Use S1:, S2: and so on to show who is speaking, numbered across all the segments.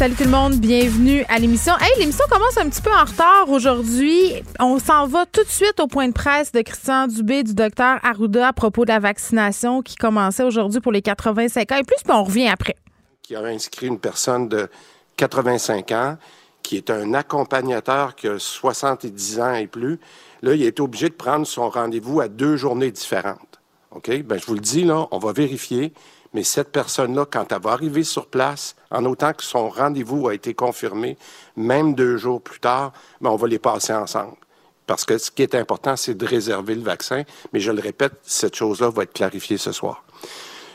S1: Salut tout le monde, bienvenue à l'émission. Hey, l'émission commence un petit peu en retard aujourd'hui. On s'en va tout de suite au point de presse de Christian Dubé du docteur Arruda à propos de la vaccination qui commençait aujourd'hui pour les 85 ans et plus, puis on revient après.
S2: Qui a inscrit une personne de 85 ans qui est un accompagnateur qui a 70 ans et plus, là, il est obligé de prendre son rendez-vous à deux journées différentes. OK? Ben, je vous le dis, là, on va vérifier, mais cette personne-là, quand elle va arriver sur place, en autant que son rendez-vous a été confirmé, même deux jours plus tard, ben, on va les passer ensemble. Parce que ce qui est important, c'est de réserver le vaccin. Mais je le répète, cette chose-là va être clarifiée ce soir.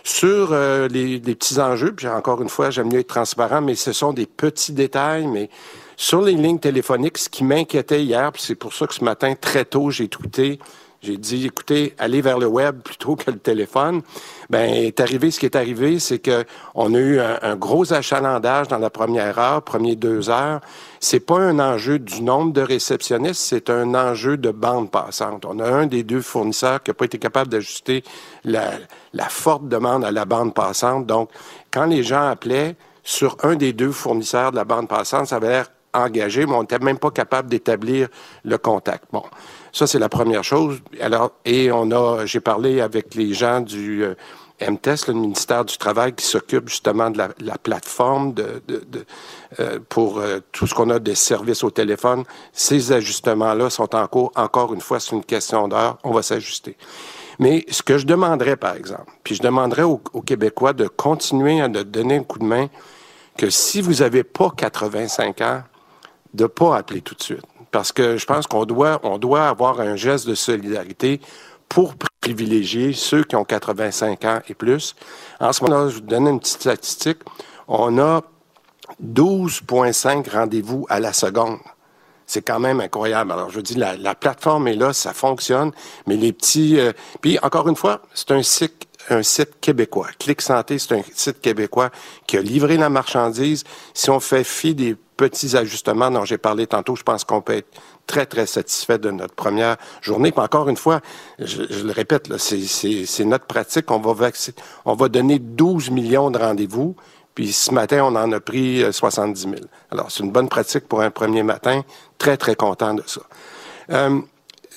S2: Sur euh, les, les, petits enjeux, puis encore une fois, j'aime mieux être transparent, mais ce sont des petits détails, mais sur les lignes téléphoniques, ce qui m'inquiétait hier, puis c'est pour ça que ce matin, très tôt, j'ai tweeté, j'ai dit, écoutez, allez vers le web plutôt que le téléphone. Ben, est arrivé ce qui est arrivé, c'est que on a eu un, gros achalandage dans la première heure, premières deux heures. C'est pas un enjeu du nombre de réceptionnistes, c'est un enjeu de bande passante. On a un des deux fournisseurs qui n'a pas été capable d'ajuster la, la forte demande à la bande passante. Donc, quand les gens appelaient sur un des deux fournisseurs de la bande passante, ça avait l'air engagé, mais on n'était même pas capable d'établir le contact. Bon, ça c'est la première chose. Alors, et on a, j'ai parlé avec les gens du euh, MTES, le ministère du Travail, qui s'occupe justement de la, plateforme de, euh, pour euh, tout ce qu'on a des services au téléphone. Ces ajustements-là sont en cours. Encore une fois, c'est une question d'heure. On va s'ajuster. Mais ce que je demanderais, par exemple, puis je demanderais aux, aux Québécois de continuer à donner un coup de main, que si vous n'avez pas 85 ans, de ne pas appeler tout de suite. Parce que je pense qu'on doit, on doit avoir un geste de solidarité pour privilégier ceux qui ont 85 ans et plus. En ce moment-là, je vous donne une petite statistique. On a 12,5 rendez-vous à la seconde. C'est quand même incroyable. Alors, je dis, la, la plateforme est là, ça fonctionne, mais les petits... Euh, puis, encore une fois, c'est un site, un site québécois. Clic Santé, c'est un site québécois qui a livré la marchandise. Si on fait fi des petits ajustements dont j'ai parlé tantôt, je pense qu'on peut être très, très satisfait de notre première journée. Puis encore une fois, je, le répète, c'est notre pratique. On va, on va donner 12 millions de rendez-vous. Puis ce matin, on en a pris 70 euh, 000. Alors, c'est une bonne pratique pour un premier matin. Très, très content de ça. Euh,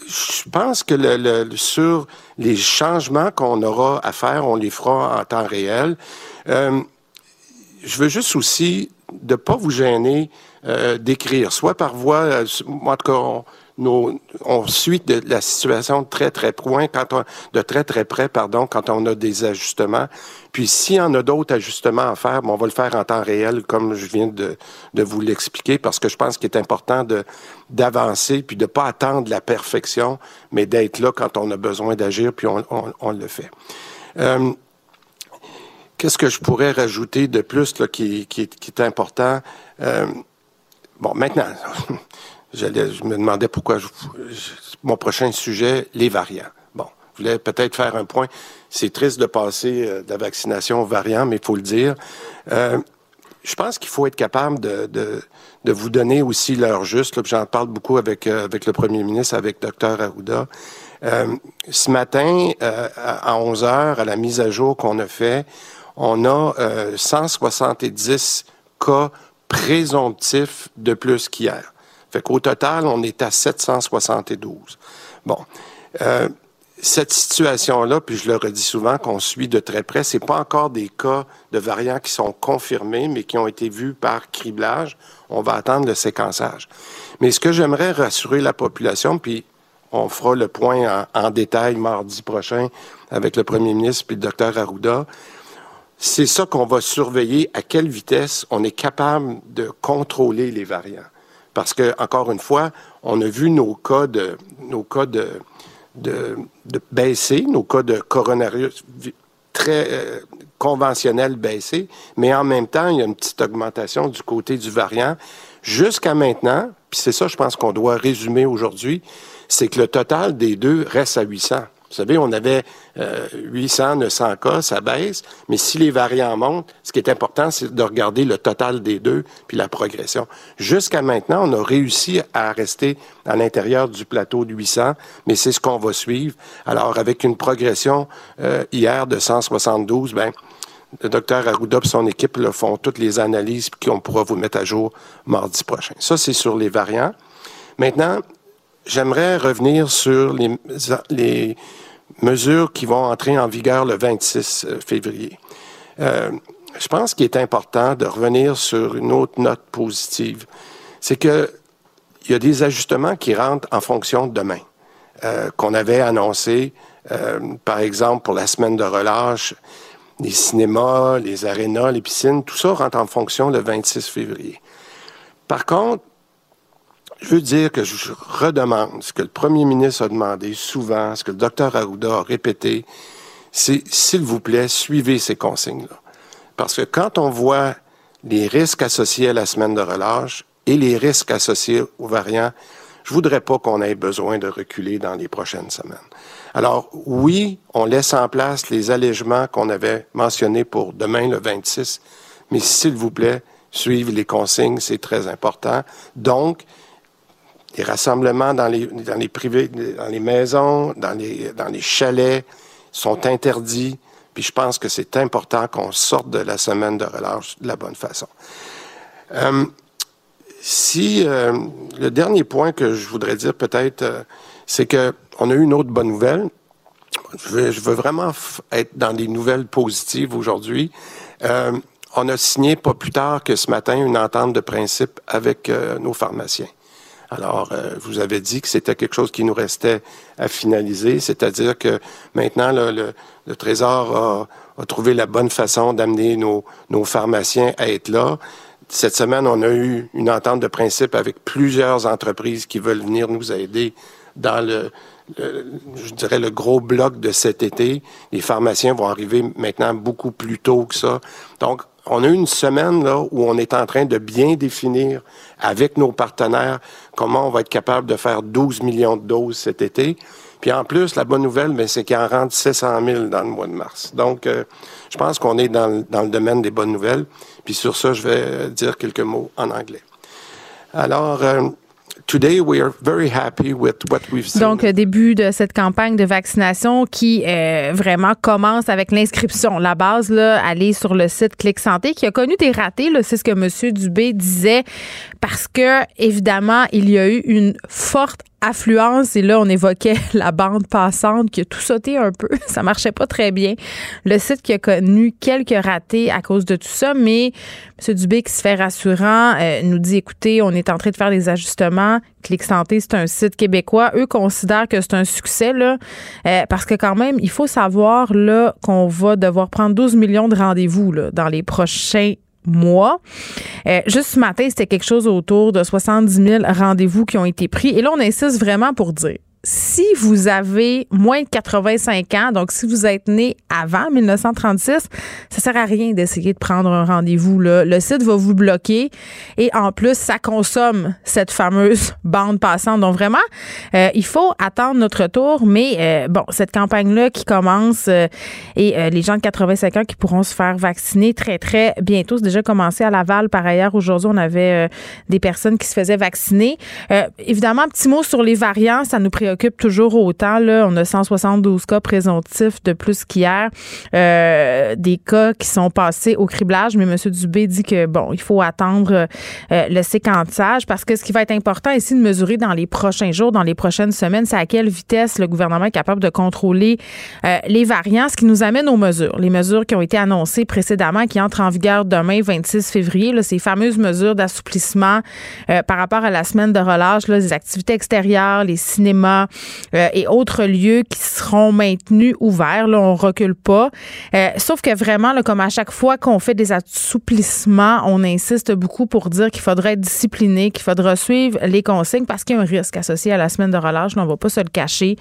S2: je pense que le, sur les changements qu'on aura à faire, on les fera en temps réel. Euh, je veux juste aussi de pas vous gêner euh, d'écrire, soit par voix, euh, en tout cas, on, suit de la situation de très très près, quand on, de très très près, pardon, quand on a des ajustements. Puis s'il y en a d'autres ajustements à faire, on va le faire en temps réel, comme je viens de, vous l'expliquer, parce que je pense qu'il est important d'avancer, puis de pas attendre la perfection, mais d'être là quand on a besoin d'agir, puis on le fait. Euh, Qu'est-ce que je pourrais rajouter de plus là, qui, qui, qui est important? Euh, bon, maintenant, je me demandais pourquoi je, mon prochain sujet, les variants. Bon, je voulais peut-être faire un point. C'est triste de passer euh, de la vaccination aux variants, mais il faut le dire. Euh, je pense qu'il faut être capable de, de, de, vous donner aussi l'heure juste. J'en parle beaucoup avec, euh, avec le premier ministre, avec Dr Arruda. Euh, ce matin, à 11 heures, à la mise à jour qu'on a fait, on a 170 euh, cas présomptifs de plus qu'hier. Fait qu'au total, on est à 772. Bon. Euh, cette situation-là, puis je le redis souvent, qu'on suit de très près, c'est pas encore des cas de variants qui sont confirmés, mais qui ont été vus par criblage. On va attendre le séquençage. Mais ce que j'aimerais rassurer la population, puis on fera le point en, en, détail mardi prochain avec le premier ministre puis le docteur Arruda, c'est ça qu'on va surveiller, à quelle vitesse on est capable de contrôler les variants. Parce que, encore une fois, on a vu nos cas de, nos cas de, de, baisser, nos cas de coronavirus très euh, conventionnels baisser, mais en même temps, il y a une petite augmentation du côté du variant. Jusqu'à maintenant, puis c'est ça, je pense qu'on doit résumer aujourd'hui, c'est que le total des deux reste à 800. Vous savez, on avait 800, 900 cas, ça baisse, mais si les variants montent, ce qui est important, c'est de regarder le total des deux, puis la progression. Jusqu'à maintenant, on a réussi à rester à l'intérieur du plateau de 800, mais c'est ce qu'on va suivre. Alors, avec une progression hier de 172, ben le docteur Arruda et son équipe là, font toutes les analyses qu'on pourra vous mettre à jour mardi prochain. Ça, c'est sur les variants. Maintenant, j'aimerais revenir sur les, les, mesures qui vont entrer en vigueur le 26 euh, février. Euh, je pense qu'il est important de revenir sur une autre note positive. C'est que il y a des ajustements qui rentrent en fonction de demain, euh, qu'on avait annoncé, par exemple, pour la semaine de relâche les cinémas, les arénas, les piscines, tout ça rentre en fonction le 26 février. Par contre, je veux dire que je redemande ce que le premier ministre a demandé souvent, ce que le docteur Arruda a répété, c'est s'il vous plaît, suivez ces consignes-là. Parce que quand on voit les risques associés à la semaine de relâche et les risques associés aux variants, je voudrais pas qu'on ait besoin de reculer dans les prochaines semaines. Alors, oui, on laisse en place les allègements qu'on avait mentionnés pour demain, le 26, mais s'il vous plaît, suivez les consignes, c'est très important. Donc, les rassemblements dans les, dans les privés, dans les maisons, dans les, dans les chalets sont interdits. Puis je pense que c'est important qu'on sorte de la semaine de relâche de la bonne façon. Euh, si euh, le dernier point que je voudrais dire peut-être, euh, c'est que on a eu une autre bonne nouvelle. Je veux, je veux vraiment être dans des nouvelles positives aujourd'hui. Euh, on a signé pas plus tard que ce matin une entente de principe avec euh, nos pharmaciens. Alors, euh, vous avez dit que c'était quelque chose qui nous restait à finaliser, c'est-à-dire que maintenant, le, le, Trésor a, a, trouvé la bonne façon d'amener nos, nos pharmaciens à être là. Cette semaine, on a eu une entente de principe avec plusieurs entreprises qui veulent venir nous aider dans le, je dirais, le gros bloc de cet été. Les pharmaciens vont arriver maintenant beaucoup plus tôt que ça. Donc, on a eu une semaine là où on est en train de bien définir avec nos partenaires comment on va être capable de faire 12 millions de doses cet été. Puis en plus, la bonne nouvelle, ben, c'est qu'il en rentre 700 000 dans le mois de mars. Donc, euh, je pense qu'on est dans, dans, le domaine des bonnes nouvelles. Puis sur ça, je vais dire quelques mots en anglais. Alors, euh,
S1: donc, début de cette campagne de vaccination qui euh, vraiment commence avec l'inscription. La base, là, aller sur le site Clic Santé, qui a connu des ratés, c'est ce que M. Dubé disait, parce que, évidemment, il y a eu une forte affluence et là on évoquait la bande passante qui a tout sauté un peu, ça marchait pas très bien. Le site qui a connu quelques ratés à cause de tout ça, mais M. Dubé qui se fait rassurant euh, nous dit écoutez, on est en train de faire des ajustements. Clic Santé, c'est un site québécois. Eux considèrent que c'est un succès là, euh, parce que quand même, il faut savoir là qu'on va devoir prendre 12 millions de rendez-vous là dans les prochains mois. Euh, juste ce matin, c'était quelque chose autour de 70 000 rendez-vous qui ont été pris. Et là, on insiste vraiment pour dire si vous avez moins de 85 ans, donc si vous êtes né avant 1936, ça sert à rien d'essayer de prendre un rendez-vous. Le site va vous bloquer et en plus, ça consomme cette fameuse bande passante. Donc vraiment, euh, il faut attendre notre tour. Mais euh, bon, cette campagne-là qui commence euh, et les gens de 85 ans qui pourront se faire vacciner très, très bientôt. C'est déjà commencé à Laval. Par ailleurs, aujourd'hui, on avait des personnes qui se faisaient vacciner. évidemment, petit mot sur les variants, ça nous préoccupe occupe toujours autant. Là. On a 172 cas présomptifs de plus qu'hier. Euh, des cas qui sont passés au criblage, mais M. Dubé dit que, bon, il faut attendre euh, le séquençage parce que ce qui va être important ici de mesurer dans les prochains jours, dans les prochaines semaines, c'est à quelle vitesse le gouvernement est capable de contrôler euh, les variants, ce qui nous amène aux mesures. Les mesures qui ont été annoncées précédemment, qui entrent en vigueur demain, 26 février, ces fameuses mesures d'assouplissement par rapport à la semaine de relâche, les activités extérieures, les cinémas, euh, et autres lieux qui seront maintenus ouverts. Là, on recule pas. Euh, sauf que vraiment, comme à chaque fois qu'on fait des assouplissements, on insiste beaucoup pour dire qu'il faudrait être discipliné, qu'il faudra suivre les consignes parce qu'il y a un risque associé à la semaine de relâche. on ne va pas se le cacher.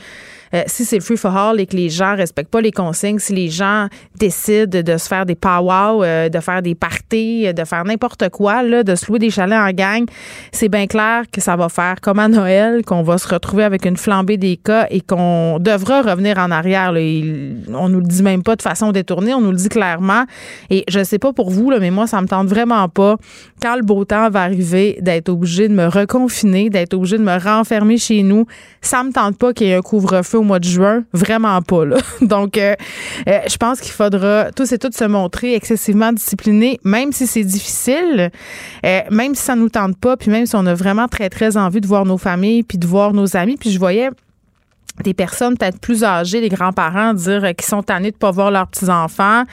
S1: Euh, si c'est le free for all et que les gens respectent pas les consignes, si les gens décident de se faire des pow euh, de faire des parties, de faire n'importe quoi, là, de se louer des chalets en gang, c'est bien clair que ça va faire comme à Noël, qu'on va se retrouver avec une flambée des cas et qu'on devra revenir en arrière. Là. on nous le dit même pas de façon détournée, on nous le dit clairement. Et je sais pas pour vous, là, mais moi, ça me tente vraiment pas, quand le beau temps va arriver, d'être obligé de me reconfiner, d'être obligé de me renfermer chez nous. Ça me tente pas qu'il y ait un couvre-feu au mois de juin. Vraiment pas, là. Donc, euh, euh, je pense qu'il faudra tous et toutes se montrer excessivement disciplinés, même si c'est difficile, euh, même si ça nous tente pas, puis même si on a vraiment très, très envie de voir nos familles, puis de voir nos amis. Puis je voyais des personnes peut-être plus âgées, les grands-parents, dire qu'ils sont tannés de pas voir leurs petits-enfants.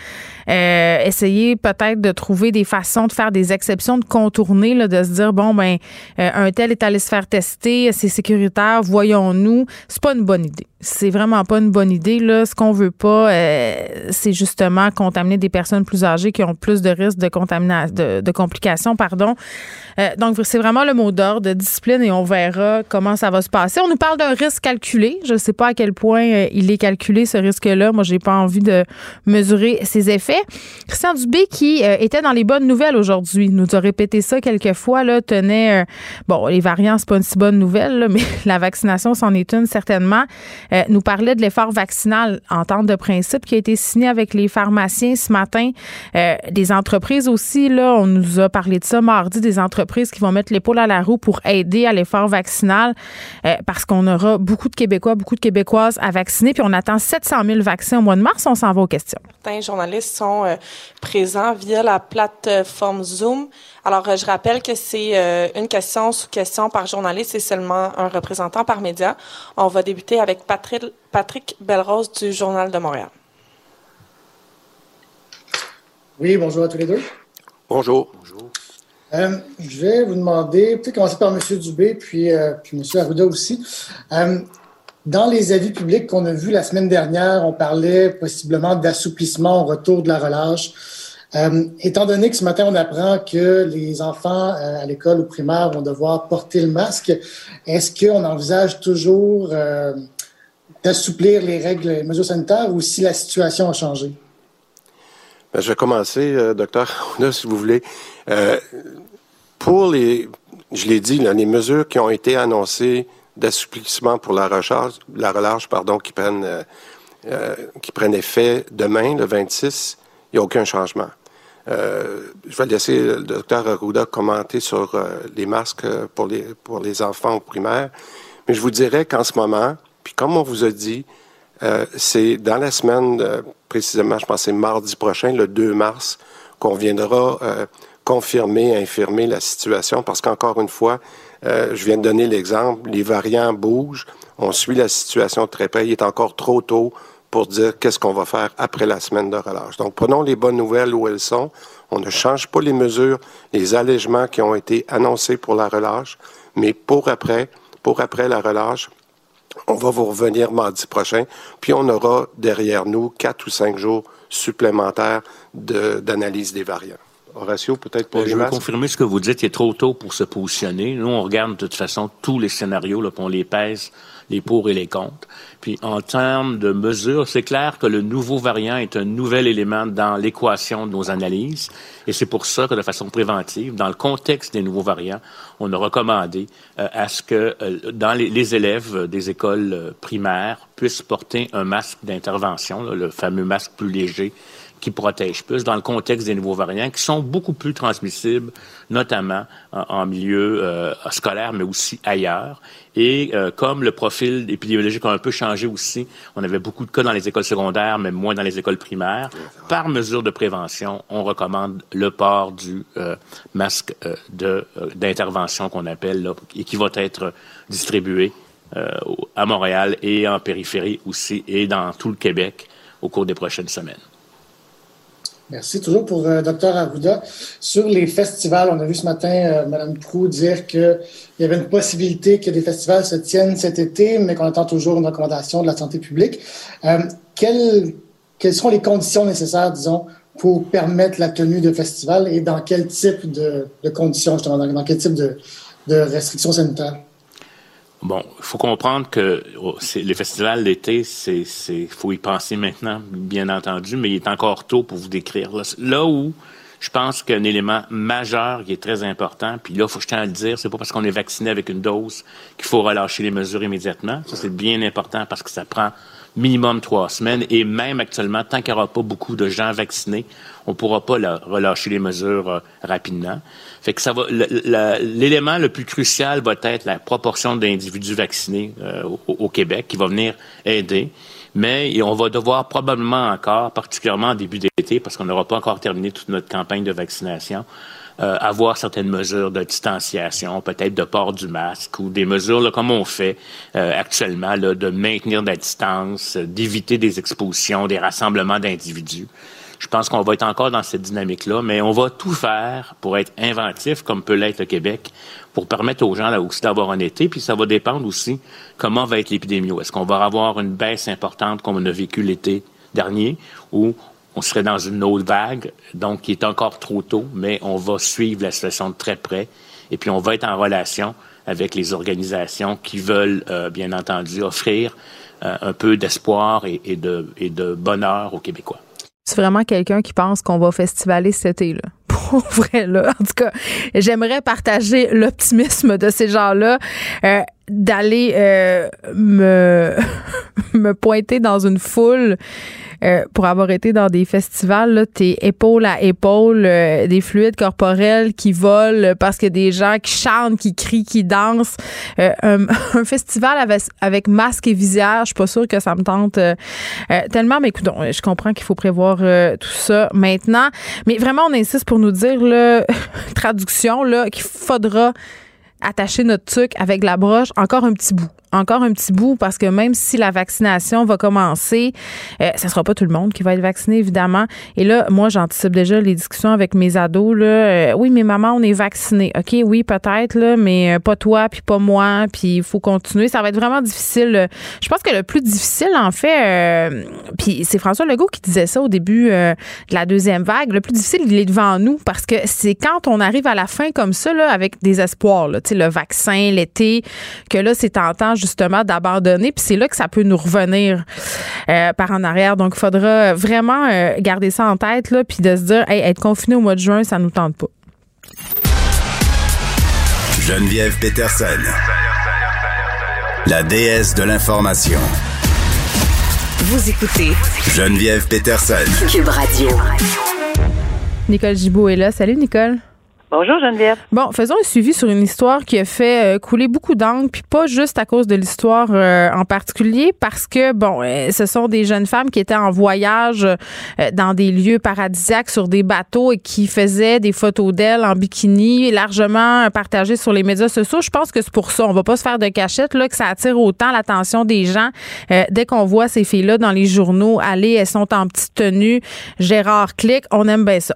S1: Euh, essayer peut-être de trouver des façons de faire des exceptions, de contourner, là, de se dire, bon, ben, euh, un tel est allé se faire tester, c'est sécuritaire, voyons-nous. C'est pas une bonne idée. C'est vraiment pas une bonne idée. Là. Ce qu'on veut pas, euh, c'est justement contaminer des personnes plus âgées qui ont plus de risques de contamination, de, de complications, pardon. donc, c'est vraiment le mot d'ordre, de discipline, et on verra comment ça va se passer. On nous parle d'un risque calculé. Sais pas à quel point il est calculé, ce risque-là. Moi, j'ai pas envie de mesurer ses effets. Christian Dubé, qui euh, était dans les bonnes nouvelles aujourd'hui, nous a répété ça quelques fois, là, tenait, euh, bon, les variants, pas une si bonne nouvelle, mais la vaccination, c'en est une, certainement, euh, nous parlait de l'effort vaccinal, entente de principe, qui a été signé avec les pharmaciens ce matin. des entreprises aussi, là, on nous a parlé de ça mardi, des entreprises qui vont mettre l'épaule à la roue pour aider à l'effort vaccinal, parce qu'on aura beaucoup de Québécois, beaucoup de Québécoises à vacciner, puis on attend 700 000 vaccins au mois de mars. On s'en va aux questions.
S3: Certains journalistes euh, présents via la plateforme Zoom. Alors, euh, je rappelle que c'est euh, une question sous question par journaliste et seulement un représentant par média. On va débuter avec Patrick, Patrick Belrose du Journal de Montréal.
S4: Oui, bonjour à tous les deux.
S2: Bonjour. Bonjour.
S4: je vais vous demander, peut-être commencer par M. Dubé, puis, puis M. Arruda aussi. Dans les avis publics qu'on a vus la semaine dernière, on parlait possiblement d'assouplissement au retour de la relâche. Euh, étant donné que ce matin, on apprend que les enfants euh, à l'école ou primaire vont devoir porter le masque, est-ce qu'on envisage toujours euh, d'assouplir les règles, les mesures sanitaires ou si la situation a changé?
S2: Ben, je vais commencer, docteur, si vous voulez. pour les, je l'ai dit, les mesures qui ont été annoncées d'assouplissement pour la, recharge, la relâche pardon, qui, prennent, euh, euh, qui prennent effet demain, le 26, il n'y a aucun changement. Euh, je vais laisser le docteur Arruda commenter sur les masques pour les, pour les enfants au primaire, mais je vous dirais qu'en ce moment, puis comme on vous a dit, c'est dans la semaine, précisément, je pense c'est mardi prochain, le 2 mars, qu'on viendra confirmer, infirmer la situation, parce qu'encore une fois, euh, je viens de donner l'exemple, les variants bougent, on suit la situation très près, il est encore trop tôt pour dire qu'est-ce qu'on va faire après la semaine de relâche. Donc, prenons les bonnes nouvelles où elles sont. On ne change pas les mesures, les allègements qui ont été annoncés pour la relâche, mais pour après, pour après la relâche, on va vous revenir mardi prochain, puis on aura derrière nous quatre ou cinq jours supplémentaires d'analyse des variants. Horatio, peut-être pour
S5: euh, Je veux confirmer ce que vous dites. Il est trop tôt pour se positionner. Nous, on regarde de toute façon tous les scénarios, là, on les pèse, les pour et les contre. Puis en termes de mesures, c'est clair que le nouveau variant est un nouvel élément dans l'équation de nos analyses. Et c'est pour ça que de façon préventive, dans le contexte des nouveaux variants, on a recommandé euh, à ce que euh, dans les, les, élèves des écoles primaires puissent porter un masque d'intervention, le fameux masque plus léger qui protègent plus dans le contexte des nouveaux variants qui sont beaucoup plus transmissibles, notamment en, milieu euh, scolaire, mais aussi ailleurs. Et euh, comme le profil épidémiologique a un peu changé aussi, on avait beaucoup de cas dans les écoles secondaires, mais moins dans les écoles primaires. Par mesure de prévention, on recommande le port du euh, masque de d'intervention qu'on appelle là, et qui va être distribué à Montréal et en périphérie aussi et dans tout le Québec au cours des prochaines semaines.
S4: Merci. Toujours pour euh, Dr Arruda. Sur les festivals, on a vu ce matin euh, Mme Prou dire qu'il y avait une possibilité que des festivals se tiennent cet été, mais qu'on attend toujours une recommandation de la santé publique. Euh, quelles, quelles seront les conditions nécessaires, disons, pour permettre la tenue de festivals et dans quel type de, conditions, justement, dans, quel type de restrictions sanitaires?
S5: Bon, il faut comprendre que oh, les festivals d'été, c'est, c'est, faut y penser maintenant, bien entendu, mais il est encore tôt pour vous décrire. Là, où je pense qu'un élément majeur qui est très important, puis là, faut je tiens à le dire, c'est pas parce qu'on est vacciné avec une dose qu'il faut relâcher les mesures immédiatement. Ça, c'est bien important parce que ça prend minimum trois semaines. Et même actuellement, tant qu'il n'y aura pas beaucoup de gens vaccinés, on ne pourra pas relâcher les mesures euh, rapidement. Fait que ça va. L'élément le, plus crucial va être la proportion d'individus vaccinés euh, au, Québec qui va venir aider. Mais on va devoir probablement encore, particulièrement en début d'été, parce qu'on n'aura pas encore terminé toute notre campagne de vaccination, euh, avoir certaines mesures de distanciation, peut-être de port du masque ou des mesures comme on fait euh, actuellement de maintenir la distance, d'éviter des expositions, des rassemblements d'individus. Je pense qu'on va être encore dans cette dynamique-là, mais on va tout faire pour être inventif, comme peut l'être le Québec, pour permettre aux gens là d'avoir un été. Puis ça va dépendre aussi comment va être l'épidémie. Est-ce qu'on va avoir une baisse importante comme on a vécu l'été dernier, ou on serait dans une autre vague, donc il est encore trop tôt, mais on va suivre la situation de très près et puis on va être en relation avec les organisations qui veulent, euh, bien entendu, offrir euh, un peu d'espoir et, de, bonheur aux Québécois.
S1: C'est vraiment quelqu'un qui pense qu'on va festivaler cet été, là. Pour vrai, là. En tout cas, j'aimerais partager l'optimisme de ces gens-là. Euh, d'aller me pointer dans une foule euh, pour avoir été dans des festivals, t'es épaule à épaule, euh, des fluides corporels qui volent parce que des gens qui chantent, qui crient, qui dansent. Euh, un, festival avec, avec, masque et visière, je suis pas sûre que ça me tente tellement, mais écoute, je comprends qu'il faut prévoir tout ça maintenant. Mais vraiment, on insiste pour nous dire, là, traduction, là, qu'il faudra attacher notre truc avec la broche encore un petit bout encore un petit bout parce que même si la vaccination va commencer, euh, ça sera pas tout le monde qui va être vacciné, évidemment. Et là, moi, j'anticipe déjà les discussions avec mes ados. Là. Euh, oui, mais maman, on est vacciné. OK, oui, peut-être, là, mais euh, pas toi, puis pas moi, puis il faut continuer. Ça va être vraiment difficile. Je pense que le plus difficile, en fait, puis c'est François Legault qui disait ça au début de la deuxième vague, le plus difficile, il est devant nous parce que c'est quand on arrive à la fin comme ça, là, avec des espoirs, là, le vaccin, l'été, que là, c'est tentant justement d'abandonner. Puis c'est là que ça peut nous revenir euh, par en arrière. Donc, il faudra vraiment euh, garder ça en tête, là, puis de se dire, hey, être confiné au mois de juin, ça nous tente pas.
S6: Geneviève Peterson, la déesse de l'information.
S7: Vous écoutez
S6: Geneviève Peterson,
S7: Cube Radio.
S1: Nicole Gibault est là. Salut, Nicole.
S8: Bonjour Geneviève.
S1: Bon, faisons un suivi sur une histoire qui a fait euh, couler beaucoup d'encre, puis pas juste à cause de l'histoire euh, en particulier, parce que, bon, euh, ce sont des jeunes femmes qui étaient en voyage dans des lieux paradisiaques sur des bateaux et qui faisaient des photos d'elles en bikini, largement partagées sur les médias sociaux. Je pense que c'est pour ça, on va pas se faire de cachette, là, que ça attire autant l'attention des gens. dès qu'on voit ces filles-là dans les journaux, aller, elles sont en petite tenue, Gérard Clic, on aime bien ça.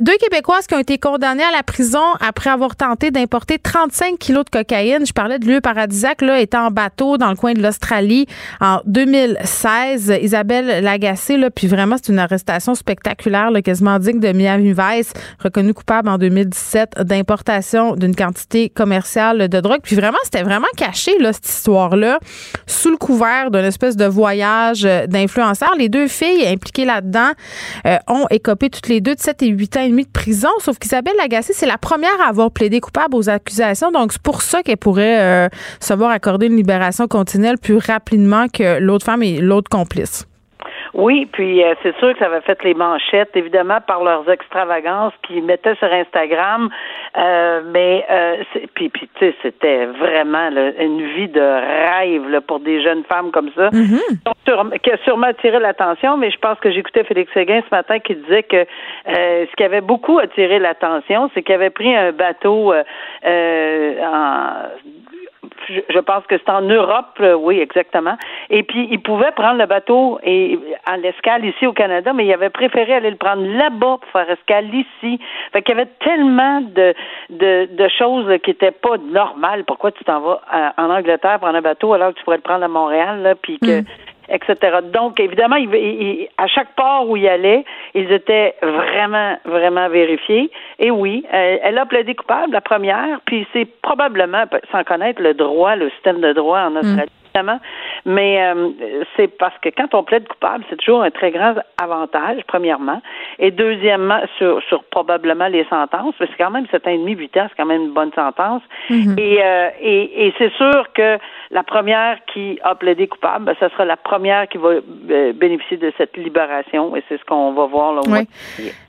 S1: deux Québécoises qui ont été condamnées à la prison après avoir tenté d'importer 35 kilos de cocaïne. Je parlais de lieu paradisiaque, là, étant en bateau dans le coin de l'Australie en 2016. Isabelle Lagacé, là, puis vraiment, c'est une arrestation spectaculaire, là, quasiment digne de Miami Vice, reconnue coupable en 2017 d'importation d'une quantité commerciale de drogue. Puis vraiment, c'était vraiment caché, là, cette histoire-là, sous le couvert d'une espèce de voyage d'influenceurs. Les deux filles impliquées là-dedans euh, ont écopé toutes les deux de 7 et 8 ans et demi de prison, sauf qu'Isabelle Lagacé c'est la première à avoir plaidé coupable aux accusations. Donc, c'est pour ça qu'elle pourrait euh, se voir accorder une libération continuelle plus rapidement que l'autre femme et l'autre complice.
S8: Oui, puis euh, c'est sûr que ça avait fait les manchettes, évidemment, par leurs extravagances qu'ils mettaient sur Instagram. Euh, mais euh, puis, puis tu sais, c'était vraiment une vie de rêve là, pour des jeunes femmes comme ça, mm-hmm. qui a sûrement attiré l'attention. Mais je pense que j'écoutais Félix Séguin ce matin qui disait que euh, ce qui avait beaucoup attiré l'attention, c'est qu'il avait pris un bateau en je pense que c'est en Europe, euh, oui, exactement. Et puis, il pouvait prendre le bateau et à l'escale ici au Canada, mais il avait préféré aller le prendre là-bas pour faire escale ici. Fait qu'il y avait tellement de, de, de choses qui n'étaient pas normales. Pourquoi tu t'en vas en Angleterre prendre un bateau alors que tu pourrais le prendre à Montréal, là, puis que mm. Etc. Donc, évidemment, à chaque port où il allait, ils étaient vraiment, vraiment vérifiés. Et oui, elle, a plaidé coupable, la première, puis c'est probablement, sans connaître le droit, le système de droit en Australie, mais euh, c'est parce que quand on plaide coupable, c'est toujours un très grand avantage, premièrement. Et deuxièmement, sur, sur probablement les sentences, parce que quand même 7 ans et demi, 8 ans, c'est quand même une bonne sentence. Mm-hmm. et, euh, et, et c'est sûr que la première qui a plaidé coupable, ben, ce sera la première qui va euh, bénéficier de cette libération. Et c'est ce qu'on va voir là, au
S1: oui.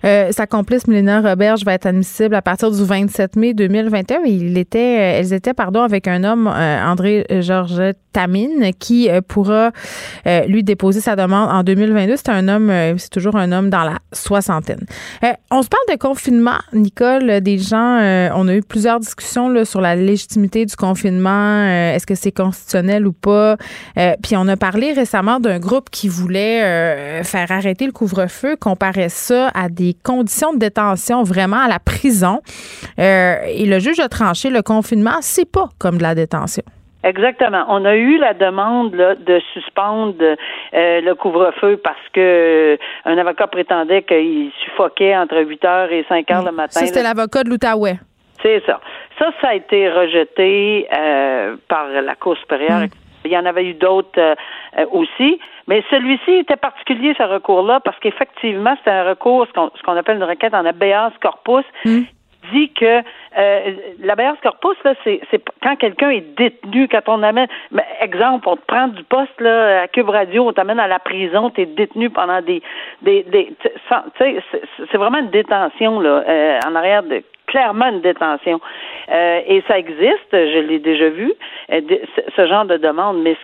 S1: euh, sa complice, Mélina Roberge, va être admissible à partir du 27 mai 2021. Il était, elles étaient, pardon, avec un homme, André Georgette Tamine, qui euh, pourra euh, lui déposer sa demande en 2022. C'est un homme, euh, c'est toujours un homme dans la soixantaine. on se parle de confinement, Nicole. Des gens, on a eu plusieurs discussions là, sur la légitimité du confinement. Est-ce que c'est constitutionnel ou pas? puis on a parlé récemment d'un groupe qui voulait faire arrêter le couvre-feu, comparer ça à des conditions de détention vraiment à la prison. et le juge a tranché le confinement, c'est pas comme de la détention.
S8: Exactement. On a eu la demande de suspendre euh, le couvre-feu parce que euh, un avocat prétendait qu'il suffoquait entre 8 heures et 5 heures le matin.
S1: Ça, c'était l'avocat de l'Outaouais.
S8: C'est ça. Ça, ça a été rejeté euh, par la Cour supérieure. Mm. Il y en avait eu d'autres aussi, mais celui-ci était particulier, ce recours-là, parce qu'effectivement, c'est un recours, ce qu'on appelle une requête en habeas corpus, mm dit que euh, l'habeas corpus, là, c'est, c'est quand quelqu'un est détenu, quand on amène, exemple, on te prend du poste là, à Cube Radio, on t'amène à la prison, tu es détenu pendant des, des, des tu sais, c'est, vraiment une détention là, euh, en arrière de clairement une détention. Euh, et ça existe, je l'ai déjà vu, euh, ce genre de demande, mais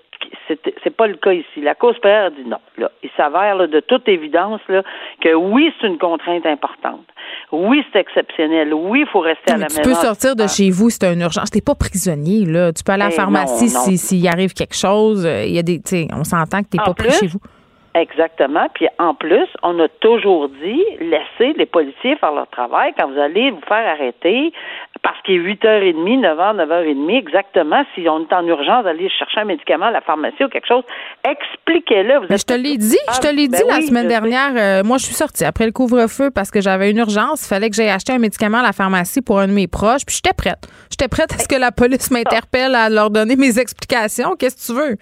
S8: c'est pas le cas ici. La cause supérieure dit non. Là, il s'avère de toute évidence là, que oui, c'est une contrainte importante. Oui, c'est exceptionnel. Oui, il faut rester à la maison.
S1: Tu peux sortir de chez vous, c'est une urgence. T'es pas prisonnier, là. Tu peux aller à la eh pharmacie s'il arrive quelque chose. Euh, il y a des, on s'entend que tu n'es pas pris chez vous.
S8: Exactement. Puis en plus, on a toujours dit laissez les policiers faire leur travail quand vous allez vous faire arrêter parce qu'il est 8h30, 9h, 9h30 exactement si on est en urgence d'aller chercher un médicament à la pharmacie ou quelque chose, expliquez-le.
S1: je te l'ai dit, je te l'ai dit ben la semaine dernière. Euh, moi, je suis sortie après le couvre-feu parce que j'avais une urgence. Il fallait que j'aille acheter un médicament à la pharmacie pour un de mes proches. Puis j'étais prête. J'étais prête à ce que la police m'interpelle à leur donner mes explications. Qu'est-ce que tu veux?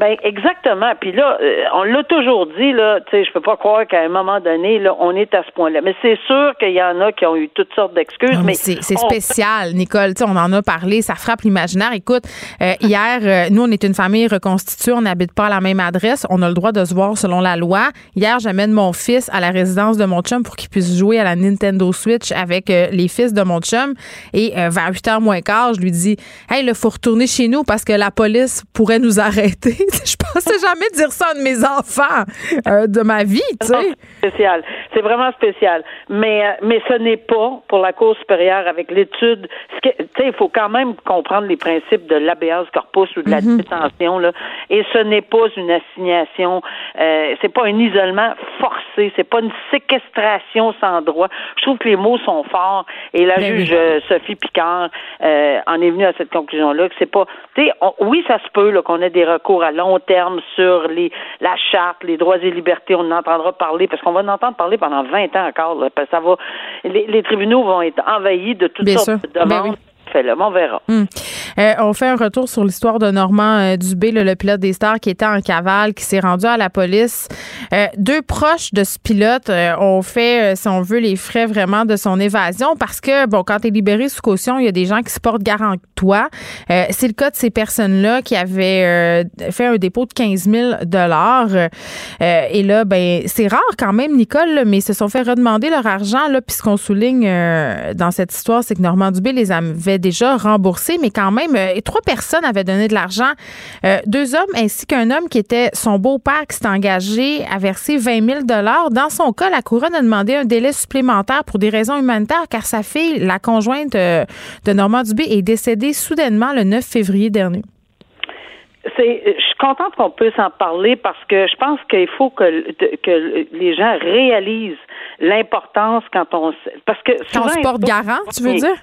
S8: Ben exactement. Puis là, euh, on l'a toujours dit là. Tu sais, je peux pas croire qu'à un moment donné, là, on est à ce point-là. Mais c'est sûr qu'il y en a qui ont eu toutes sortes d'excuses. mais,
S1: c'est spécial, Nicole. Tu sais, on en a parlé. Ça frappe l'imaginaire. Écoute, euh, hier, euh, nous, on est une famille reconstituée. On n'habite pas à la même adresse. On a le droit de se voir selon la loi. Hier, j'amène mon fils à la résidence de mon chum pour qu'il puisse jouer à la Nintendo Switch avec les fils de mon chum. Et vers 8h moins quart, je lui dis, hey, il faut retourner chez nous parce que la police pourrait nous arrêter. je pensais jamais dire ça à de mes enfants euh, de ma vie, tu sais.
S8: Spécial. C'est vraiment spécial. Mais, euh, mais ce n'est pas pour la Cour supérieure avec l'étude. Tu sais, il faut quand même comprendre les principes de l'habeas corpus ou de la mhm. détention, là. Et ce n'est pas une assignation, euh, c'est pas un isolement forcé, c'est pas une séquestration sans droit. Je trouve que les mots sont forts. Et la ben juge Sophie Picard en est venue à cette conclusion-là que c'est pas. Tu sais, oui, ça se peut qu'on ait des recours à long terme sur les, la charte, les droits et libertés. On en entendra parler parce qu'on va en entendre parler pendant 20 ans encore. ça va, les, tribunaux vont être envahis de toutes sortes de demandes on verra.
S1: Hmm. Euh, on fait un retour sur l'histoire de Normand euh, Dubé, le, pilote des stars qui était en cavale, qui s'est rendu à la police. Euh, deux proches de ce pilote ont fait, si on veut, les frais vraiment de son évasion parce que, bon, quand tu es libéré sous caution, il y a des gens qui se portent garant toi. C'est le cas de ces personnes-là qui avaient fait un dépôt de 15 000 Et là, ben, c'est rare quand même, Nicole, mais ils se sont fait redemander leur argent. Puis ce qu'on souligne dans cette histoire, c'est que Normand Dubé les avait déjà remboursé, mais quand même, euh, trois personnes avaient donné de l'argent. Euh, deux hommes ainsi qu'un homme qui était son beau-père qui s'est engagé à verser 20 000 Dans son cas, la couronne a demandé un délai supplémentaire pour des raisons humanitaires car sa fille, la conjointe euh, de Normand Dubé, est décédée soudainement le 9 février dernier.
S8: C'est, je suis contente qu'on puisse en parler parce que je pense qu'il faut que, que les gens réalisent l'importance quand on parce que
S1: quand on se porte garant, tu veux dire?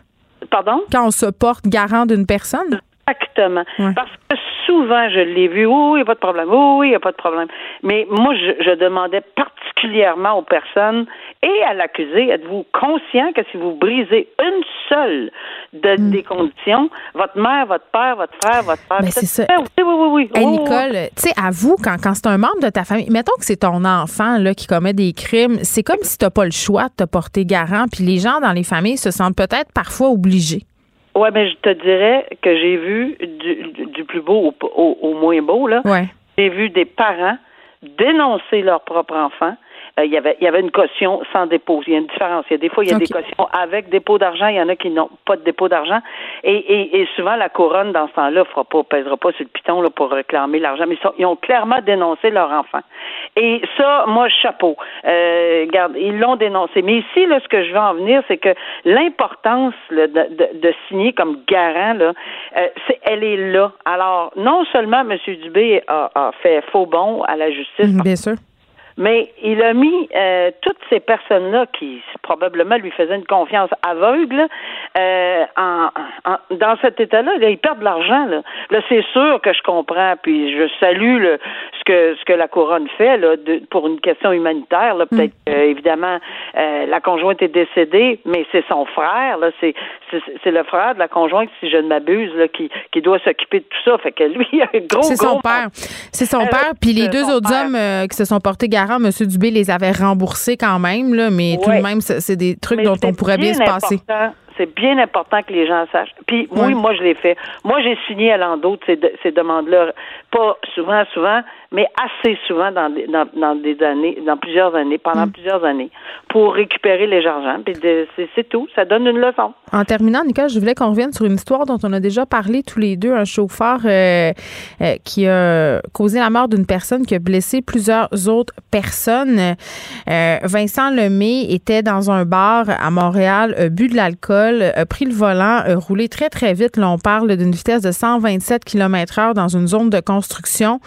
S8: Pardon?
S1: Quand on se porte garant d'une personne?
S8: Exactement. Parce que souvent, je l'ai vu, oui, il n'y a pas de problème, oui, il n'y a pas de problème. Mais moi, je, je demandais particulièrement aux personnes et à l'accusé, êtes-vous conscient que si vous brisez une seule de,
S1: Hmm.
S8: des conditions, votre mère, votre père, votre frère, votre frère,
S1: Ben, c'est ça?
S8: Oui, oui, oui, oui.
S1: Hey,
S8: oui, oui.
S1: Nicole, tu sais, avoue, quand, quand c'est un membre de ta famille, mettons que c'est ton enfant là, qui commet des crimes, c'est comme si t'as pas le choix de te porter garant, puis les gens dans les familles se sentent peut-être parfois obligés.
S8: Ouais, mais je te dirais que j'ai vu du, du- plus beau au, au- au moins beau, là.
S1: Ouais.
S8: J'ai vu des parents dénoncer leur propre enfant. Euh, il y avait il y avait une caution sans dépôt. Il y a une différence. Il y a des fois, il y a des cautions avec dépôt d'argent. Il y en a qui n'ont pas de dépôt d'argent. Et, et, et souvent, la couronne, dans ce temps-là, fera pas, pèsera pas sur le piton là, pour réclamer l'argent. Mais ils, sont- ils ont clairement dénoncé leur enfant. Et ça, moi, chapeau. Euh, regarde, ils l'ont dénoncé. Mais ici, là, ce que je veux en venir, c'est que l'importance de, de, de signer comme garant, là, euh, elle est là. Alors, non seulement M. Dubé a, a fait faux bon à la justice,
S1: Bien sûr.
S8: Mais il a mis euh, toutes ces personnes-là qui probablement lui faisaient une confiance aveugle euh, en, en- dans cet état-là. Là, ils perdent de l'argent. Là, là c'est sûr que je comprends, puis je salue le, ce que ce que la couronne fait là, de- pour une question humanitaire. Là, peut-être que, évidemment euh, la conjointe est décédée, mais c'est son frère. Là, c'est, c'est c'est le frère de la conjointe, si je ne m'abuse, là, qui qui doit s'occuper de tout ça. Fait que lui, il a un gros
S1: C'est son père. C'est son père. Puis les deux autres
S8: père.
S1: hommes euh, qui se sont portés garant, M. Dubé les avait remboursés quand même, là, mais tout de même, c'est des trucs
S8: Mais
S1: dont on pourrait bien se passer.
S8: C'est bien important que les gens sachent. Puis oui, moi je l'ai fait. Moi j'ai signé à l'an d'autres ces, de- ces demandes-là, pas souvent, souvent, mais assez souvent dans des, dans, dans des années, dans plusieurs années, pendant
S1: Mm.
S8: plusieurs années, pour récupérer les argent. Puis c'est tout. Ça donne une leçon.
S1: En terminant, Nicole, je voulais qu'on revienne sur une histoire dont on a déjà parlé tous les deux, un chauffeur euh, euh, qui a causé la mort d'une personne qui a blessé plusieurs autres personnes. Euh, Vincent Lemay était dans un bar à Montréal, a bu de l'alcool, a pris le volant, a roulé très, très vite. Là, on parle d'une vitesse de 127 km heure dans une zone de construction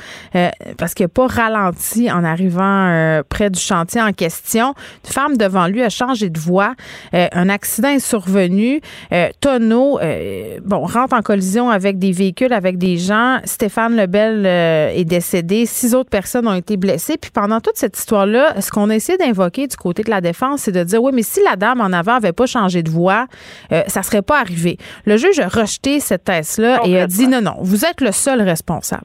S1: parce qu'il n'a pas ralenti en arrivant euh, près du chantier en question. Une femme devant lui a changé de voie. Euh, un accident est survenu. Euh, tonneau, euh, bon, rentre en collision avec des véhicules, avec des gens. Stéphane Lebel euh, est décédé. Six autres personnes ont été blessées. Puis pendant toute cette histoire-là, ce qu'on a essayé d'invoquer du côté de la défense, c'est de dire, oui, mais si la dame en avant avait pas changé de voie, euh, ça serait pas arrivé. Le juge a rejeté cette thèse-là et a dit, non, non, vous êtes le seul responsable.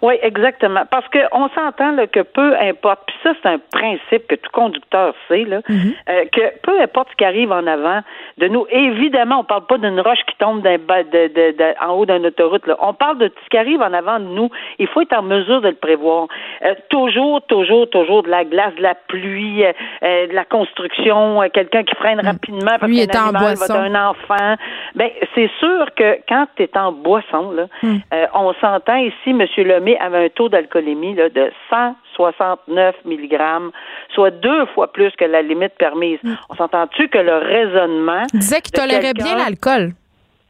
S8: Oui, exactement. Parce que on s'entend là, que peu importe, puis ça, c'est un principe que tout conducteur sait, là, euh, que peu importe ce qui arrive en avant de nous, évidemment, on parle pas d'une roche qui tombe d'un bas- de, de, de- en haut d'une autoroute. Là. On parle de ce qui arrive en avant de nous. Il faut être en mesure de le prévoir. Euh, toujours, toujours, toujours de la glace, de la pluie, euh, de la construction, quelqu'un qui freine rapidement parce qu'un
S1: était en
S8: animal va d'un enfant. Ben, c'est sûr que quand tu es en boisson, là, euh, on s'entend ici, M. Lemay avait un taux d'alcoolémie de 169 mg, soit deux fois plus que la limite permise. On s'entend-tu que le raisonnement.
S1: Il disait qu'il tolérait bien l'alcool.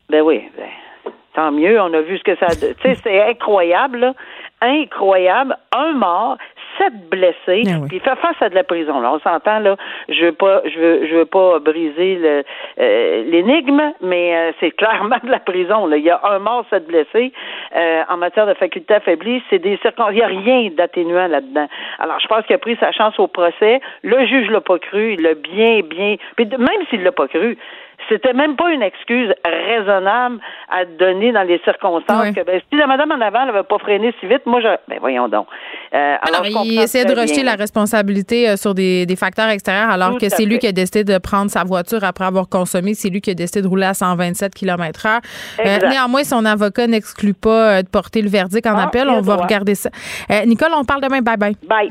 S8: Ben oui, ben, tant mieux. On a vu ce que ça. Tu sais, c'est incroyable, là. Incroyable. Un mort, sept blessés.
S1: Ah oui.
S8: Puis il fait face à de la prison. Là, on s'entend là. Je veux pas, je veux, je veux pas briser euh, l'énigme, mais euh, c'est clairement de la prison. Là, il y a un mort, sept blessés. Euh, en matière de faculté affaiblie, c'est des circonstances. Il y a rien d'atténuant là-dedans. Alors, je pense qu'il a pris sa chance au procès. Le juge l'a pas cru. Il l'a bien, bien. Puis même s'il l'a pas cru. C'était même pas une excuse raisonnable à donner dans les circonstances
S1: Oui.
S8: que ben, si la madame en avant n'avait pas freiné si vite, moi je ben voyons donc. Euh, alors,
S1: Alors, il essaie de rejeter
S8: bien.
S1: la responsabilité euh, sur des, des facteurs extérieurs, alors
S8: Tout
S1: que c'est lui qui a décidé de prendre sa voiture après avoir consommé. C'est lui qui a décidé de rouler à 127 km heure. Euh, néanmoins, son avocat n'exclut pas de porter le verdict en
S8: Ah,
S1: appel. On va
S8: droit.
S1: regarder ça. Euh, Nicole, on parle demain. Bye bye.
S8: Bye.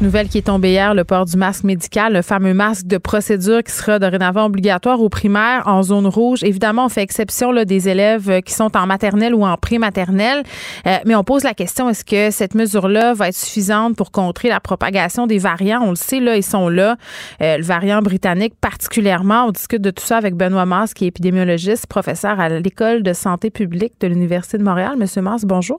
S1: Nouvelle qui est tombée hier, le port du masque médical, le fameux masque de procédure qui sera dorénavant obligatoire aux primaires en zone rouge. Évidemment, on fait exception là, des élèves euh, qui sont en maternelle ou en pré-maternelle, Euh, mais on pose la question est-ce que cette mesure-là va être suffisante pour contrer la propagation des variants? On le sait, là, ils sont là. Euh, le variant britannique, particulièrement. On discute de tout ça avec Benoît Mars, qui est épidémiologiste, professeur à l'école de santé publique de l'Université de Montréal. Monsieur Mars, bonjour.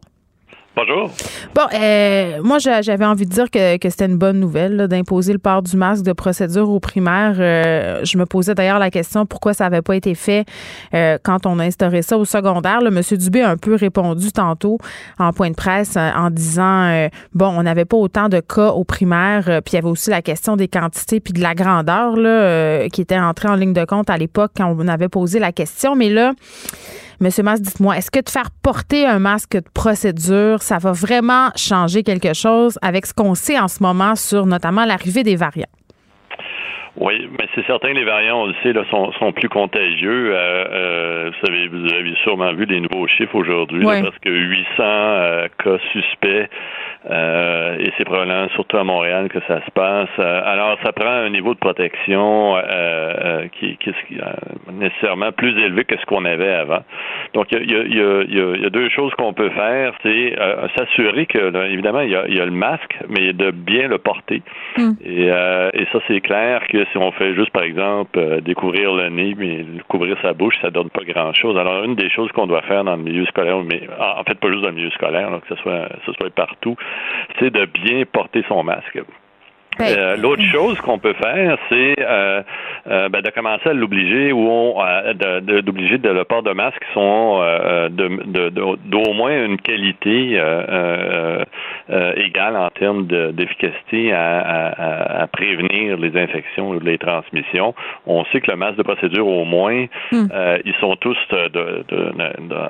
S9: Bonjour.
S1: Bon, euh, moi, j'avais envie de dire que, c'était une bonne nouvelle d'imposer le port du masque de procédure aux primaires. Euh, je me posais d'ailleurs la question pourquoi ça n'avait pas été fait euh, quand on a instauré ça au secondaire? Le Monsieur Dubé a un peu répondu tantôt en point de presse en disant bon, on n'avait pas autant de cas aux primaires, puis il y avait aussi la question des quantités puis de la grandeur là, qui était entrée en ligne de compte à l'époque quand on avait posé la question. Mais là, Monsieur Mas, dites-moi, est-ce que de faire porter un masque de procédure, ça va vraiment changer quelque chose avec ce qu'on sait en ce moment sur notamment l'arrivée des variants?
S9: Oui, mais c'est certain que les variants, on le sait, là, sont, sont plus contagieux. Euh, euh, vous, savez, vous avez sûrement vu des nouveaux chiffres aujourd'hui, parce que 800 euh, cas suspects et c'est probablement surtout à Montréal que ça se passe. Alors, ça prend un niveau de protection qui, qui, est nécessairement plus élevé que ce qu'on avait avant. Donc, il y a, y, a, y, y a, deux choses qu'on peut faire. C'est s'assurer que, là, évidemment, il y, a, y a le masque, mais de bien le porter. Hmm. Et, et ça, c'est clair que si on fait juste, par exemple, découvrir le nez, mais couvrir sa bouche, ça donne pas grand-chose. Alors, une des choses qu'on doit faire dans le milieu scolaire, mais en fait, pas juste dans le milieu scolaire, que soit, ce soit partout, c'est de bien porter son masque. Ben, euh, l'autre chose qu'on peut faire, c'est euh, euh, ben, de commencer à l'obliger ou d'obliger de, le port de masques qui sont de, d'au moins une qualité égale en termes d'efficacité à, prévenir les infections ou les transmissions. On sait que le masque de procédure, au moins, hmm. ils sont tous de,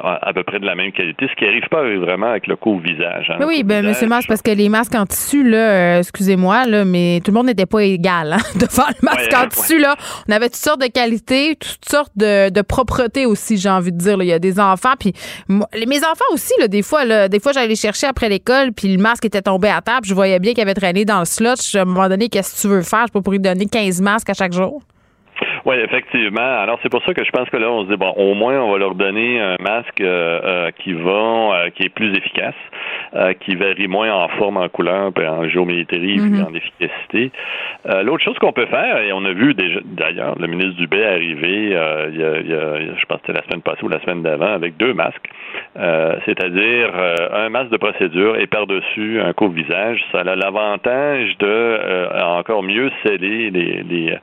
S9: à peu près de la même qualité, ce qui n'arrive pas vraiment avec le coup au visage.
S1: Hein. oui, ben, Monsieur Masque, parce que les masques en tissu, là, excusez-moi, là, mais tout le monde n'était pas égal hein, devant le masque en tissu. Là. On avait toutes sortes de qualités, toutes sortes de, de propreté aussi, j'ai envie de dire. Il y a des enfants, puis mes enfants aussi, là, des fois, là, des fois j'allais les chercher après l'école, puis le masque était tombé à table, je voyais bien qu'il avait traîné dans le slot. À un moment donné, qu'est-ce que tu veux faire? Je peux pour lui donner 15 masques à chaque jour.
S9: Oui, effectivement. Alors c'est pour ça que je pense que là, on se dit bon, au moins on va leur donner un masque euh, euh, qui va, euh, qui est plus efficace, qui varie moins en forme, en couleur, en géométrie, mm en efficacité. L'autre chose qu'on peut faire, et on a vu déjà d'ailleurs le ministre Dubé arriver, il y, a, il y a, je pense que c'était la semaine passée ou la semaine d'avant, avec deux masques, c'est-à-dire un masque de procédure et par-dessus un couvre-visage. Ça a l'avantage de encore mieux sceller les, les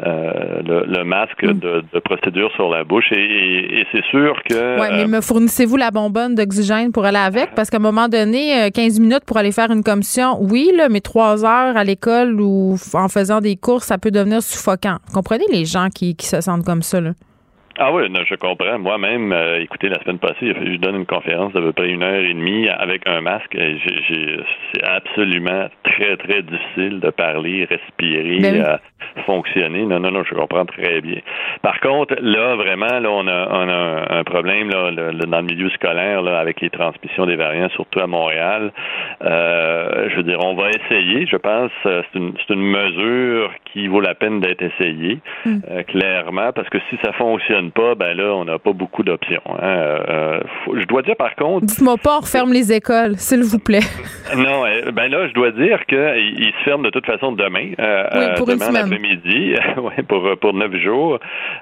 S9: le, le masque mm. de, de, procédure sur la bouche. Et, et, c'est sûr que.
S1: Oui, mais me fournissez-vous la bonbonne d'oxygène pour aller avec? Parce qu'à un moment donné, 15 euh, minutes pour aller faire une commission, oui, là, mais trois heures à l'école ou en faisant des courses, ça peut devenir suffocant. Comprenez les gens qui, qui se sentent comme ça, là?
S9: Ah oui, je comprends. Moi-même, euh, écoutez, la semaine passée, je donne une conférence d'à peu près une heure et demie avec un masque. C'est absolument très, très difficile de parler, respirer, ben euh, fonctionner. Non, non, non, je comprends très bien. Par contre, là, vraiment, là, on a, on a un problème là, dans le milieu scolaire là, avec les transmissions des variants, surtout à Montréal. Euh, je veux dire, on va essayer, je pense, c'est une, une mesure qui vaut la peine d'être essayée, mm. clairement, parce que si ça fonctionne pas, ben là, on n'a pas beaucoup d'options. Hein. Euh, je dois dire par contre.
S1: Dites-moi pas, on referme les écoles, s'il vous plaît.
S9: non, euh, ben là, je dois dire qu'ils se ferment de toute façon demain, euh, oui, pour demain l'après-midi, pour pour neuf jours.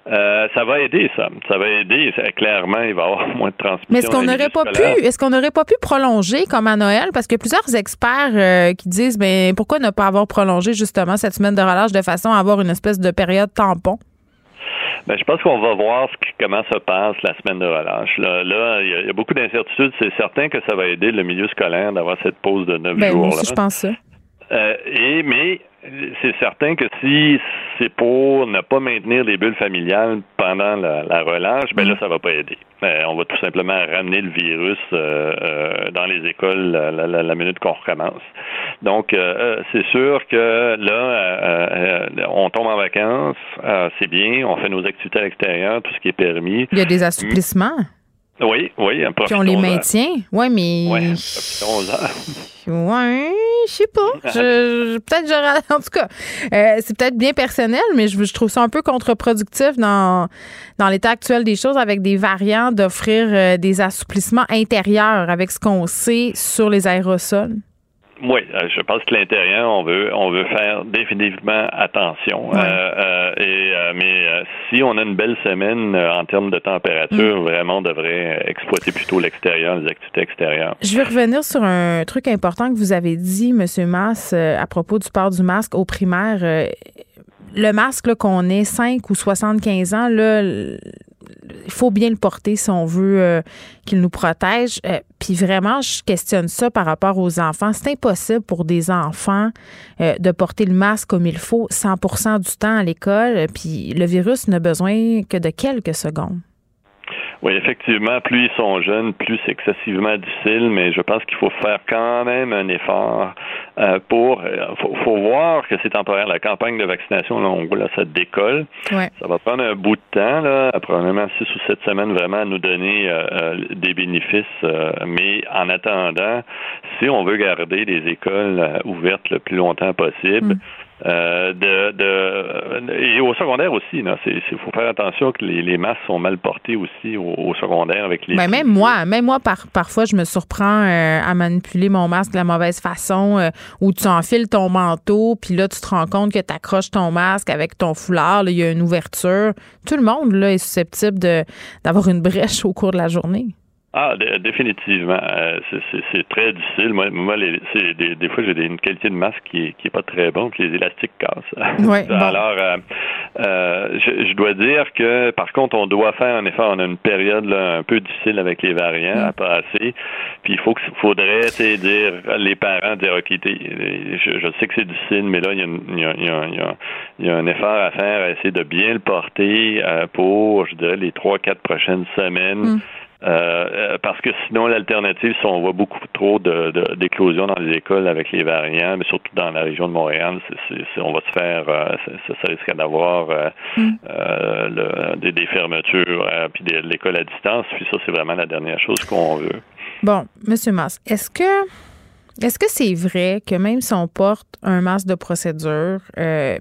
S9: ça va aider, ça. Ça va aider. clairement, il va y avoir moins de transmission.
S1: Mais est-ce qu'on n'aurait pas pu, est-ce qu'on n'aurait pas pu prolonger comme à Noël, parce que plusieurs experts qui disent, ben pourquoi ne pas avoir prolongé justement cette semaine de relâche de façon à avoir une espèce de période tampon?
S9: Ben, je pense qu'on va voir ce comment se passe la semaine de relâche. Là, là il y, a beaucoup d'incertitudes. C'est certain que ça va aider le milieu scolaire d'avoir cette pause de neuf ben, jours.
S1: Moi je pense ça.
S9: Euh, et mais c'est certain que si c'est pour ne pas maintenir des bulles familiales pendant la, relâche, ben là, mm. ça va pas aider. Euh, on va tout simplement ramener le virus euh, euh, dans les écoles la, minute qu'on recommence. Donc, c'est sûr que là, on tombe en vacances, c'est bien, on fait nos activités à l'extérieur, tout ce qui est permis.
S1: Il y a des assouplissements.
S9: Oui, oui.
S1: Puis on les maintient. Oui, mais. Oui, Ouais, je sais pas. peut-être j'aurais. En tout cas, euh, c'est peut-être bien personnel, mais je, trouve ça un peu contre-productif dans, dans l'état actuel des choses avec des variants d'offrir euh, des assouplissements intérieurs avec ce qu'on sait sur les aérosols.
S9: Oui, euh, je pense que l'intérieur, on veut, on veut faire définitivement attention. Euh, euh, et mais si on a une belle semaine en termes de température, mm. vraiment, on devrait exploiter plutôt l'extérieur, les activités extérieures.
S1: Je vais revenir sur un truc important que vous avez dit, Monsieur Mass, à propos du port du masque au primaire. le masque qu'on ait 5 ou 75 ans, là, il faut bien le porter si on veut euh, qu'il nous protège. Euh, puis vraiment, je questionne ça par rapport aux enfants. C'est impossible pour des enfants euh, de porter le masque comme il faut 100% du temps à l'école. Puis le virus n'a besoin que de quelques secondes.
S9: Oui, effectivement, plus ils sont jeunes, plus c'est excessivement difficile, mais je pense qu'il faut faire quand même un effort euh, pour. Euh, faut, voir que c'est temporaire. La campagne de vaccination, là, on, là ça décolle. Ça va prendre un bout de temps, là, probablement six ou sept semaines, vraiment à nous donner euh, des bénéfices. mais en attendant, si on veut garder les écoles ouvertes le plus longtemps possible, mm. Euh, de, de, et au secondaire aussi, il faut faire attention que les, les, masques sont mal portés aussi au, secondaire avec les.
S1: Ben même moi, même moi, par, parfois, je me surprends euh, à manipuler mon masque de la mauvaise façon, euh, où tu enfiles ton manteau, puis là, tu te rends compte que tu accroches ton masque avec ton foulard, il y a une ouverture. Tout le monde là, est susceptible d'avoir une brèche au cours de la journée.
S9: Ah, définitivement. Euh, c'est très difficile. Moi, moi les, des, des, fois, j'ai une qualité de masque qui qui est pas très bon, puis les élastiques cassent. Alors, euh, euh, je, je, dois dire que, par contre, on doit faire un effort. On a une période là, un peu difficile avec les variants à passer. Puis il faut que, faudrait dire les parents dire ok, je, je, sais que c'est difficile, mais là, il y, a il, y a, il, y a, il y a un effort à faire, à essayer de bien le porter pour, je dirais, les trois, quatre prochaines semaines. Mm. Euh, euh, parce que sinon, l'alternative, si on voit beaucoup trop d'éclosions dans les écoles avec les variants, mais surtout dans la région de Montréal, on va se faire, euh, ça, risque d'avoir mm. des, fermetures, puis de l'école à distance. Puis ça, c'est vraiment la dernière chose qu'on veut.
S1: Bon, Monsieur Mas, est-ce que est-ce que c'est vrai que même si on porte un masque de procédure,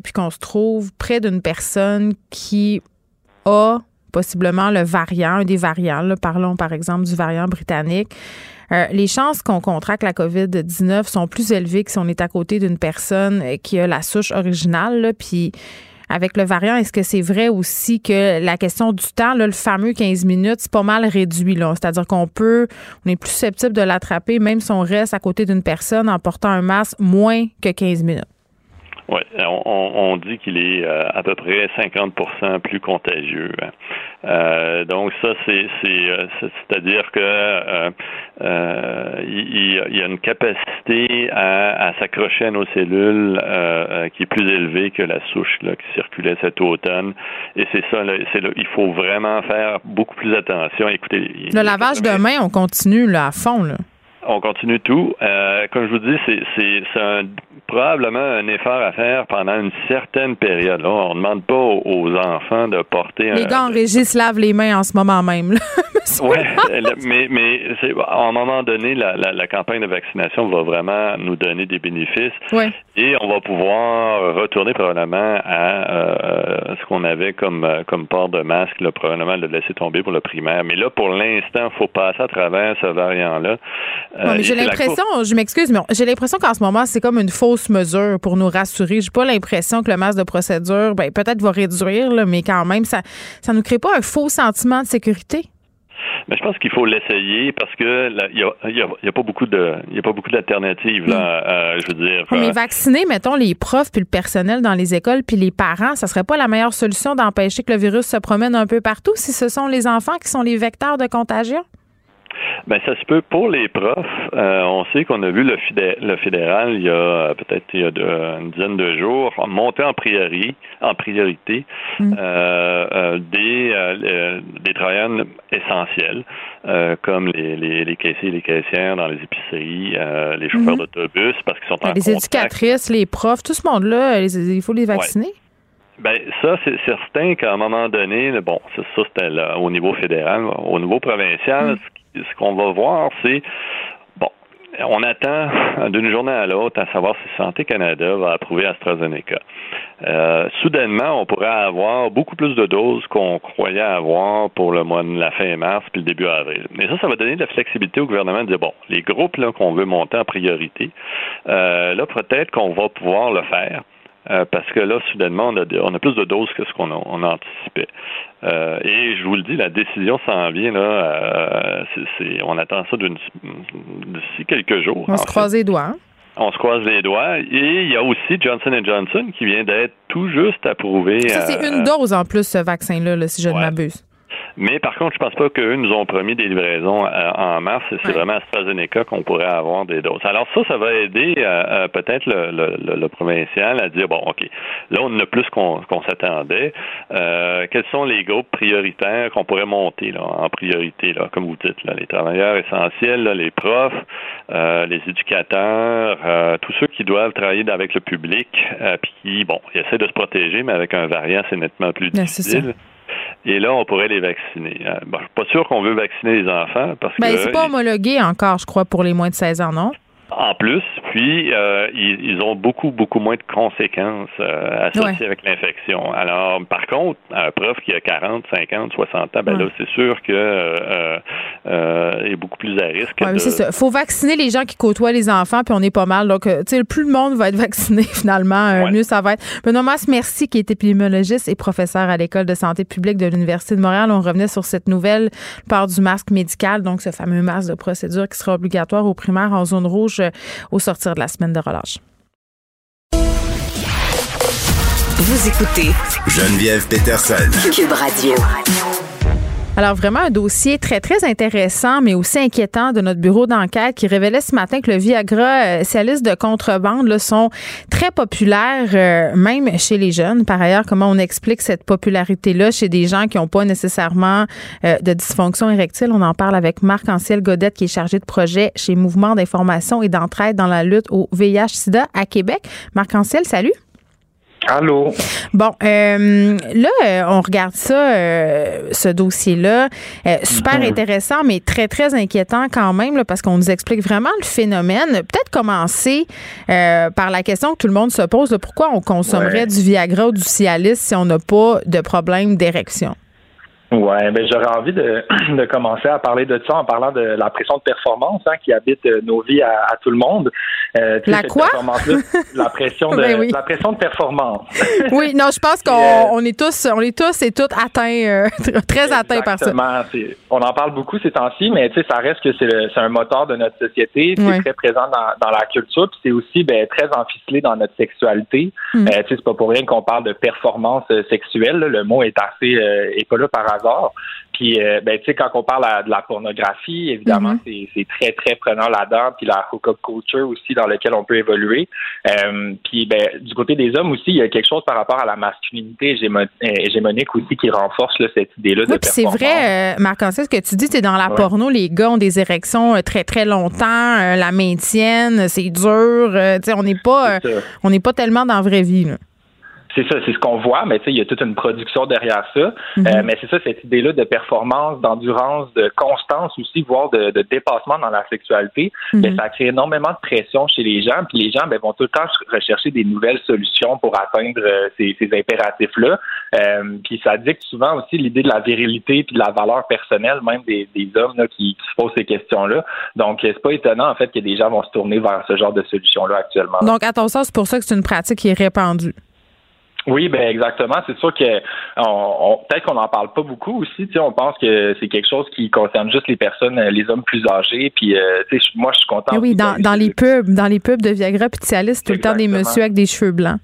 S1: puis qu'on se trouve près d'une personne qui a possiblement le variant, un des variants. parlons par exemple du variant britannique. Euh, les chances qu'on contracte la COVID-19 sont plus élevées que si on est à côté d'une personne euh, qui a la souche originale. puis avec le variant, est-ce que c'est vrai aussi que la question du temps, le fameux 15 minutes, c'est pas mal réduit. C'est-à-dire qu'on peut, on est plus susceptible de l'attraper même si on reste à côté d'une personne en portant un masque moins que 15 minutes.
S9: Oui, on, on, dit qu'il est euh, à peu près 50% plus contagieux. Hein. Euh, donc ça, c'est euh, c'est-à-dire que euh, il, y a une capacité à, à s'accrocher à nos cellules qui est plus élevée que la souche là, qui circulait cet automne. Et c'est ça, c'est il faut vraiment faire beaucoup plus attention. Écoutez,
S1: le lavage de main, on continue là, à fond. Là.
S9: On continue tout. Euh, comme je vous dis, c'est un, probablement un effort à faire pendant une certaine période. Là, on ne demande pas aux, enfants de porter
S1: les gars en régie se lavent les mains en ce moment même.
S9: oui, mais, mais à un moment donné, la, la, campagne de vaccination va vraiment nous donner des bénéfices.
S1: Ouais.
S9: Et on va pouvoir retourner probablement à euh, ce qu'on avait comme, euh, comme port de masque, là, probablement le laisser tomber pour le primaire. Mais là, pour l'instant, il faut passer à travers ce variant-là.
S1: Euh, j'ai l'impression, je m'excuse, mais j'ai l'impression qu'en ce moment, c'est comme une fausse mesure pour nous rassurer. J'ai pas l'impression que le masque de procédure, ben, peut-être va réduire, là, mais quand même, ça, ça nous crée pas un faux sentiment de sécurité.
S9: Mais je pense qu'il faut l'essayer parce que il y a, pas beaucoup de y a pas beaucoup d'alternatives là. Hmm. Euh, je veux dire.
S1: Mais euh, vacciner, mettons les profs puis le personnel dans les écoles puis les parents, ça serait pas la meilleure solution d'empêcher que le virus se promène un peu partout si ce sont les enfants qui sont les vecteurs de contagion?
S9: Ben ça se peut pour les profs. Euh, on sait qu'on a vu le, le fédéral il y a peut-être il y a une dizaine de jours monter en priorité, en priorité mm. euh, euh, des des travailleurs essentiels comme les, les, les caissiers et les caissières dans les épiceries, les chauffeurs mm-hmm. d'autobus parce qu'ils sont en
S1: Les éducatrices, les profs, tout ce monde-là, il faut les vacciner?
S9: Ben ça, c'est certain qu'à un moment donné, bon, ça, c'était au niveau fédéral, au niveau provincial, mm ce qu'on va voir, c'est bon, on attend d'une journée à l'autre à savoir si Santé Canada va approuver AstraZeneca. Euh, soudainement, on pourrait avoir beaucoup plus de doses qu'on croyait avoir pour le mois de la fin mars puis le début avril. Mais ça, ça va donner de la flexibilité au gouvernement de dire bon, les groupes qu'on veut monter en priorité, euh, là peut-être qu'on va pouvoir le faire. Euh, parce que là, soudainement, on a, on a plus de doses que ce qu'on on anticipait. Euh, et je vous le dis, la décision s'en vient là. Euh, on attend ça d'ici quelques jours.
S1: On se croise les doigts. Hein?
S9: On se croise les doigts. Et il y a aussi Johnson Johnson qui vient d'être tout juste approuvé.
S1: Ça, c'est une dose en plus, ce vaccin-là, si je ne m'abuse.
S9: Mais par contre, je pense pas qu'eux nous ont promis des livraisons euh, en mars. C'est vraiment AstraZeneca qu'on pourrait avoir des doses. Alors ça, ça va aider euh, euh, peut-être le, le, le, provincial à dire bon, ok, là on a plus qu'on s'attendait. quels sont les groupes prioritaires qu'on pourrait monter là, en priorité là, comme vous dites là, les travailleurs essentiels, les profs, les éducateurs, tous ceux qui doivent travailler avec le public, puis qui bon, ils essaient de se protéger, mais avec un variant, c'est nettement plus difficile. Et là, on pourrait les vacciner. Euh, bon, je suis pas sûr qu'on veut vacciner les enfants parce
S1: ben,
S9: que.
S1: c'est pas homologué encore, je crois, pour les moins de 16 ans, non?
S9: En plus, puis euh, ils, ont beaucoup, beaucoup moins de conséquences euh, associées avec l'infection. Alors, par contre, un prof qui a 40, 50, 60 ans, ben là, c'est sûr que euh, euh, est beaucoup plus à risque.
S1: Oui, c'est ça. faut vacciner les gens qui côtoient les enfants, puis on est pas mal. Donc, tu sais, plus le monde va être vacciné, finalement, mieux ça va être. Benoît Mas, merci, qui est épidémiologiste et professeur à l'École de santé publique de l'Université de Montréal. On revenait sur cette nouvelle part du masque médical, donc ce fameux masque de procédure qui sera obligatoire aux primaires en zone rouge au sortir de la semaine de relâche.
S7: Vous écoutez
S6: Geneviève Peterson.
S7: Cube Radio.
S1: Alors vraiment un dossier très très intéressant mais aussi inquiétant de notre bureau d'enquête qui révélait ce matin que le Viagra, euh, ces listes de contrebande là, sont très populaires euh, même chez les jeunes. Par ailleurs, comment on explique cette popularité là chez des gens qui n'ont pas nécessairement euh, de dysfonction érectile? On en parle avec Marc Anciel Godette qui est chargé de projet chez Mouvement d'information et d'entraide dans la lutte au VIH/SIDA à Québec. Marc Anciel, salut.
S10: Allô?
S1: Bon, euh, là, euh, on regarde ça, euh, ce dossier-là, super mhm. intéressant, mais très très inquiétant quand même, parce qu'on nous explique vraiment le phénomène. Peut-être commencer par la question que tout le monde se pose pourquoi on consommerait du Viagra ou du Cialis si on n'a pas de problème d'érection?
S10: Ouais, ben j'aurais envie de, de, commencer à parler de ça en parlant de la pression de performance hein, qui habite euh, nos vies à, à tout le monde.
S1: Euh, la quoi?
S10: La pression de ben la pression de performance.
S1: oui, non, je pense qu'on euh, on est tous on est tous et toutes atteints très atteints par ça.
S10: On en parle beaucoup ces temps-ci, mais tu sais ça reste que c'est un moteur de notre société, c'est très présent dans, dans la culture, puis c'est aussi ben, très enficelé dans notre sexualité. Mm. tu sais c'est pas pour rien qu'on parle de performance sexuelle. Le mot est assez est pas là par hasard puis, euh, ben, tu sais, quand on parle de la pornographie, évidemment, mm-hmm. c'est très, très prenant là-dedans. Puis la hookup culture aussi dans lequel on peut évoluer. Euh, puis, ben, du côté des hommes aussi, il y a quelque chose par rapport à la masculinité hégémonique aussi qui renforce cette idée-là
S1: oui, c'est vrai, euh, Marc-Ancel, ce que tu dis, c'est dans la porno, les gars ont des érections très, très longtemps, la maintiennent, c'est dur. tu sais, on n'est pas, on n'est pas tellement dans la vraie vie. Là
S10: c'est ça, c'est ce qu'on voit, mais tu sais, il y a toute une production derrière ça. Mhm. Euh, mais c'est ça, cette idée-là de performance, d'endurance, de constance aussi, voire de, de dépassement dans la sexualité, mhm. ben, ça crée énormément de pression chez les gens. Puis les gens ben, vont tout le temps rechercher des nouvelles solutions pour atteindre euh, ces, ces impératifs-là. Euh, puis ça dicte souvent aussi l'idée de la virilité puis de la valeur personnelle, même des, des hommes là, qui, qui, se posent ces questions-là. Donc, c'est pas étonnant en fait que des gens vont se tourner vers ce genre de solutions-là actuellement.
S1: Donc, à ton sens, c'est pour ça que c'est une pratique qui est répandue.
S10: Oui, ben exactement. C'est sûr que on, peut-être qu'on n'en parle pas beaucoup aussi. Tu sais, on pense que c'est quelque chose qui concerne juste les personnes, les hommes plus âgés. Puis, euh, tu sais, moi, je suis content.
S1: oui, dans, dans les pubs, dans les pubs de Viagra puis de Cialis, tout le temps des messieurs avec des cheveux blancs.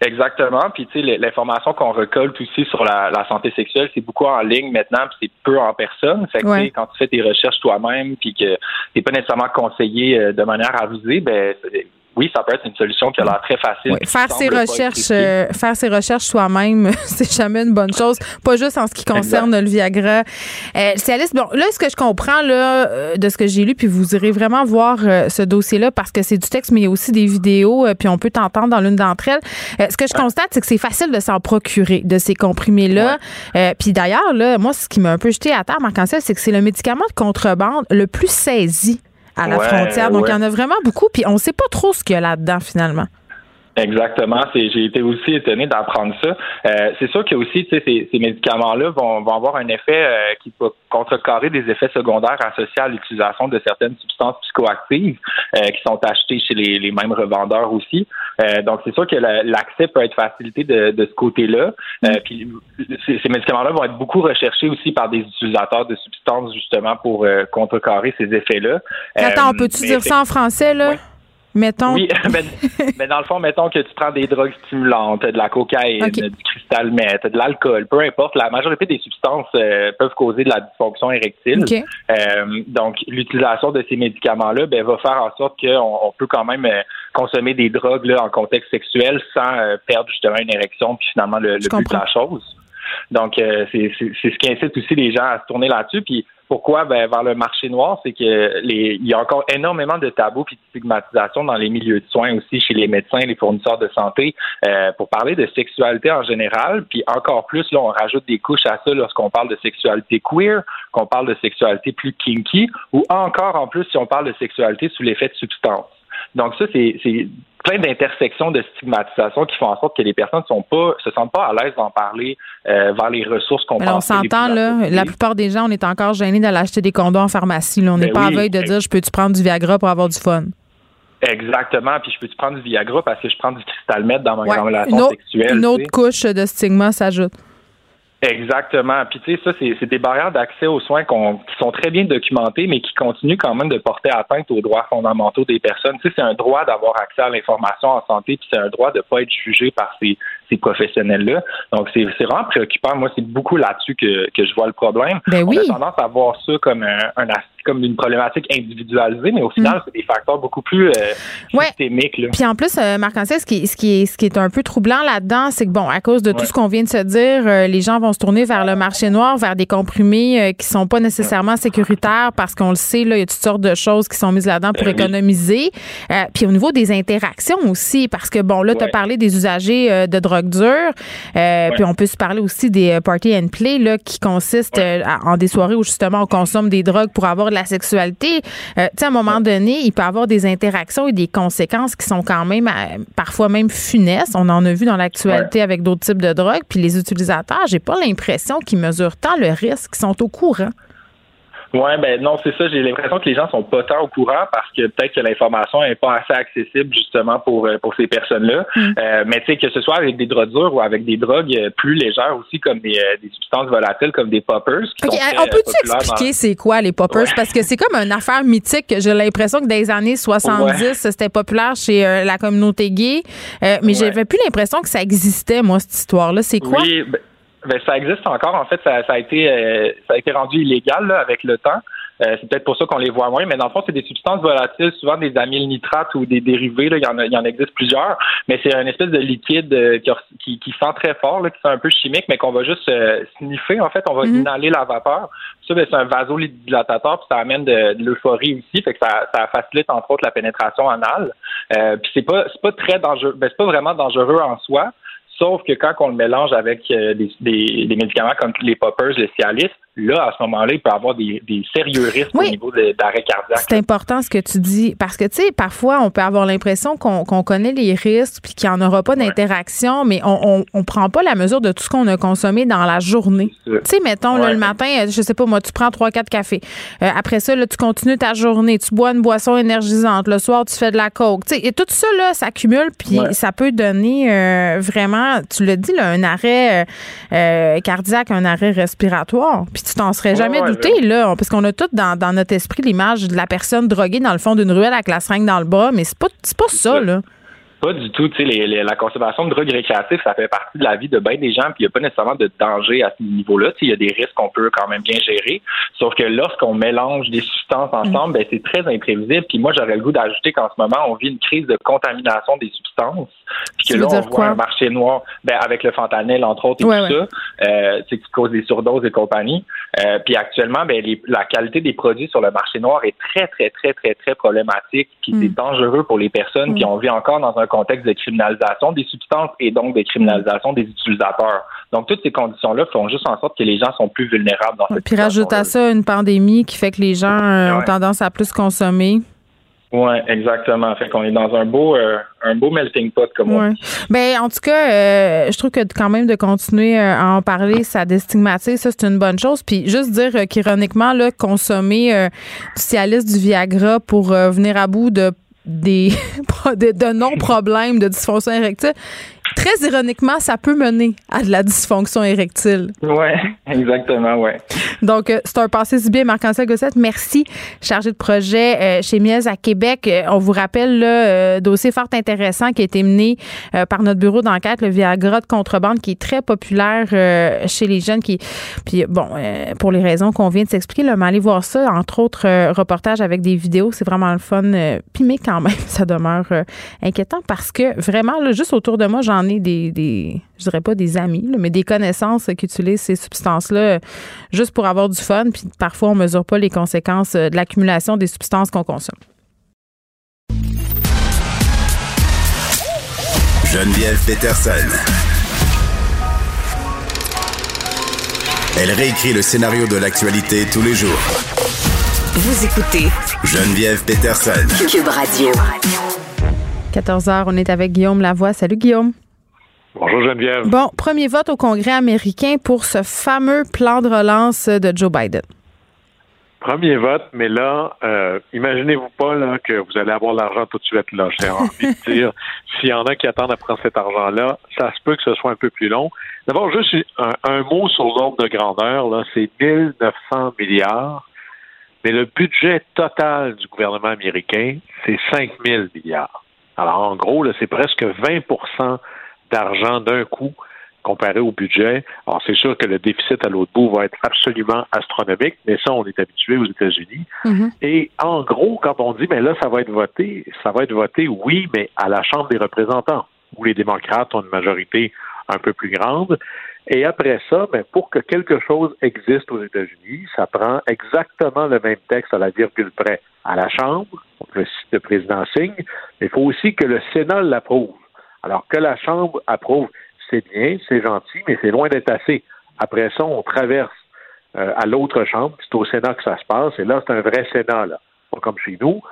S10: Exactement. Puis tu sais, l'information qu'on récolte aussi sur la, santé sexuelle, c'est beaucoup en ligne maintenant, puis c'est peu en personne. Fait que quand tu fais tes recherches toi-même, puis que t'es pas nécessairement conseillé euh, de manière avisée, ben oui, ça peut être une solution qui a l'air très facile.
S1: Faire ses recherches, euh, faire ses recherches soi-même, c'est jamais une bonne chose. Pas juste en ce qui concerne le Viagra. Euh, Alice, bon, là, ce que je comprends là euh, de ce que j'ai lu, puis vous irez vraiment voir euh, ce dossier-là parce que c'est du texte, mais il y a aussi des vidéos, puis on peut t'entendre dans l'une d'entre elles. ce que je constate, c'est que c'est facile de s'en procurer de ces comprimés-là. puis d'ailleurs, là, moi, ce qui m'a un peu jeté à terre, Marc c'est que c'est le médicament de contrebande le plus saisi à la frontière. Donc, il y en a vraiment beaucoup, puis on ne sait pas trop ce qu'il y a là-dedans, finalement.
S10: Exactement. J'ai été aussi étonné d'apprendre ça. Euh, c'est sûr que aussi, ces, ces médicaments-là vont, vont, avoir un effet euh, qui peut contrecarrer des effets secondaires associés à l'utilisation de certaines substances psychoactives euh, qui sont achetées chez les, les mêmes revendeurs aussi. Euh, donc, c'est sûr que l'accès peut être facilité de, de ce côté-là. Euh, mm. puis, ces, ces médicaments-là vont être beaucoup recherchés aussi par des utilisateurs de substances justement pour contrecarrer ces effets-là.
S1: Attends, peux-tu dire ça en français, là? Mettons.
S10: Oui, mais, dans le fond, mettons que tu prends des drogues stimulantes, de la cocaïne, du cristal meth, de l'alcool, peu importe, la majorité des substances euh, peuvent causer de la dysfonction érectile. Euh, donc, l'utilisation de ces médicaments-là ben, va faire en sorte qu'on on peut quand même euh, consommer des drogues là, en contexte sexuel sans perdre justement une érection, puis finalement le, le but de la chose. Donc, c'est ce qui incite aussi les gens à se tourner là-dessus. Puis, pourquoi? Ben, vers le marché noir, c'est que les, il y a encore énormément de tabous et de stigmatisation dans les milieux de soins aussi, chez les médecins, les fournisseurs de santé, euh, pour parler de sexualité en général. Puis encore plus, là, on rajoute des couches à ça lorsqu'on parle de sexualité queer, qu'on parle de sexualité plus kinky, ou encore en plus si on parle de sexualité sous l'effet de substance. Donc ça, c'est plein d'intersections de stigmatisation qui font en sorte que les personnes sont pas se sentent pas à l'aise d'en parler euh, vers les ressources qu'on
S1: On s'entend là, la plupart des gens, on est encore gênés d'aller acheter des condoms en pharmacie. On n'est ben pas à veille de dire je peux-tu prendre du Viagra pour avoir du fun?
S10: Exactement. Puis je peux-tu prendre du Viagra parce que je prends du cristal dans ma relation sexuelle.
S1: Une autre couche de stigma s'ajoute.
S10: Exactement. Puis tu sais, ça, c'est des barrières d'accès aux soins qui sont très bien documentées, mais qui continuent quand même de porter atteinte aux droits fondamentaux des personnes. Tu sais, c'est un droit d'avoir accès à l'information en santé, puis c'est un droit de ne pas être jugé par ces, ces professionnels-là. Donc, c'est vraiment préoccupant. Moi, c'est beaucoup là-dessus que, que je vois le problème.
S1: Ben oui.
S10: On a tendance à voir ça comme un, un comme une problématique individualisée, mais au final, mm. c'est des facteurs beaucoup plus euh, systémiques.
S1: Puis en plus, euh, Marc-Ancel, ce qui, ce, qui est, ce qui est un peu troublant là-dedans, c'est que, bon, à cause de tout ce qu'on vient de se dire, euh, les gens vont se tourner vers le marché noir, vers des comprimés qui sont pas nécessairement sécuritaires parce qu'on le sait, là, il y a toutes sortes de choses qui sont mises là-dedans pour ben économiser. puis au niveau des interactions aussi, parce que, bon, là, tu as parlé des usagers de drogue dure, puis on peut se parler aussi des party and play, là, qui consistent en des soirées où justement on consomme des drogues pour avoir de la sexualité, euh, tu sais, à un moment donné, il peut y avoir des interactions et des conséquences qui sont quand même euh, parfois même funestes. On en a vu dans l'actualité avec d'autres types de drogues. Puis les utilisateurs, j'ai pas l'impression qu'ils mesurent tant le risque, qu'ils sont au courant.
S10: Oui, ben non, c'est ça. J'ai l'impression que les gens sont pas tant au courant parce que peut-être que l'information n'est pas assez accessible justement pour euh, pour ces personnes-là. Mm. Euh, mais tu sais que ce soit avec des drogues dures ou avec des drogues euh, plus légères aussi comme des, des substances volatiles comme des poppers.
S1: on peut-tu expliquer c'est quoi les poppers? Parce que c'est comme une affaire mythique. J'ai l'impression que dans les années 70 c'était populaire chez la communauté gay, mais j'avais plus l'impression que ça existait moi cette histoire-là. C'est quoi?
S10: Oui, ben, ben, ça existe encore. En fait, ça, ça a été euh, ça a été rendu illégal là, avec le temps. Euh, c'est peut-être pour ça qu'on les voit moins, mais dans le fond, c'est des substances volatiles, souvent des amylnitrates ou des dérivés. Là, il, y en il y en existe plusieurs, mais c'est une espèce de liquide euh, qui, qui, sent très fort, là, qui sent un peu chimique, mais qu'on va juste sniffer. En fait, on va mm-hmm. inhaler la vapeur. Ça, ben, c'est un vasodilatateur, puis ça amène de, l'euphorie aussi, fait que ça, ça, facilite entre autres la pénétration anale. puis c'est pas c'est pas très dangereux, ben, c'est pas vraiment dangereux en soi. Sauf que quand on le mélange avec euh, des, des, médicaments comme les poppers, le Cialis, là, à ce moment-là, il peut avoir des, sérieux risques au niveau d'arrêt cardiaque.
S1: C'est important ce que tu dis, parce que, tu sais, parfois, on peut avoir l'impression qu'on connaît les risques puis qu'il n'y en aura pas d'interaction, mais on ne prend pas la mesure de tout ce qu'on a consommé dans la journée. Tu sais, mettons, le matin, euh, je sais pas, moi, tu prends 3-4 cafés. Euh, après ça, là, tu continues ta journée, tu bois une boisson énergisante. Le soir, tu fais de la coke. Tu sais, et tout ça, là, ça cumule, puis ça peut donner euh, vraiment, tu le dis, là, un arrêt cardiaque, un arrêt respiratoire. Puis tu t'en serais jamais douté, là, parce qu'on a tout dans, notre esprit l'image de la personne droguée dans le fond d'une ruelle avec la seringue dans le bas, mais c'est pas, pas ça, là.
S10: Pas du tout. Tu sais, la consommation de drogues récréatives, ça fait partie de la vie de bien des gens, puis il n'y a pas nécessairement de danger à ce niveau-là. Tu sais, il y a des risques qu'on peut quand même bien gérer. Sauf que lorsqu'on mélange des substances ensemble, ben, c'est très imprévisible. Puis moi, j'aurais le goût d'ajouter qu'en ce moment, on vit une crise de contamination des substances. Puis que là, on voit un marché noir ben, avec le fentanyl, entre autres, et tout ça, euh, qui cause des surdoses et compagnie. Euh, puis actuellement, ben, la qualité des produits sur le marché noir est très, très, très, très, très problématique. Puis c'est mm. dangereux pour les personnes. qui mm. ont vu encore dans un contexte de criminalisation des substances et donc de criminalisation des utilisateurs. Donc, toutes ces conditions-là font juste en sorte que les gens sont plus vulnérables dans cette
S1: Puis rajoute à ça une pandémie qui fait que les gens euh, ont tendance à plus consommer.
S10: Oui, exactement. Fait qu'on est dans un beau, euh, un beau melting pot, comme on dit.
S1: Ben, en tout cas, euh, je trouve que quand même de continuer à en parler, ça déstigmatise, ça, c'est une bonne chose. Puis juste dire qu'ironiquement, là, consommer du Cialis, du Viagra pour venir à bout de des de non-problèmes de dysfonction érectile, très ironiquement, ça peut mener à de la dysfonction érectile.
S10: Oui, exactement, oui.
S1: Donc, euh, c'est un passé si bien, Marc-Ancel Gossette. Merci, chargé de projet euh, chez Mies à Québec. Euh, on vous rappelle le dossier fort intéressant qui a été mené par notre bureau d'enquête, le Viagra de contrebande, qui est très populaire chez les jeunes. Qui, puis, bon, pour les raisons qu'on vient de s'expliquer, là, mais allez voir ça, entre autres reportages avec des vidéos, c'est vraiment le fun. puis, mais quand même, ça demeure inquiétant parce que vraiment, là, juste autour de moi, j'en ai des, des, je dirais pas des amis, mais des connaissances qui utilisent ces substances-là juste pour avoir du fun. Puis parfois, on mesure pas les conséquences de l'accumulation des substances qu'on consomme.
S6: Geneviève Peterson. Elle réécrit le scénario de l'actualité tous les jours.
S7: Vous écoutez
S6: Geneviève Peterson.
S7: Cube Radio.
S1: 14 h on est avec Guillaume Lavoie. Salut Guillaume.
S11: Bonjour Geneviève.
S1: Bon, premier vote au Congrès américain pour ce fameux plan de relance de Joe Biden.
S11: Premier vote, mais là, euh, imaginez-vous pas là, que vous allez avoir l'argent tout de suite. Là, j'ai envie de dire, s'il y en a qui attendent à prendre cet argent-là, ça se peut que ce soit un peu plus long. D'abord, juste un, mot sur l'ordre de grandeur. Là, c'est 1900 milliards, mais le budget total du gouvernement américain, c'est 5000 milliards. Alors, en gros, là, c'est presque 20 d'argent d'un coup comparé au budget. Alors, c'est sûr que le déficit à l'autre bout va être absolument astronomique, mais ça, on est habitué aux États-Unis. Mm-hmm. Et en gros, quand on dit, mais là, ça va être voté, ça va être voté, oui, mais à la Chambre des représentants, où les démocrates ont une majorité un peu plus grande. Et après ça, ben, pour que quelque chose existe aux États-Unis, ça prend exactement le même texte à la virgule près à la Chambre, le, le président signe, mais il faut aussi que le Sénat l'approuve. Alors que la Chambre approuve, c'est bien, c'est gentil, mais c'est loin d'être assez. Après ça, on traverse euh, à l'autre chambre, c'est au Sénat que ça se passe, et là, c'est un vrai Sénat, là, pas comme chez nous.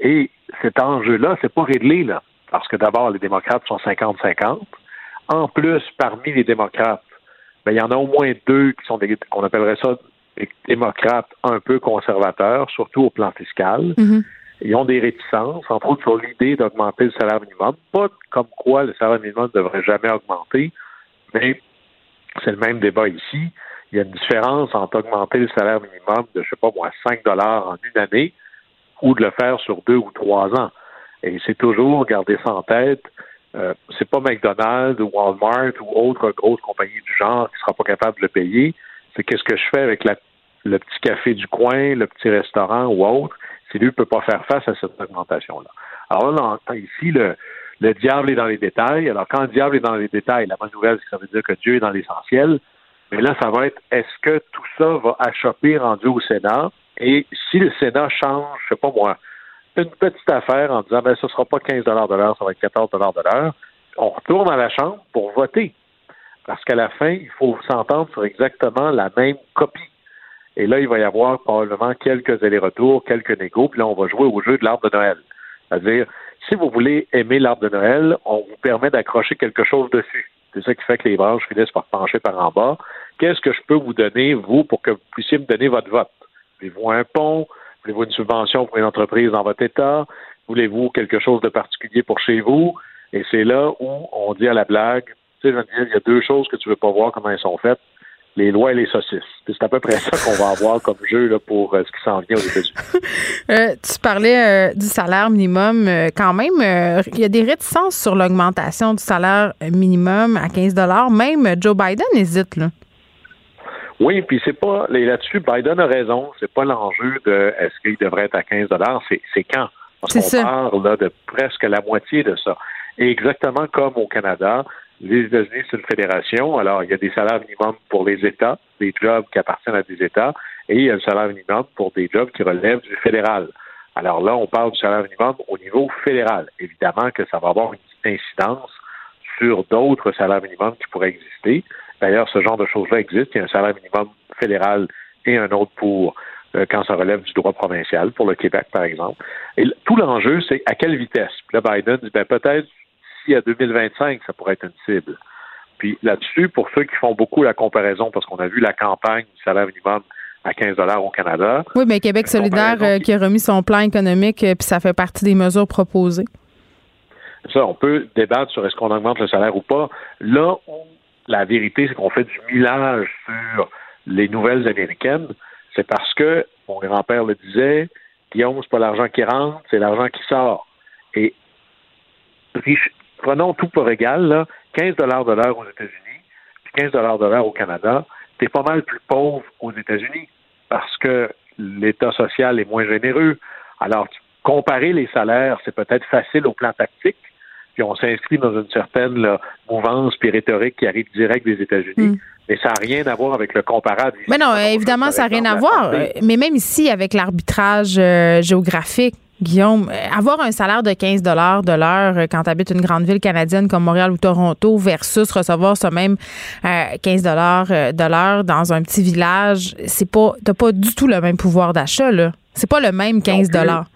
S11: Et cet enjeu-là, c'est pas réglé, là, parce que d'abord, les démocrates sont 50-50. En plus, parmi les démocrates, ben, il y en a au moins deux qui sont des, qu'on appellerait ça des démocrates un peu conservateurs, surtout au plan fiscal. Mm-hmm. Ils ont des réticences, entre autres sur l'idée d'augmenter le salaire minimum. Pas comme quoi le salaire minimum ne devrait jamais augmenter, mais c'est le même débat ici. Il y a une différence entre augmenter le salaire minimum de, je sais pas moi, 5 dollars en une année ou de le faire sur deux ou trois ans. Et c'est toujours garder ça en tête. Euh, c'est pas McDonald's ou Walmart ou autre grosse compagnie du genre qui sera pas capable de le payer. C'est qu'est-ce que je fais avec le petit café du coin, le petit restaurant ou autre? Lui ne peut pas faire face à cette augmentation-là. Alors là, ici, le, le diable est dans les détails. Alors, quand le diable est dans les détails, la bonne nouvelle, c'est que ça veut dire que Dieu est dans l'essentiel. Mais là, ça va être est-ce que tout ça va achoper rendu au Sénat? Et si le Sénat change, je sais pas moi, une petite affaire en disant ben ce sera pas 15 de l'heure, ça va être 14 de l'heure, on retourne à la Chambre pour voter. Parce qu'à la fin, il faut s'entendre sur exactement la même copie. Et là, il va y avoir probablement quelques allers-retours, quelques négos, puis là, on va jouer au jeu de l'arbre de Noël. C'est-à-dire, si vous voulez aimer l'arbre de Noël, on vous permet d'accrocher quelque chose dessus. C'est ça qui fait que les branches finissent par pencher par en bas. Qu'est-ce que je peux vous donner, vous, pour que vous puissiez me donner votre vote? Voulez-vous un pont? Voulez-vous une subvention pour une entreprise dans votre État? Voulez-vous quelque chose de particulier pour chez vous? Et c'est là où on dit à la blague, tu sais, il y a deux choses que tu veux pas voir comment elles sont faites les lois et les saucisses. C'est à peu près ça qu'on va avoir comme jeu là, pour euh, ce qui s'en vient aux États-Unis.
S1: Euh, tu parlais euh, du salaire minimum. quand même, il y a des réticences sur l'augmentation du salaire minimum à 15 Même Joe Biden hésite. Là.
S11: Oui, puis c'est pas là-dessus, Biden a raison. C'est pas l'enjeu de est-ce qu'il devrait être à 15 c'est quand? Parce qu'on parle là, de presque la moitié de ça. Et exactement comme au Canada, les États-Unis, c'est une fédération. Alors, il y a des salaires minimums pour les États, des jobs qui appartiennent à des États, et il y a un salaire minimum pour des jobs qui relèvent du fédéral. Alors là, on parle du salaire minimum au niveau fédéral. Évidemment que ça va avoir une d'incidence sur d'autres salaires minimums qui pourraient exister. D'ailleurs, ce genre de choses-là existe. Il y a un salaire minimum fédéral et un autre pour euh, quand ça relève du droit provincial, pour le Québec, par exemple. Et tout l'enjeu, c'est à quelle vitesse? Puis là, Biden dit, ben, peut-être à 2025, ça pourrait être une cible. Puis là-dessus, pour ceux qui font beaucoup la comparaison, parce qu'on a vu la campagne du salaire minimum à 15 au Canada.
S1: Oui, mais Québec solidaire euh, qui a remis son plan économique, euh, puis ça fait partie des mesures proposées.
S11: Ça, on peut débattre sur est-ce qu'on augmente le salaire ou pas. Là où la vérité, c'est qu'on fait du millage sur les nouvelles américaines, c'est parce que, mon grand-père le disait, Guillaume, c'est pas l'argent qui rentre, c'est l'argent qui sort. Et prenons tout pour égal, là, 15 de l'heure aux États-Unis, puis 15 de l'heure au Canada, t'es pas mal plus pauvre aux États-Unis parce que l'État social est moins généreux. Alors, comparer les salaires, c'est peut-être facile au plan tactique, puis on s'inscrit dans une certaine mouvance puis rhétorique qui arrive direct des États-Unis. Mm. Mais ça n'a rien à voir avec le comparable.
S1: Mais non, évidemment, ça n'a rien à voir. Mais même ici, avec l'arbitrage euh, géographique, Guillaume, euh, avoir un salaire de 15 de l'heure euh, quand tu habites une grande ville canadienne comme Montréal ou Toronto versus recevoir ce même 15 de l'heure dans un petit village, c'est pas t'as pas du tout le même pouvoir d'achat là. C'est pas le même 15 dollars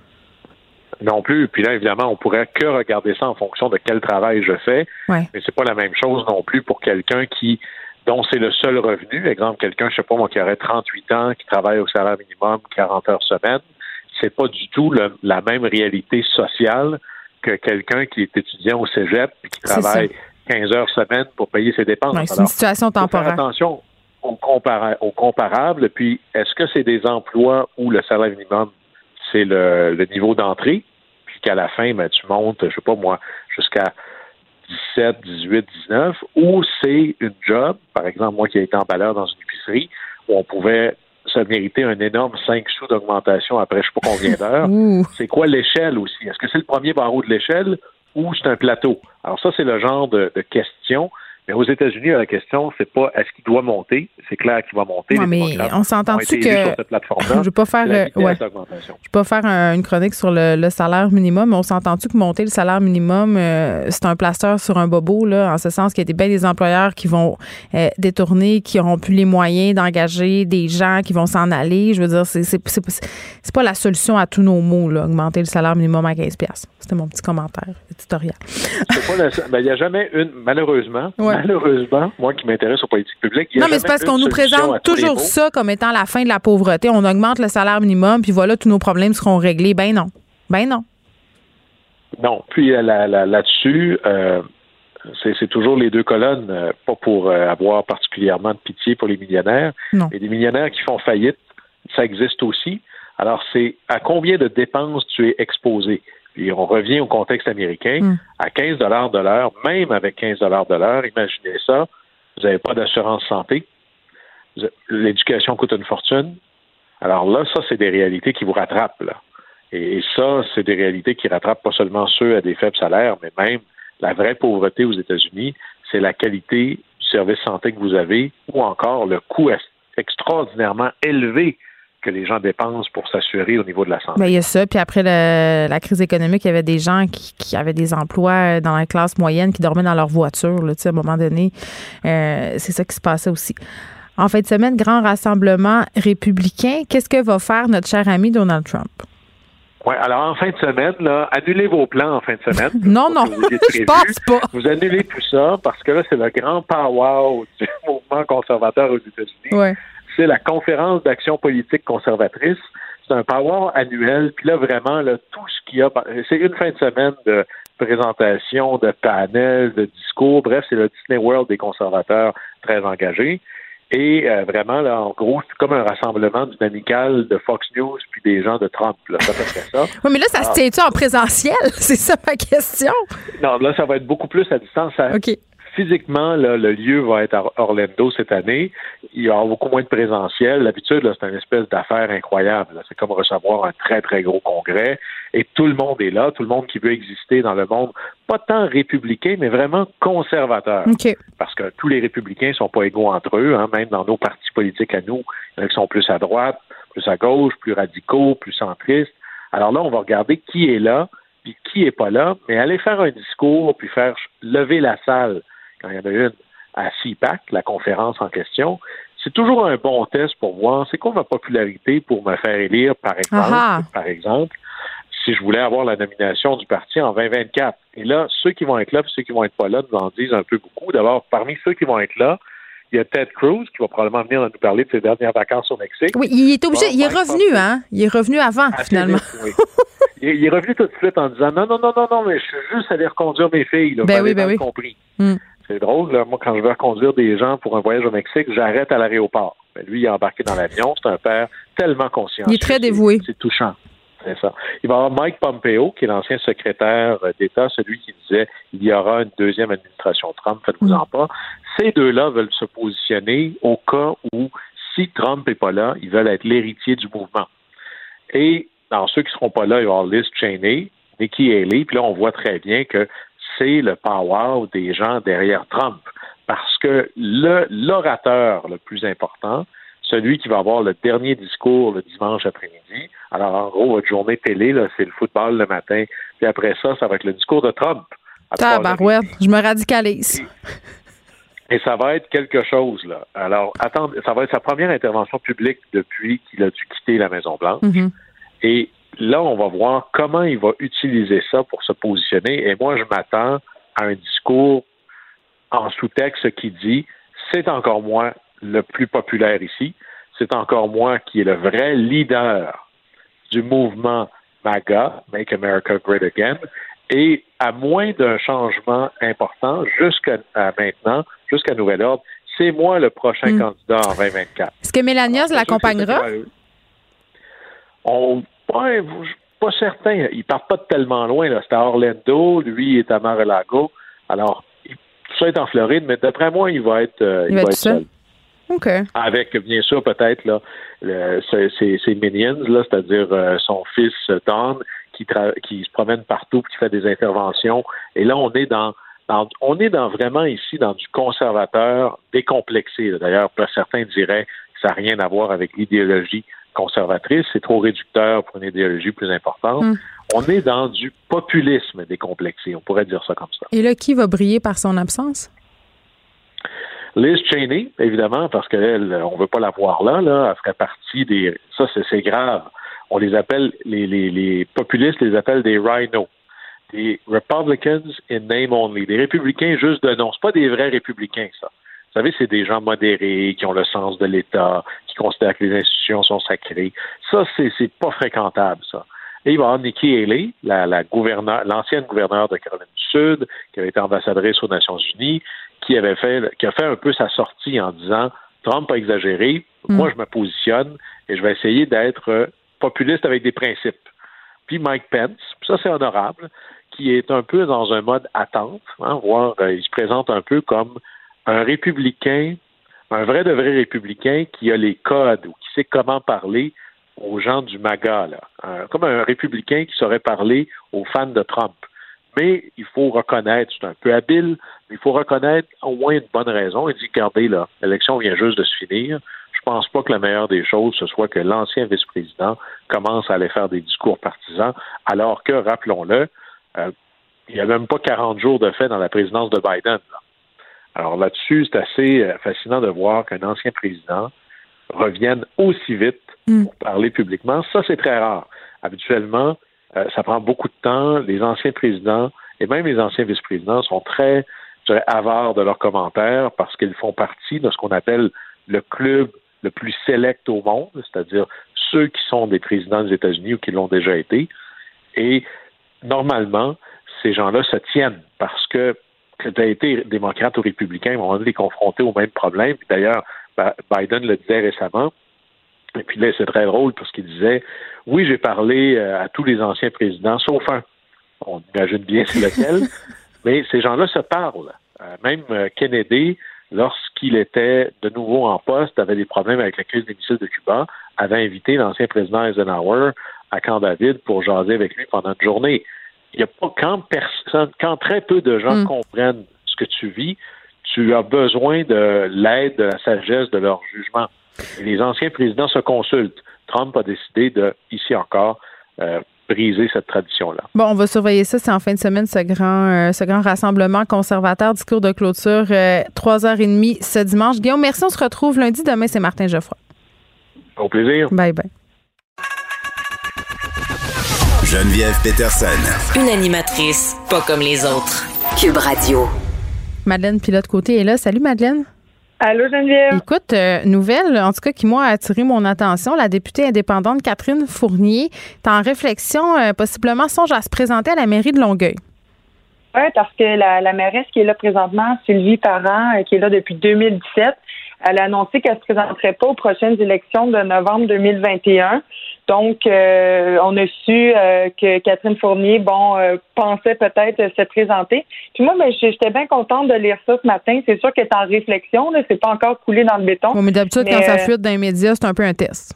S11: non plus. Puis là, évidemment, on pourrait que regarder ça en fonction de quel travail je fais.
S1: Mais
S11: c'est pas la même chose non plus pour quelqu'un qui dont c'est le seul revenu. Exemple, quelqu'un, je sais pas moi, qui aurait 38 ans, qui travaille au salaire minimum 40 heures semaine. C'est pas du tout la même réalité sociale que quelqu'un qui est étudiant au cégep et qui travaille 15 heures semaine pour payer ses dépenses.
S1: c'est une situation temporaire.
S11: attention au, au comparable. Puis, est-ce que c'est des emplois où le salaire minimum, c'est le niveau d'entrée? qu'à la fin, ben, tu montes, je sais pas moi, jusqu'à 17, 18, 19, ou c'est une job, par exemple, moi qui ai été emballeur dans une épicerie, où on pouvait se mériter un énorme 5 sous d'augmentation après je sais pas combien d'heures. c'est quoi l'échelle aussi? Est-ce que c'est le premier barreau de l'échelle ou c'est un plateau? Alors ça, c'est le genre de, de question mais aux États-Unis, la question, c'est pas est-ce qu'il doit monter? C'est clair qu'il va monter.
S1: mais on s'entend-tu que. je ne vais pas faire, euh, ouais. je vais pas faire une chronique sur le, salaire minimum, mais on s'entend-tu que monter le salaire minimum, euh, c'est un plaster sur un bobo, là, en ce sens qu'il y a des, bien des employeurs qui vont euh, détourner, qui n'auront plus les moyens d'engager des gens qui vont s'en aller. Je veux dire, c'est, c'est, c'est, pas la solution à tous nos maux, là, augmenter le salaire minimum à 15 C'était mon petit commentaire éditorial.
S11: Ben, il n'y a jamais une, malheureusement, malheureusement, moi qui m'intéresse aux politiques publiques.
S1: non, mais c'est parce qu'on nous présente toujours ça comme étant la fin de la pauvreté. On augmente le salaire minimum, puis voilà, tous nos problèmes seront réglés. Ben non. Ben non.
S11: Non. Puis euh, là-dessus, euh, c'est toujours les deux colonnes, euh, pas pour avoir particulièrement de pitié pour les millionnaires.
S1: Non.
S11: Et des millionnaires qui font faillite, ça existe aussi. Alors, c'est à combien de dépenses tu es exposé? Et on revient au contexte américain, hmm. à 15 de l'heure, même avec 15 de l'heure, imaginez ça, vous n'avez pas d'assurance santé, l'éducation coûte une fortune. Alors là, ça, c'est des réalités qui vous rattrapent. Là. Et, ça, c'est des réalités qui rattrapent pas seulement ceux à des faibles salaires, mais même la vraie pauvreté aux États-Unis, c'est la qualité du service santé que vous avez ou encore le coût extraordinairement élevé que les gens dépensent pour s'assurer au niveau de la santé.
S1: Bien, il y a ça. Puis après la crise économique, il y avait des gens qui, avaient des emplois dans la classe moyenne qui dormaient dans leur voiture. Là, à un moment donné, euh, c'est ça qui se passait aussi. En fin de semaine, grand rassemblement républicain. Qu'est-ce que va faire notre cher ami Donald Trump?
S11: Oui, alors en fin de semaine, là, annulez vos plans en fin de semaine.
S1: non, non, je pense pas.
S11: Vous annulez tout ça parce que là, c'est le grand power du mouvement conservateur aux États-Unis.
S1: Ouais
S11: c'est la conférence d'action politique conservatrice. C'est un power annuel. Puis là, vraiment, là, tout ce qu'il y a, c'est une fin de semaine de présentation, de panels, de discours. Bref, c'est le Disney World des conservateurs très engagés. Et euh, vraiment, là, en gros, c'est comme un rassemblement dynamical de Fox News puis des gens de Trump. Là, ça fait ça.
S1: Oui, mais là, ça se tient-tu en présentiel? C'est ça ma question.
S11: Non, là, ça va être beaucoup plus à distance.
S1: OK
S11: physiquement, le lieu va être à Orlando cette année. Il y aura beaucoup moins de présentiel. L'habitude, c'est une espèce d'affaire incroyable. C'est comme recevoir un très, très gros congrès. Et tout le monde est là, tout le monde qui veut exister dans le monde, pas tant républicain, mais vraiment conservateur. Parce que tous les républicains ne sont pas égaux entre eux, hein. même dans nos partis politiques à nous. Il y en a qui sont plus à droite, plus à gauche, plus radicaux, plus centristes. Alors là, on va regarder qui est là, puis qui est pas là, mais aller faire un discours, puis faire lever la salle quand il y en a une à CIPAC, la conférence en question, c'est toujours un bon test pour voir c'est quoi ma popularité pour me faire élire, par exemple, par exemple, si je voulais avoir la nomination du parti en 2024. Et là, ceux qui vont être là, et ceux qui vont être pas là, nous en disent un peu beaucoup. D'abord, parmi ceux qui vont être là, il y a Ted Cruz qui va probablement venir nous parler de ses dernières vacances au Mexique.
S1: Oui, il est obligé, il est revenu, hein? Il est revenu avant, finalement.
S11: il, est revenu tout de suite en disant non, non, non, non, non, mais je suis juste allé reconduire mes filles. Là,
S1: ben oui, ben oui.
S11: compris. Hmm. C'est drôle, là. moi, quand je veux reconduire des gens pour un voyage au Mexique, j'arrête à l'aéroport. Mais lui, il est embarqué dans l'avion. C'est un père tellement conscient.
S1: Il est très dévoué.
S11: C'est touchant. C'est ça. Il va y avoir Mike Pompeo, qui est l'ancien secrétaire d'État, celui qui disait il y aura une deuxième administration Trump, faites-vous en pas. Ces deux-là veulent se positionner au cas où, si Trump n'est pas là, ils veulent être l'héritier du mouvement. Et dans ceux qui ne seront pas là, il va y avoir Liz Cheney, Nikki Haley, puis là, on voit très bien que c'est le power des gens derrière Trump. Parce que l'orateur le plus important, celui qui va avoir le dernier discours le dimanche après-midi. Alors, en gros, votre journée télé, c'est le football le matin. Puis après ça, ça va être le discours de Trump.
S1: ouais, je me radicalise.
S11: Et, ça va être quelque chose, là. Alors, attendez, ça va être sa première intervention publique depuis qu'il a dû quitter la Maison-Blanche. Mm-hmm. Et là, on va voir comment il va utiliser ça pour se positionner. Et moi, je m'attends à un discours en sous-texte qui dit c'est encore moi le plus populaire ici. C'est encore moi qui est le vrai leader du mouvement MAGA, Make America Great Again. Et à moins d'un changement important, jusqu'à maintenant, jusqu'à nouvel ordre, c'est moi le prochain hmm. candidat en 2024.
S1: Est-ce que Mélania l'accompagnera?
S11: On, ouais, pas certain. Il part pas tellement loin. C'est à Orlando, lui est à Mar-a-Lago. Alors, tout ça est en Floride, mais d'après moi, il va être, euh, il, va être seul? Avec, bien sûr, peut-être là, ses, minions, là, c'est-à-dire euh, son fils Don, qui, qui se promène partout, qui fait des interventions. Et là, on est dans, on est dans vraiment ici dans du conservateur décomplexé. D'ailleurs, certains diraient que ça n'a rien à voir avec l'idéologie conservatrice, c'est trop réducteur pour une idéologie plus importante. Hmm. On est dans du populisme décomplexé, on pourrait dire ça comme ça.
S1: Et là, qui va briller par son absence?
S11: Liz Cheney, évidemment, parce qu'elle, on veut pas la voir là, là, elle ferait partie des. Ça, c'est grave. On les appelle, les, les, les populistes les appellent des rhinos. Des Republicans in name only. Des républicains juste de nom. Pas des vrais républicains, ça. Vous savez, c'est des gens modérés, qui ont le sens de l'État, qui considèrent que les institutions sont sacrées. Ça, c'est, pas fréquentable, ça. Et il va y avoir Nikki Haley, la, la l'ancienne gouverneure de Caroline du Sud, qui avait été ambassadrice aux Nations Unies, qui avait fait, qui a fait un peu sa sortie en disant Trump a exagéré, mm. moi je me positionne et je vais essayer d'être populiste avec des principes. Puis Mike Pence, ça c'est honorable, qui est un peu dans un mode attente, hein, voire euh, il se présente un peu comme un républicain, un vrai de vrai républicain qui a les codes ou qui sait comment parler aux gens du MAGA, comme un républicain qui saurait parler aux fans de Trump. Mais il faut reconnaître, c'est un peu habile, mais il faut reconnaître au moins une bonne raison. Il dit, regardez, là, l'élection vient juste de se finir. Je pense pas que la meilleure des choses, ce soit que l'ancien vice-président commence à aller faire des discours partisans, alors que, rappelons-le, euh, il n'y a même pas 40 jours de fait dans la présidence de Biden. Alors là-dessus, c'est assez euh, fascinant de voir qu'un ancien président revienne aussi vite mm. pour parler publiquement. Ça, c'est très rare. Habituellement, euh, ça prend beaucoup de temps. Les anciens présidents et même les anciens vice-présidents sont très, je dirais, avares de leurs commentaires parce qu'ils font partie de ce qu'on appelle le club le plus select au monde, c'est-à-dire ceux qui sont des présidents des États-Unis ou qui l'ont déjà été. Et normalement, ces gens-là se tiennent parce que que tu as été démocrate ou républicain, on être confronté au même problème. D'ailleurs, Biden le disait récemment, et puis là, c'est très drôle parce qu'il disait Oui, j'ai parlé euh, à tous les anciens présidents, sauf un. On imagine bien c'est lequel. mais ces gens-là se parlent. Euh, même euh, Kennedy, lorsqu'il était de nouveau en poste, avait des problèmes avec la crise des missiles de Cuba, avait invité l'ancien président Eisenhower à Camp David pour jaser avec lui pendant une journée. Il n'y a pas quand personne, quand très peu de gens mm. comprennent ce que tu vis, tu as besoin de l'aide, de la sagesse de leur jugement les anciens présidents se consultent. Trump a décidé de, ici encore, euh, briser cette tradition-là.
S1: Bon, on va surveiller ça. C'est en fin de semaine, ce grand, euh, ce grand rassemblement conservateur, discours de clôture, 3h30 ce dimanche. Guillaume, merci. On se retrouve lundi. Demain, c'est Martin Geoffroy.
S11: Au plaisir.
S1: Bye bye.
S6: Geneviève Peterson.
S7: Une animatrice pas comme les autres. Cube Radio.
S1: Madeleine Pilote-Côté est là. Salut, Madeleine.
S12: Allô, Geneviève.
S1: Écoute, euh, nouvelle, en tout cas, qui m'a attiré mon attention. La députée indépendante Catherine Fournier est en réflexion, euh, possiblement songe à se présenter à la mairie de Longueuil.
S12: Oui, parce que la, la mairesse qui est là présentement, Sylvie Parent, euh, qui est là depuis 2017, elle a annoncé qu'elle ne se présenterait pas aux prochaines élections de novembre 2021. Donc, euh, on a su euh, que Catherine Fournier, bon, euh, pensait peut-être se présenter. Puis moi, ben, j'étais bien contente de lire ça ce matin. C'est sûr qu'elle est en réflexion, là, c'est pas encore coulé dans le béton.
S1: mais d'habitude, quand ça fuite dans les médias, c'est un peu un test.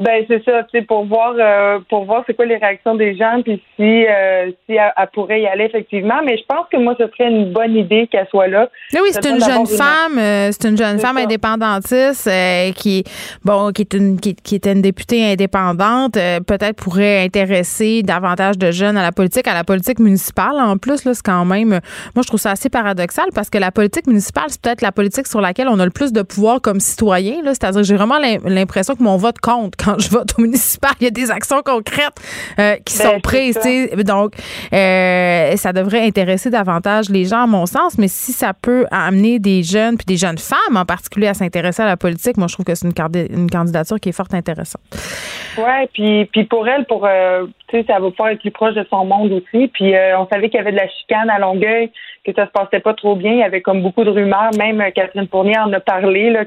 S12: Ben c'est ça, tu sais, pour voir euh, pour voir c'est quoi les réactions des gens, puis si euh, si elle, pourrait y aller effectivement. Mais je pense que moi ce serait une bonne idée qu'elle soit là.
S1: oui, c'est une jeune femme, euh, c'est une jeune femme indépendantiste qui bon qui est une qui, qui était une députée indépendante, peut-être pourrait intéresser davantage de jeunes à la politique, à la politique municipale en plus là, c'est quand même moi je trouve ça assez paradoxal parce que la politique municipale c'est peut-être la politique sur laquelle on a le plus de pouvoir comme citoyen là, c'est-à-dire j'ai vraiment l'impression que mon vote compte quand je vote au municipal, il y a des actions concrètes euh, qui ben, sont prises. Donc, euh, ça devrait intéresser davantage les gens, à mon sens. Mais si ça peut amener des jeunes, puis des jeunes femmes en particulier, à s'intéresser à la politique, moi, je trouve que c'est une, candidature qui est fort intéressante.
S12: Oui, puis, puis pour elle, pour, euh, ça va pouvoir être plus proche de son monde aussi. Puis on savait qu'il y avait de la chicane à Longueuil que ça se passait pas trop bien. Il y avait comme beaucoup de rumeurs. Même euh, Catherine Fournier en a parlé, là,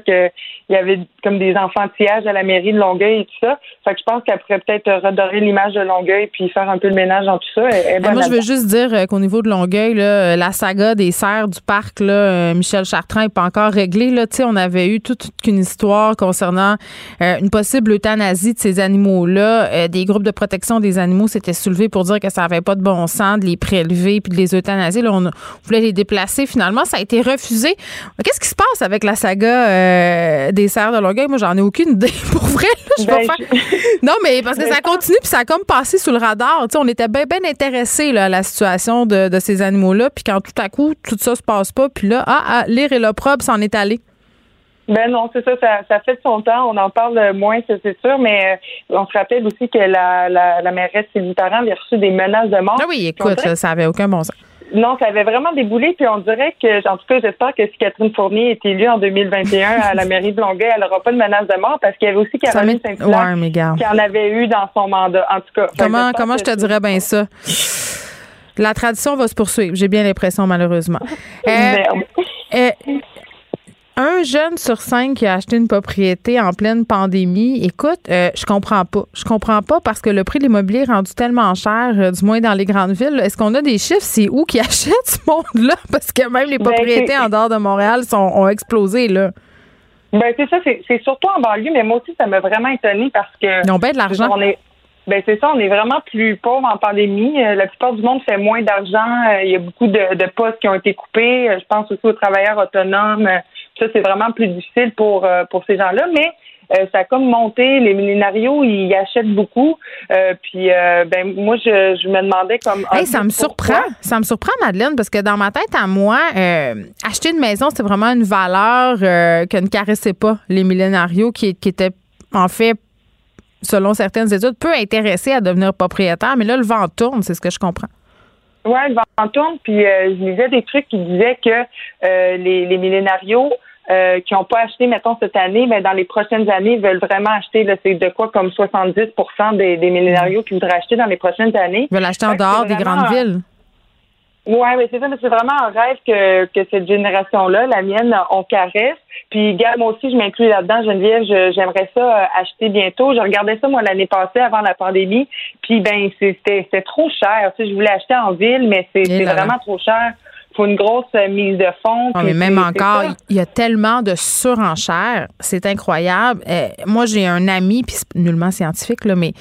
S12: qu'il y avait comme des enfantillages à la mairie de Longueuil et tout ça. Fait que je pense qu'elle pourrait peut-être redorer l'image de Longueuil puis faire un peu le ménage dans tout ça.
S1: moi, je veux juste dire euh, qu'au niveau de Longueuil, là, la saga des serres du parc, là, euh, Michel Chartrand n'est pas encore réglée. Là. on avait eu toute, une histoire concernant une possible euthanasie de ces animaux-là. des groupes de protection des animaux s'étaient soulevés pour dire que ça n'avait pas de bon sens de les prélever puis de les euthanasier. Là, on, voulait les déplacer. Finalement, ça a été refusé. Qu'est-ce qui se passe avec la saga euh, des serres de Longueuil? Moi, j'en ai aucune idée. Pour vrai, je vais ben, faire... Non, mais parce que ça continue puis ça a comme passé sous le radar. on était bien, bien intéressés à la situation de, ces animaux-là. Puis quand tout à coup, tout ça se passe pas, puis là, ah, ah l'ire et l'opprobre s'en est allé.
S12: Ben non, c'est ça, ça, fait de son temps. On en parle moins, c'est sûr, mais euh, on se rappelle aussi que la, la, la mairesse Sylvie Parent avait reçu des menaces de mort.
S1: Ah oui, écoute, ça avait aucun bon sens.
S12: Non, ça avait vraiment déboulé, puis on dirait que, en tout cas, j'espère que si Catherine Fournier est élue en 2021 à la mairie de Longueuil, elle n'aura pas de menace de mort, parce qu'il y avait aussi Caroline Saint-Hilaire qui en avait eu dans son mandat. En tout cas.
S1: Comment, comment je te dirais bien ça? La tradition va se poursuivre, j'ai bien l'impression, malheureusement. Euh, un jeune sur cinq qui a acheté une propriété en pleine pandémie, écoute, euh, je comprends pas. Je comprends pas parce que le prix de l'immobilier est rendu tellement cher, euh, du moins dans les grandes villes. Est-ce qu'on a des chiffres? C'est où qui achète ce monde-là? Parce que même les ben, propriétés en dehors de Montréal sont, ont explosé, là.
S12: Ben, c'est ça, c'est surtout en banlieue, mais moi aussi, ça m'a vraiment étonné parce que.
S1: Ils ont bien de l'argent.
S12: Ben c'est ça, on est vraiment plus pauvre en pandémie. Euh, la plupart du monde fait moins d'argent. Il y a beaucoup de, de postes qui ont été coupés. Je pense aussi aux travailleurs autonomes. Ça, c'est vraiment plus difficile pour, euh, pour ces gens-là, mais euh, ça a comme monté. Les millénarios, ils achètent beaucoup. Euh, puis, ben, moi, je, je, me demandais comme.
S1: ça me surprend. Ça me surprend, Madeleine, parce que dans ma tête, à moi, acheter une maison, c'est vraiment une valeur que ne caressaient pas les millénarios qui, qui étaient, en fait, selon certaines études, peu intéressés à devenir propriétaire. Mais là, le vent tourne, c'est ce que je comprends.
S12: Oui, le vent tourne. Puis, je lisais des trucs qui disaient que les, les millénarios euh, qui n'ont pas acheté, mettons, cette année, mais dans les prochaines années, veulent vraiment acheter, c'est de quoi comme 70 des, des millénarios qui voudraient acheter dans les prochaines années.
S1: Ils veulent acheter en dehors des grandes villes.
S12: Oui, mais c'est ça, mais c'est vraiment un rêve que, que cette génération-là, la mienne, on caresse. Puis, gars, moi aussi, je m'inclus là-dedans, Geneviève, j'aimerais ça euh, acheter bientôt. Je regardais ça, moi, l'année passée, avant la pandémie. Puis, ben, c'était trop cher. Tu sais, je voulais acheter en ville, mais c'est vraiment trop cher faut une grosse euh, mise de fonds.
S1: mais même encore, il y a tellement de surenchères, c'est incroyable. Euh, moi, j'ai un ami, puis c'est nullement scientifique, là, mais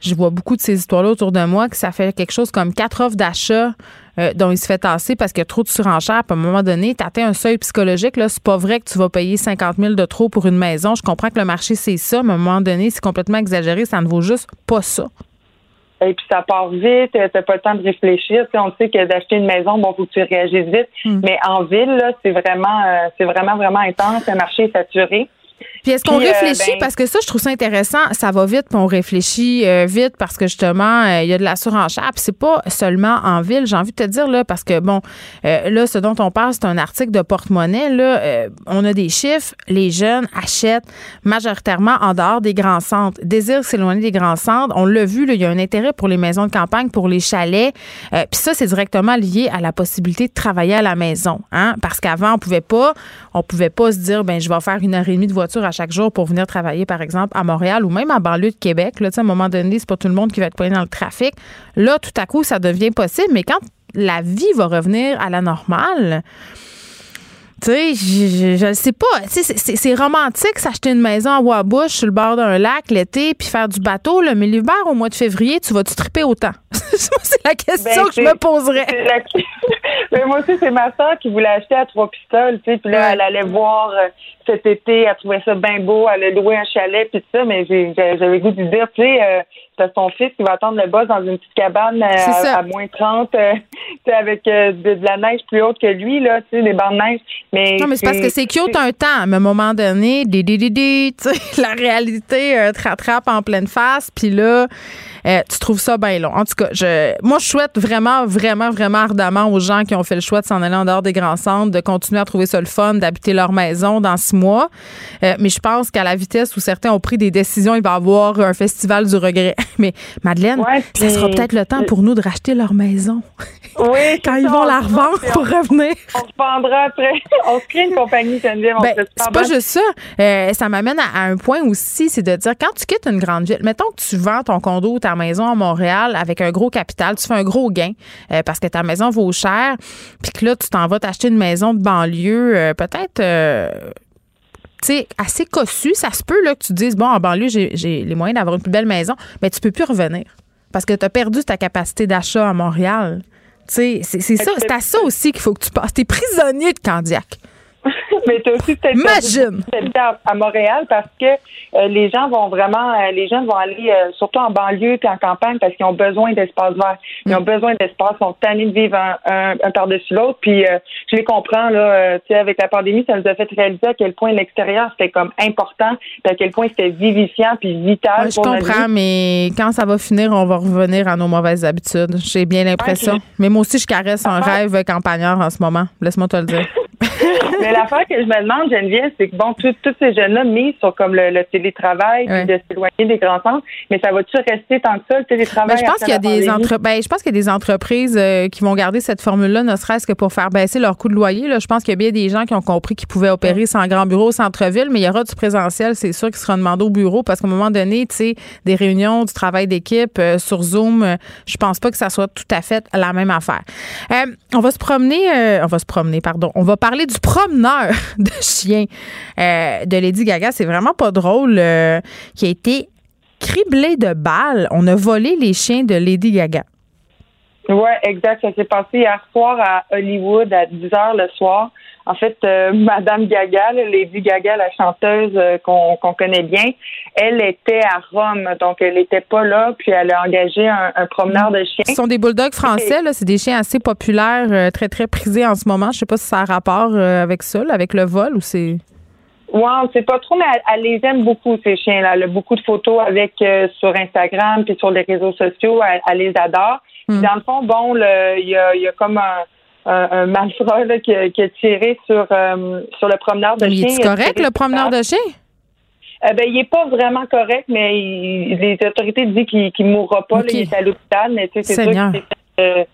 S1: je vois beaucoup de ces histoires-là autour de moi, que ça fait quelque chose comme quatre offres d'achat euh, dont il se fait tasser parce qu'il y a trop de surenchères. Puis à un moment donné, tu atteins un seuil psychologique. Là, c'est pas vrai que tu vas payer 50 000 de trop pour une maison. Je comprends que le marché, c'est ça, mais à un moment donné, c'est complètement exagéré. Ça ne vaut juste pas ça.
S12: Et puis ça part vite, t'as pas le temps de réfléchir. Tu on sait que d'acheter une maison, bon, faut que tu réagisses vite. Hmm. Mais en ville, là, c'est vraiment, euh, c'est vraiment, vraiment intense. Le marché est saturé.
S1: Puis est-ce qu'on euh, réfléchit, ben parce que ça, je trouve ça intéressant, ça va vite, puis on réfléchit euh, vite parce que justement, euh, il y a de la surenchère. Puis c'est pas seulement en ville, j'ai envie de te dire, là, parce que bon, là, ce dont on parle, c'est un article de porte-monnaie. Là, on a des chiffres, les jeunes achètent majoritairement en dehors des grands centres, désirent s'éloigner des grands centres. On l'a vu, là, il y a un intérêt pour les maisons de campagne, pour les chalets. puis ça, c'est directement lié à la possibilité de travailler à la maison. Hein? Parce qu'avant, on pouvait pas, on pouvait pas se dire, ben je vais faire une heure et demie de voiture à chaque jour pour venir travailler, par exemple, à Montréal ou même à banlieue de Québec. Là, à un moment donné, c'est pas tout le monde qui va être pris dans le trafic. Là, tout à coup, ça devient possible. Mais quand la vie va revenir à la normale, tu sais, je, ne sais pas. C'est romantique s'acheter une maison à Wabush sur le bord d'un lac l'été puis faire du bateau, là, mais l'hiver, au mois de février, tu vas-tu triper autant? c'est la question ben, que je me poserais.
S12: mais moi aussi, c'est ma soeur qui voulait acheter à trois pistoles, puis là, elle allait voir euh, cet été, elle trouvait ça bien beau, elle a loué un chalet puis tout ça, mais j'avais goût de dire, tu sais, euh, son fils qui va attendre le boss dans une petite cabane euh, à, moins 30, euh, avec euh, de, la neige plus haute que lui, là, tu sais, des bandes de neige. Mais
S1: non, mais c'est parce que c'est cute un temps, mais à un moment donné, des, des, des, la réalité te rattrape en pleine face, puis là, euh, tu trouves ça bien long. En tout cas, je, moi, je souhaite vraiment, vraiment, vraiment ardemment aux gens qui ont fait le choix de s'en aller en dehors des grands centres, de continuer à trouver ça le fun, d'habiter leur maison dans six mois. Euh, mais je pense qu'à la vitesse où certains ont pris des décisions, il va y avoir un festival du regret. Mais Madeleine, ça sera peut-être le temps pour nous de racheter leur maison.
S12: Oui.
S1: Quand ils vont la revendre pour revenir.
S12: On se vendra après. On se crée une compagnie, Geneviève.
S1: Ben, c'est pas juste ça. Euh, ça m'amène à, un point aussi, c'est de dire, quand tu quittes une grande ville, mettons que tu vends ton condo ou ta maison à Montréal avec un gros capital, tu fais un gros gain euh, parce que ta maison vaut cher, puis que là, tu t'en vas t'acheter une maison de banlieue, euh, peut-être tu sais, assez cossu, ça se peut là, que tu dises, bon, en banlieue, j'ai les moyens d'avoir une plus belle maison, mais tu peux plus revenir parce que tu as perdu ta capacité d'achat à Montréal. C'est ça, c'est à ça aussi qu'il faut que tu passes. Tu es prisonnier de Candiac.
S12: mais tu aussi
S1: Imagine.
S12: à Montréal parce que euh, les gens vont vraiment, euh, les jeunes vont aller euh, surtout en banlieue et en campagne parce qu'ils ont besoin d'espace vert. Ils ont mm. besoin d'espace, ils sont tannés de vivre un, par-dessus l'autre. Puis je les comprends là. tu sais, avec la pandémie, ça nous a fait réaliser à quel point l'extérieur c'était comme important, à quel point c'était vivifiant puis vital.
S1: je comprends, mais quand ça va finir, on va revenir à nos mauvaises habitudes. J'ai bien l'impression. mais moi aussi, je caresse un rêve campagnard en ce moment. Laisse-moi te le dire.
S12: Mais l'affaire que je me demande, Geneviève, c'est que bon, tous ces jeunes-là mis sur comme le, télétravail, puis de s'éloigner des grands centres, mais ça va-tu rester tant que ça, le télétravail?
S1: Ben, je pense qu'il y a des entre... ben, je pense qu'il y a des entreprises euh, qui vont garder cette formule-là, ne serait-ce que pour faire baisser leur coût de loyer. Là. Je pense qu'il y a bien des gens qui ont compris qu'ils pouvaient opérer sans grand bureau au centre-ville, mais il y aura du présentiel, c'est sûr, qui sera demandé au bureau parce qu'à un moment donné, tu sais, des réunions, du travail d'équipe euh, sur Zoom, euh, je pense pas que ça soit tout à fait la même affaire. on va se promener, on va se promener, pardon. On va parler du promeneur de chien euh, de Lady Gaga. C'est vraiment pas drôle. Euh, qui a été criblé de balles. On a volé les chiens de Lady Gaga.
S12: Oui, exact. Ça s'est passé hier soir à Hollywood à 10 h le soir. En fait, euh, Madame Gaga, Lady Gaga, la chanteuse euh, qu'on connaît bien, elle était à Rome, donc elle n'était pas là, puis elle a engagé un, promeneur de chiens.
S1: Ce sont des bulldogs français, c'est des chiens assez populaires, euh, très très prisés en ce moment. Je ne sais pas si ça a rapport avec ça, avec le vol ou c'est.
S12: Ouais, on sait pas trop, mais elle, les aime beaucoup ces chiens-là. Elle a beaucoup de photos avec sur Instagram puis sur les réseaux sociaux. Elle, les adore. Hmm. dans le fond, bon, il y a comme un un, malfrat qui, a, tiré sur, euh, sur le promeneur de chien.
S1: Il est correct, le promeneur de chien?
S12: Euh, ben, il n'est pas vraiment correct, mais les autorités disent qu'il ne mourra pas. il est à l'hôpital, mais c'est sûr qu'il euh,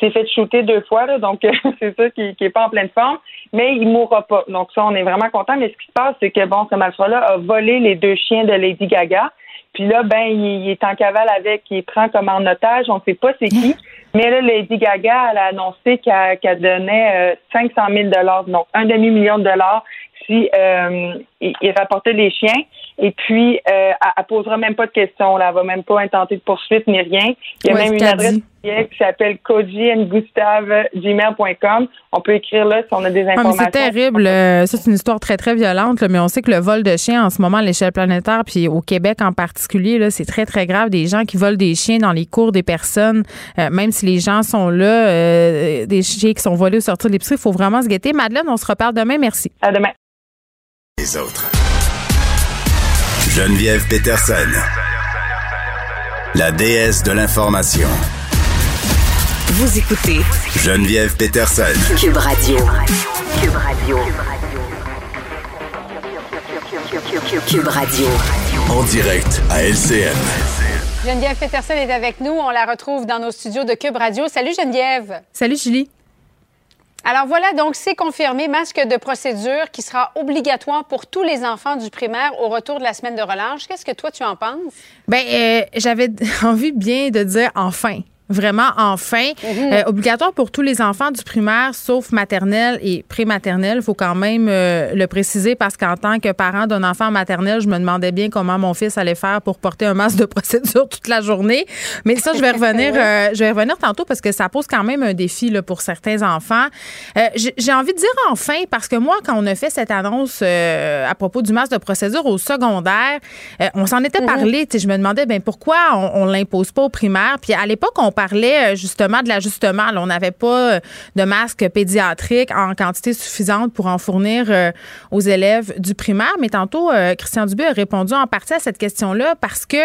S12: s'est fait, shooter deux fois, donc c'est sûr qu'il n'est pas en pleine forme, mais il ne mourra pas. Donc ça, on est vraiment content. Mais ce qui se passe, c'est que bon, ce malfrat-là a volé les deux chiens de Lady Gaga. Puis là, ben, il, est en cavale avec, il prend comme en otage, on ne sait pas c'est qui. Mais là, Lady Gaga, elle a annoncé qu'elle donnait 500 000 dollars, donc un demi-million de dollars si euh, il, rapportait les chiens. Et puis, euh, elle, ne posera même pas de questions. Là, elle va même pas intenter de poursuite ni rien. Il y a même une adresse qui s'appelle gmail.com. On peut écrire là si on a des ah, informations.
S1: c'est terrible. Euh, ça, c'est une histoire très, très violente, mais on sait que le vol de chiens en ce moment à l'échelle planétaire, puis au Québec en particulier, là, c'est très, très grave. Des gens qui volent des chiens dans les cours des personnes, euh, même si les gens sont là, euh, des chiens qui sont volés au sortir de l'épicerie, il faut vraiment se guetter. Madeleine, on se reparle demain. Merci.
S12: À demain.
S6: Les autres. Geneviève Peterson, la déesse de l'information.
S7: Vous écoutez
S6: Geneviève Peterson.
S7: Cube Radio. Cube Radio. Cube Radio.
S6: En direct à LCN.
S13: Geneviève Peterson est avec nous. On la retrouve dans nos studios de Cube Radio. Salut Geneviève.
S1: Salut Julie.
S13: Alors voilà, donc c'est confirmé, masque de procédure qui sera obligatoire pour tous les enfants du primaire au retour de la semaine de relâche. Qu'est-ce que toi tu en penses?
S1: Bien, euh, j'avais envie bien de dire enfin vraiment enfin. Mhm. Euh, obligatoire pour tous les enfants du primaire, sauf maternelle et prématernelle. Il faut quand même euh, le préciser parce qu'en tant que parent d'un enfant maternel, je me demandais bien comment mon fils allait faire pour porter un masque de procédure toute la journée. Mais ça, je vais revenir, euh, je vais revenir tantôt parce que ça pose quand même un défi là, pour certains enfants. J'ai envie de dire enfin parce que moi, quand on a fait cette annonce à propos du masque de procédure au secondaire, on s'en était mhm. parlé. Je me demandais ben pourquoi on, ne l'impose pas au primaire? Puis à l'époque, on parlait euh, justement de l'ajustement. On n'avait pas euh, de masques pédiatriques en quantité suffisante pour en fournir euh, aux élèves du primaire. Mais tantôt, Christian Dubé a répondu en partie à cette question-là parce que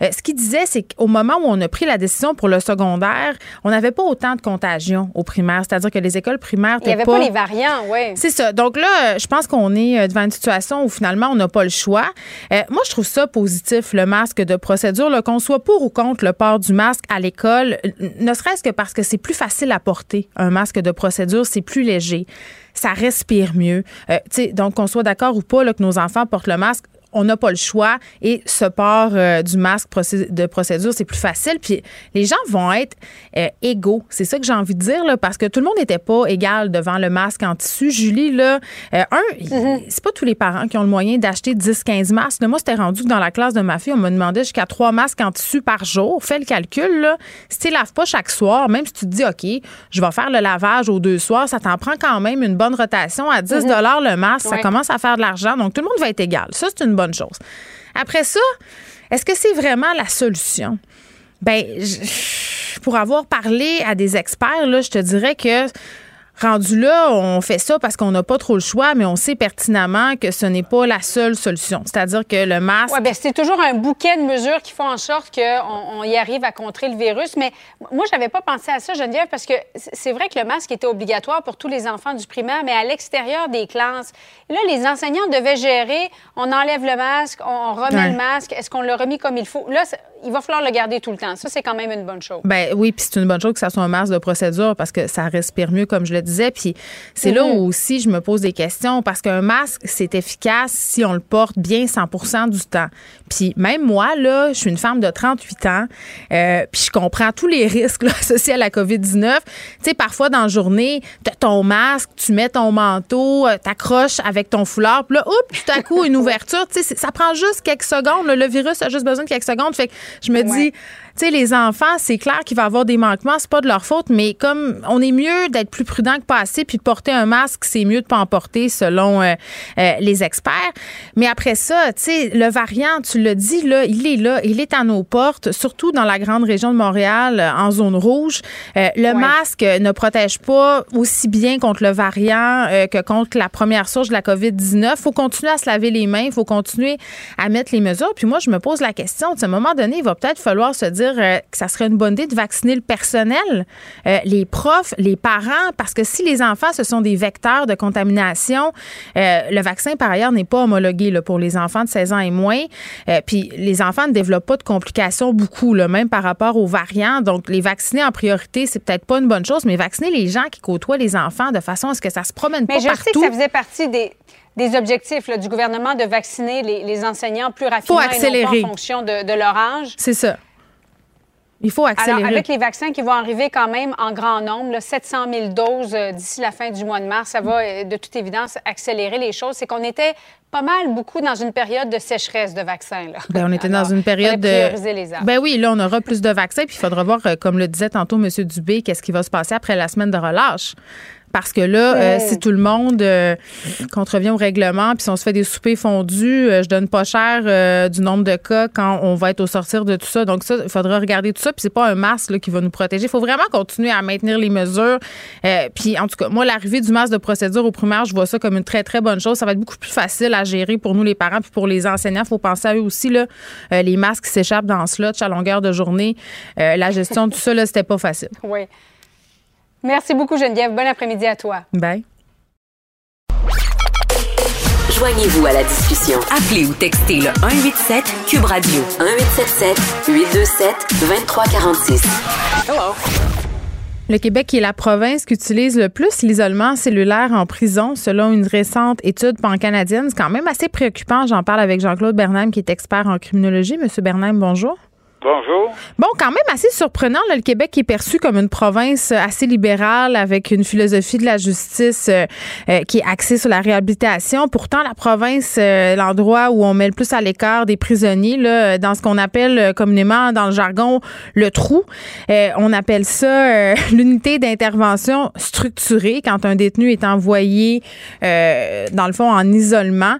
S1: ce qu'il disait, c'est qu'au moment où on a pris la décision pour le secondaire, on n'avait pas autant de contagion au primaire. C'est-à-dire que les écoles primaires
S13: Il n'y avait pas... les variants, oui.
S1: C'est ça. Donc là, je pense qu'on est devant une situation où finalement, on n'a pas le choix. moi, je trouve ça positif, le masque de procédure, qu'on soit pour ou contre le port du masque à l'école ne serait-ce que parce que c'est plus facile à porter, un masque de procédure, c'est plus léger, ça respire mieux. Euh, donc, qu'on soit d'accord ou pas que nos enfants portent le masque, on n'a pas le choix et ce port euh, du masque de procédure, c'est plus facile. Puis les gens vont être euh, égaux. C'est ça que j'ai envie de dire, là, parce que tout le monde n'était pas égal devant le masque en tissu. Julie, là, euh, un, mm-hmm. c'est pas tous les parents qui ont le moyen d'acheter 10-15 masques. moi, c'était rendu que dans la classe de ma fille, on me demandait jusqu'à trois masques en tissu par jour. Fais le calcul, là. Si tu laves pas chaque soir, même si tu te dis, OK, je vais faire le lavage aux deux soirs, ça t'en prend quand même une bonne rotation. À 10 mm-hmm. le masque, ça commence à faire de l'argent. Donc, tout le monde va être égal. Ça, c'est une bonne chose. Après ça, est-ce que c'est vraiment la solution? Ben, pour avoir parlé à des experts, là, je te dirais que Rendu là, on fait ça parce qu'on n'a pas trop le choix, mais on sait pertinemment que ce n'est pas la seule solution. C'est-à-dire que le masque.
S13: Oui, bien, c'est toujours un bouquet de mesures qui font en sorte qu'on on y arrive à contrer le virus. Mais moi, je n'avais pas pensé à ça, Geneviève, parce que c'est vrai que le masque était obligatoire pour tous les enfants du primaire, mais à l'extérieur des classes. là, les enseignants devaient gérer on enlève le masque, on remet le masque, est-ce qu'on l'a remis comme il faut? Là, il va falloir le garder tout le temps. Ça, c'est quand même une bonne chose.
S1: Ben oui, puis c'est une bonne chose que ça soit un masque de procédure parce que ça respire mieux, comme je le disais. Puis c'est là mm-hmm. où aussi je me pose des questions parce qu'un masque, c'est efficace si on le porte bien 100% du temps. Puis même moi, là, je suis une femme de 38 ans, euh, puis je comprends tous les risques associés à la COVID-19. Tu sais, parfois dans la journée, tu as ton masque, tu mets ton manteau, euh, t'accroches avec ton foulard, puis là, oups, tout à coup, une ouverture. Tu sais, ça prend juste quelques secondes. Le virus a juste besoin de quelques secondes. Fait que je me dis, tu sais, les enfants, c'est clair qu'il va y avoir des manquements, c'est pas de leur faute, mais comme on est mieux d'être plus prudent que pas assez, puis de porter un masque, c'est mieux de pas en porter selon euh, euh, les experts. Mais après ça, tu sais, le variant, tu l'as dit, là, il est là, il est à nos portes, surtout dans la grande région de Montréal, euh, en zone rouge. le masque ne protège pas aussi bien contre le variant que contre la première source de la COVID-19. Il faut continuer à se laver les mains, il faut continuer à mettre les mesures. Puis moi, je me pose la question, à un moment donné, il va peut-être falloir se dire euh, que ça serait une bonne idée de vacciner le personnel, euh, les profs, les parents, parce que si les enfants, ce sont des vecteurs de contamination, euh, le vaccin, par ailleurs, n'est pas homologué là, pour les enfants de 16 ans et moins. puis les enfants ne développent pas de complications beaucoup, là, même par rapport aux variants. Donc, les vacciner en priorité, c'est peut-être pas une bonne chose, mais vacciner les gens qui côtoient les enfants de façon à ce que ça se promène
S13: pas
S1: partout.
S13: Mais je sais que ça faisait partie des des objectifs du gouvernement de vacciner les, enseignants plus rapidement
S1: Faut accélérer.
S13: en fonction de, de leur âge.
S1: C'est ça. Il faut accélérer.
S13: Alors, avec les vaccins qui vont arriver quand même en grand nombre, là, 700 000 doses euh, d'ici la fin du mois de mars, ça va euh, de toute évidence accélérer les choses. C'est qu'on était pas mal, beaucoup dans une période de sécheresse de vaccins. Là.
S1: Ben, on était dans une période
S13: de. Les
S1: ben oui, là, on aura plus de vaccins, puis il faudra voir, euh, comme le disait tantôt M. Dubé, qu'est-ce qui va se passer après la semaine de relâche. Parce que là, euh, si tout le monde euh, contrevient au règlement, puis si on se fait des soupers fondus, euh, je donne pas cher du nombre de cas quand on va être au sortir de tout ça. Donc ça, il faudra regarder tout ça. Puis c'est pas un masque qui va nous protéger. Il faut vraiment continuer à maintenir les mesures. puis en tout cas, moi, l'arrivée du masque de procédure au primaire, je vois ça comme une très très bonne chose. Ça va être beaucoup plus facile à gérer pour nous les parents puis pour les enseignants. Il faut penser à eux aussi là, les masques qui s'échappent dans ce slot à longueur de journée. la gestion de tout ça, là, c'était pas facile.
S13: Oui. Merci beaucoup, Geneviève. Bon après-midi à toi.
S1: Bye.
S7: Joignez-vous à la discussion. Appelez ou textez le 187 Cube Radio 1877 827 2346. Hello.
S1: Le Québec est la province qui utilise le plus l'isolement cellulaire en prison, selon une récente étude pan-canadienne. C'est quand même assez préoccupant. J'en parle avec Jean-Claude Bernheim, qui est expert en criminologie. Monsieur Bernheim, bonjour.
S14: Bonjour.
S1: Bon, quand même assez surprenant. le Québec est perçu comme une province assez libérale avec une philosophie de la justice euh, euh, qui est axée sur la réhabilitation. Pourtant, la province, euh, l'endroit où on met le plus à l'écart des prisonniers, là, dans ce qu'on appelle communément dans le jargon le trou, on appelle ça l'unité d'intervention structurée quand un détenu est envoyé, dans le fond, en isolement.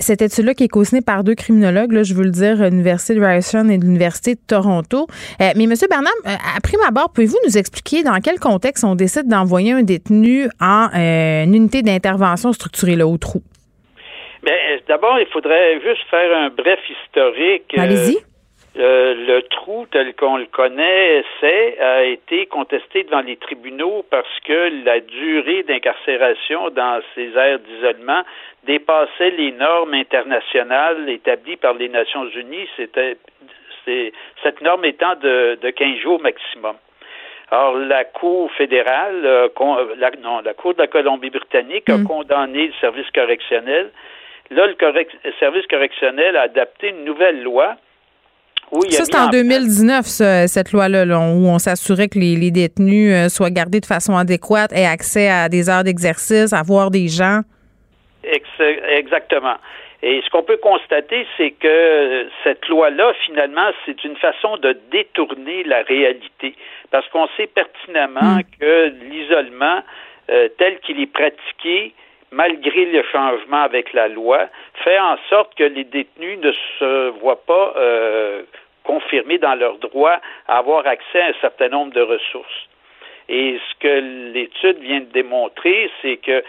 S1: cette étude-là qui est co par deux criminologues, là, je veux le dire, l'Université de Ryerson et l'Université de Toronto. Euh, mais M. Bernard, euh, à prime abord, pouvez-vous nous expliquer dans quel contexte on décide d'envoyer un détenu en euh, une unité d'intervention structurée là, au trou?
S14: Bien, d'abord, il faudrait juste faire un bref historique.
S1: Allez-y.
S14: le trou tel qu'on le connaît, c'est a été contesté devant les tribunaux parce que la durée d'incarcération dans ces aires d'isolement dépassait les normes internationales établies par les Nations Unies. C'était cette norme étant de, de 15 jours maximum. Alors, la Cour fédérale, euh, la, non, la Cour de la Colombie-Britannique a mm. condamné le service correctionnel. Là, le service correctionnel a adapté une nouvelle loi.
S1: Où il ça, c'est en, 2019, cette loi-là, où on s'assurait que les, détenus euh, soient gardés de façon adéquate, aient accès à des heures d'exercice, à voir des gens.
S14: Exactement. Et ce qu'on peut constater, c'est que cette loi-là, finalement, c'est une façon de détourner la réalité. Parce qu'on sait pertinemment hmm. que l'isolement, euh, tel qu'il est pratiqué, malgré le changement avec la loi, fait en sorte que les détenus ne se voient pas euh, confirmés dans leur droit à avoir accès à un certain nombre de ressources. Et ce que l'étude vient de démontrer, c'est que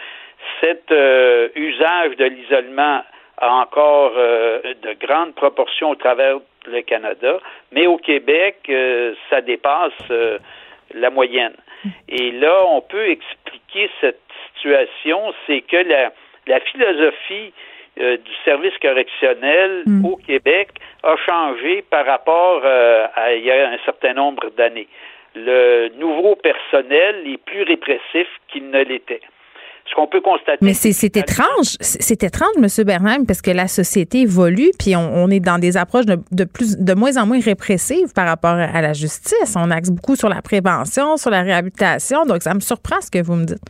S14: cet euh, usage de l'isolement a encore euh, de grandes proportions au travers le Canada, mais au Québec, euh, ça dépasse euh, la moyenne. Et là, on peut expliquer cette situation, c'est que la, la philosophie du service correctionnel mm. au Québec a changé par rapport à il y a un certain nombre d'années. Le nouveau personnel est plus répressif qu'il ne l'était ce qu'on peut constater.
S1: Mais c'est étrange, c'est étrange, M. Bernheim, parce que la société évolue, puis on, est dans des approches de, plus, de moins en moins répressives par rapport à la justice. On axe beaucoup sur la prévention, sur la réhabilitation, donc ça me surprend ce que vous me dites.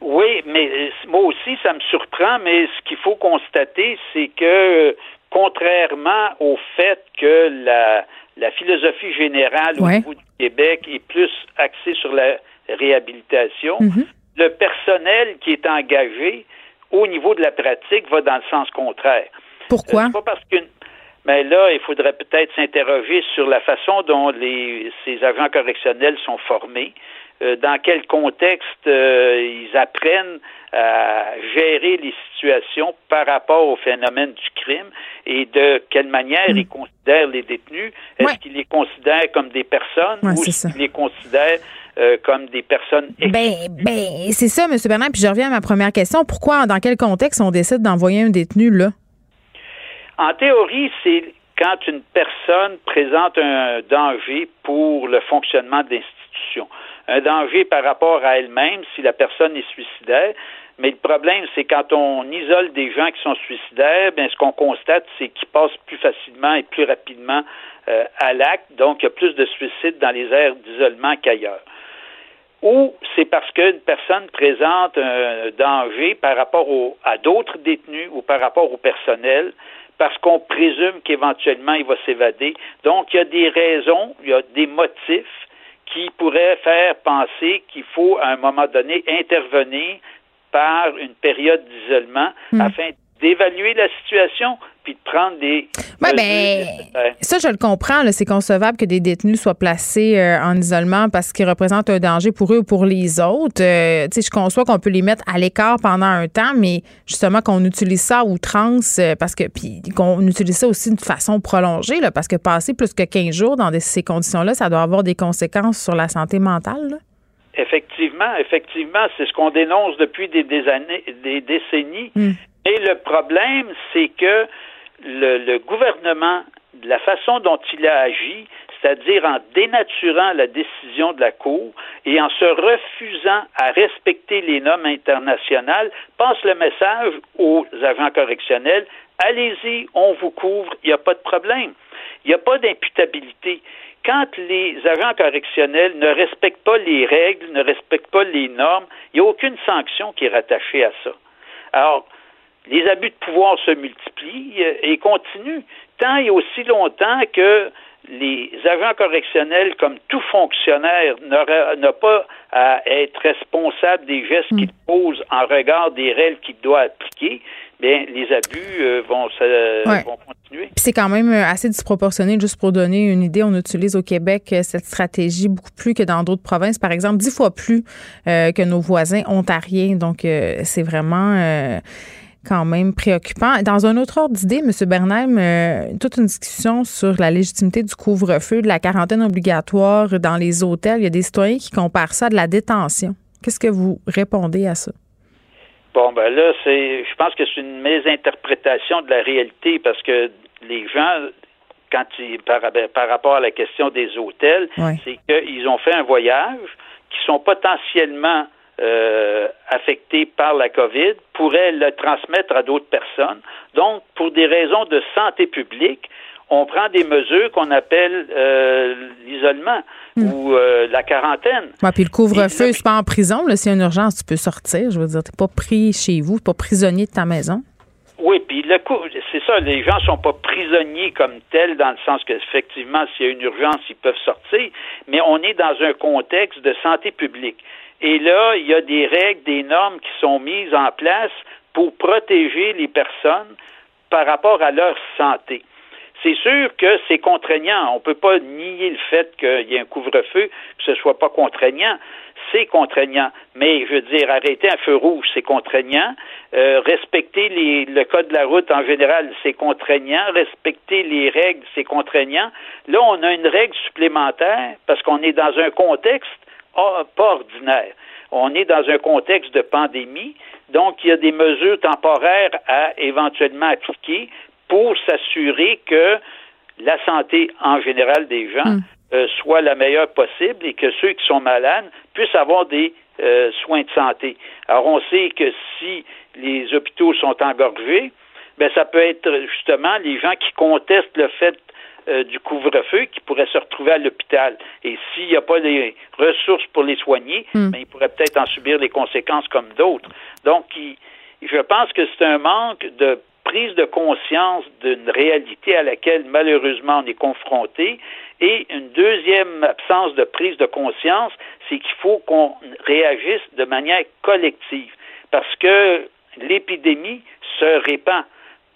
S14: Oui, mais euh, moi aussi, ça me surprend, mais ce qu'il faut constater, c'est que contrairement au fait que la, la philosophie générale au niveau du Québec est plus axée sur la réhabilitation, mm-hmm le personnel qui est engagé au niveau de la pratique va dans le sens contraire.
S1: Pourquoi?
S14: Euh, pas parce que mais là, il faudrait peut-être s'interroger sur la façon dont les, ces agents correctionnels sont formés, euh, dans quel contexte euh, ils apprennent à gérer les situations par rapport au phénomène du crime et de quelle manière ils considèrent les détenus. Est-ce qu'ils les considèrent comme des personnes ou est-ce qu'ils les considèrent euh, comme des personnes.
S1: Ben, ben c'est ça, M. Bernard. Puis je reviens à ma première question. Pourquoi, dans quel contexte on décide d'envoyer un détenu là?
S14: En théorie, c'est quand une personne présente un danger pour le fonctionnement de l'institution. Un danger par rapport à elle-même si la personne est suicidaire. Mais le problème, c'est quand on isole des gens qui sont suicidaires, bien, ce qu'on constate, c'est qu'ils passent plus facilement et plus rapidement à l'acte, donc il y a plus de suicides dans les aires d'isolement qu'ailleurs ou c'est parce qu'une personne présente un danger par rapport à d'autres détenus ou par rapport au personnel, parce qu'on présume qu'éventuellement il va s'évader. Donc, il y a des raisons, il y a des motifs qui pourraient faire penser qu'il faut, à un moment donné, intervenir par une période d'isolement hmm. afin d'évaluer la situation puis de prendre des.
S1: Oui, ben, ça, je le comprends. C'est concevable que des détenus soient placés euh, en isolement parce qu'ils représentent un danger pour eux ou pour les autres. Euh, sais, je conçois qu'on peut les mettre à l'écart pendant un temps, mais justement qu'on utilise ça à outrance euh, parce que puis qu'on utilise ça aussi de façon prolongée, là, parce que passer plus que 15 jours dans ces conditions-là, ça doit avoir des conséquences sur la santé mentale.
S14: Effectivement, effectivement, c'est ce qu'on dénonce depuis des, années, des décennies. Hmm. Et le problème, c'est que le, gouvernement, de la façon dont il a agi, c'est-à-dire en dénaturant la décision de la Cour et en se refusant à respecter les normes internationales, passe le message aux agents correctionnels, allez-y, on vous couvre, il n'y a pas de problème. Il n'y a pas d'imputabilité. Quand les agents correctionnels ne respectent pas les règles, ne respectent pas les normes, il n'y a aucune sanction qui est rattachée à ça. Alors, les abus de pouvoir se multiplient euh, et continuent tant et aussi longtemps que les agents correctionnels, comme tout fonctionnaire, n'a pas à être responsable des gestes qu'il hmm. pose en regard des règles qu'il doit appliquer, bien, les abus euh, vont, vont, continuer.
S1: C'est quand même euh, assez disproportionné, juste pour donner une idée. On utilise au Québec cette stratégie beaucoup plus que dans d'autres provinces, par exemple, dix fois plus que nos voisins ontariens. Donc, c'est vraiment quand même préoccupant. Dans un autre ordre d'idée, M. Bernheim, euh, toute une discussion sur la légitimité du couvre-feu, de la quarantaine obligatoire dans les hôtels. Il y a des citoyens qui comparent ça à de la détention. Qu'est-ce que vous répondez à ça?
S14: Bon, ben là, c'est, je pense que c'est une mésinterprétation de la réalité parce que les gens, quand ils, par, par rapport à la question des hôtels, c'est qu'ils ont fait un voyage qui sont potentiellement euh, affectés par la COVID pourraient le transmettre à d'autres personnes. Donc, pour des raisons de santé publique, on prend des mesures qu'on appelle euh, l'isolement hmm. ou euh, la quarantaine.
S1: puis le couvre-feu, c'est pas en prison. Là, s'il y a une urgence, tu peux sortir. Je veux dire, tu pas pris chez vous, pas prisonnier de ta maison.
S14: Oui, puis le c'est ça, les gens sont pas prisonniers comme tels dans le sens qu'effectivement, s'il y a une urgence, ils peuvent sortir, mais on est dans un contexte de santé publique. Et là, il y a des règles, des normes qui sont mises en place pour protéger les personnes par rapport à leur santé. C'est sûr que c'est contraignant. On ne peut pas nier le fait qu'il y ait un couvre-feu, que ce ne soit pas contraignant. C'est contraignant. Mais je veux dire, arrêter un feu rouge, c'est contraignant. Euh, respecter les, le code de la route en général, c'est contraignant. Respecter les règles, c'est contraignant. Là, on a une règle supplémentaire parce qu'on est dans un contexte pas ordinaire. On est dans un contexte de pandémie, donc il y a des mesures temporaires à éventuellement appliquer pour s'assurer que la santé en général des gens hmm. euh, soit la meilleure possible et que ceux qui sont malades puissent avoir des euh, soins de santé. Alors on sait que si les hôpitaux sont engorgés, ben ça peut être justement les gens qui contestent le fait euh, du couvre-feu qui pourraient se retrouver à l'hôpital. Et s'il n'y a pas les ressources pour les soigner, hmm. ben, ils pourraient peut-être en subir les conséquences comme d'autres. Donc, je pense que c'est un manque de prise de conscience d'une réalité à laquelle malheureusement on est confronté. Et une deuxième absence de prise de conscience, c'est qu'il faut qu'on réagisse de manière collective parce que l'épidémie se répand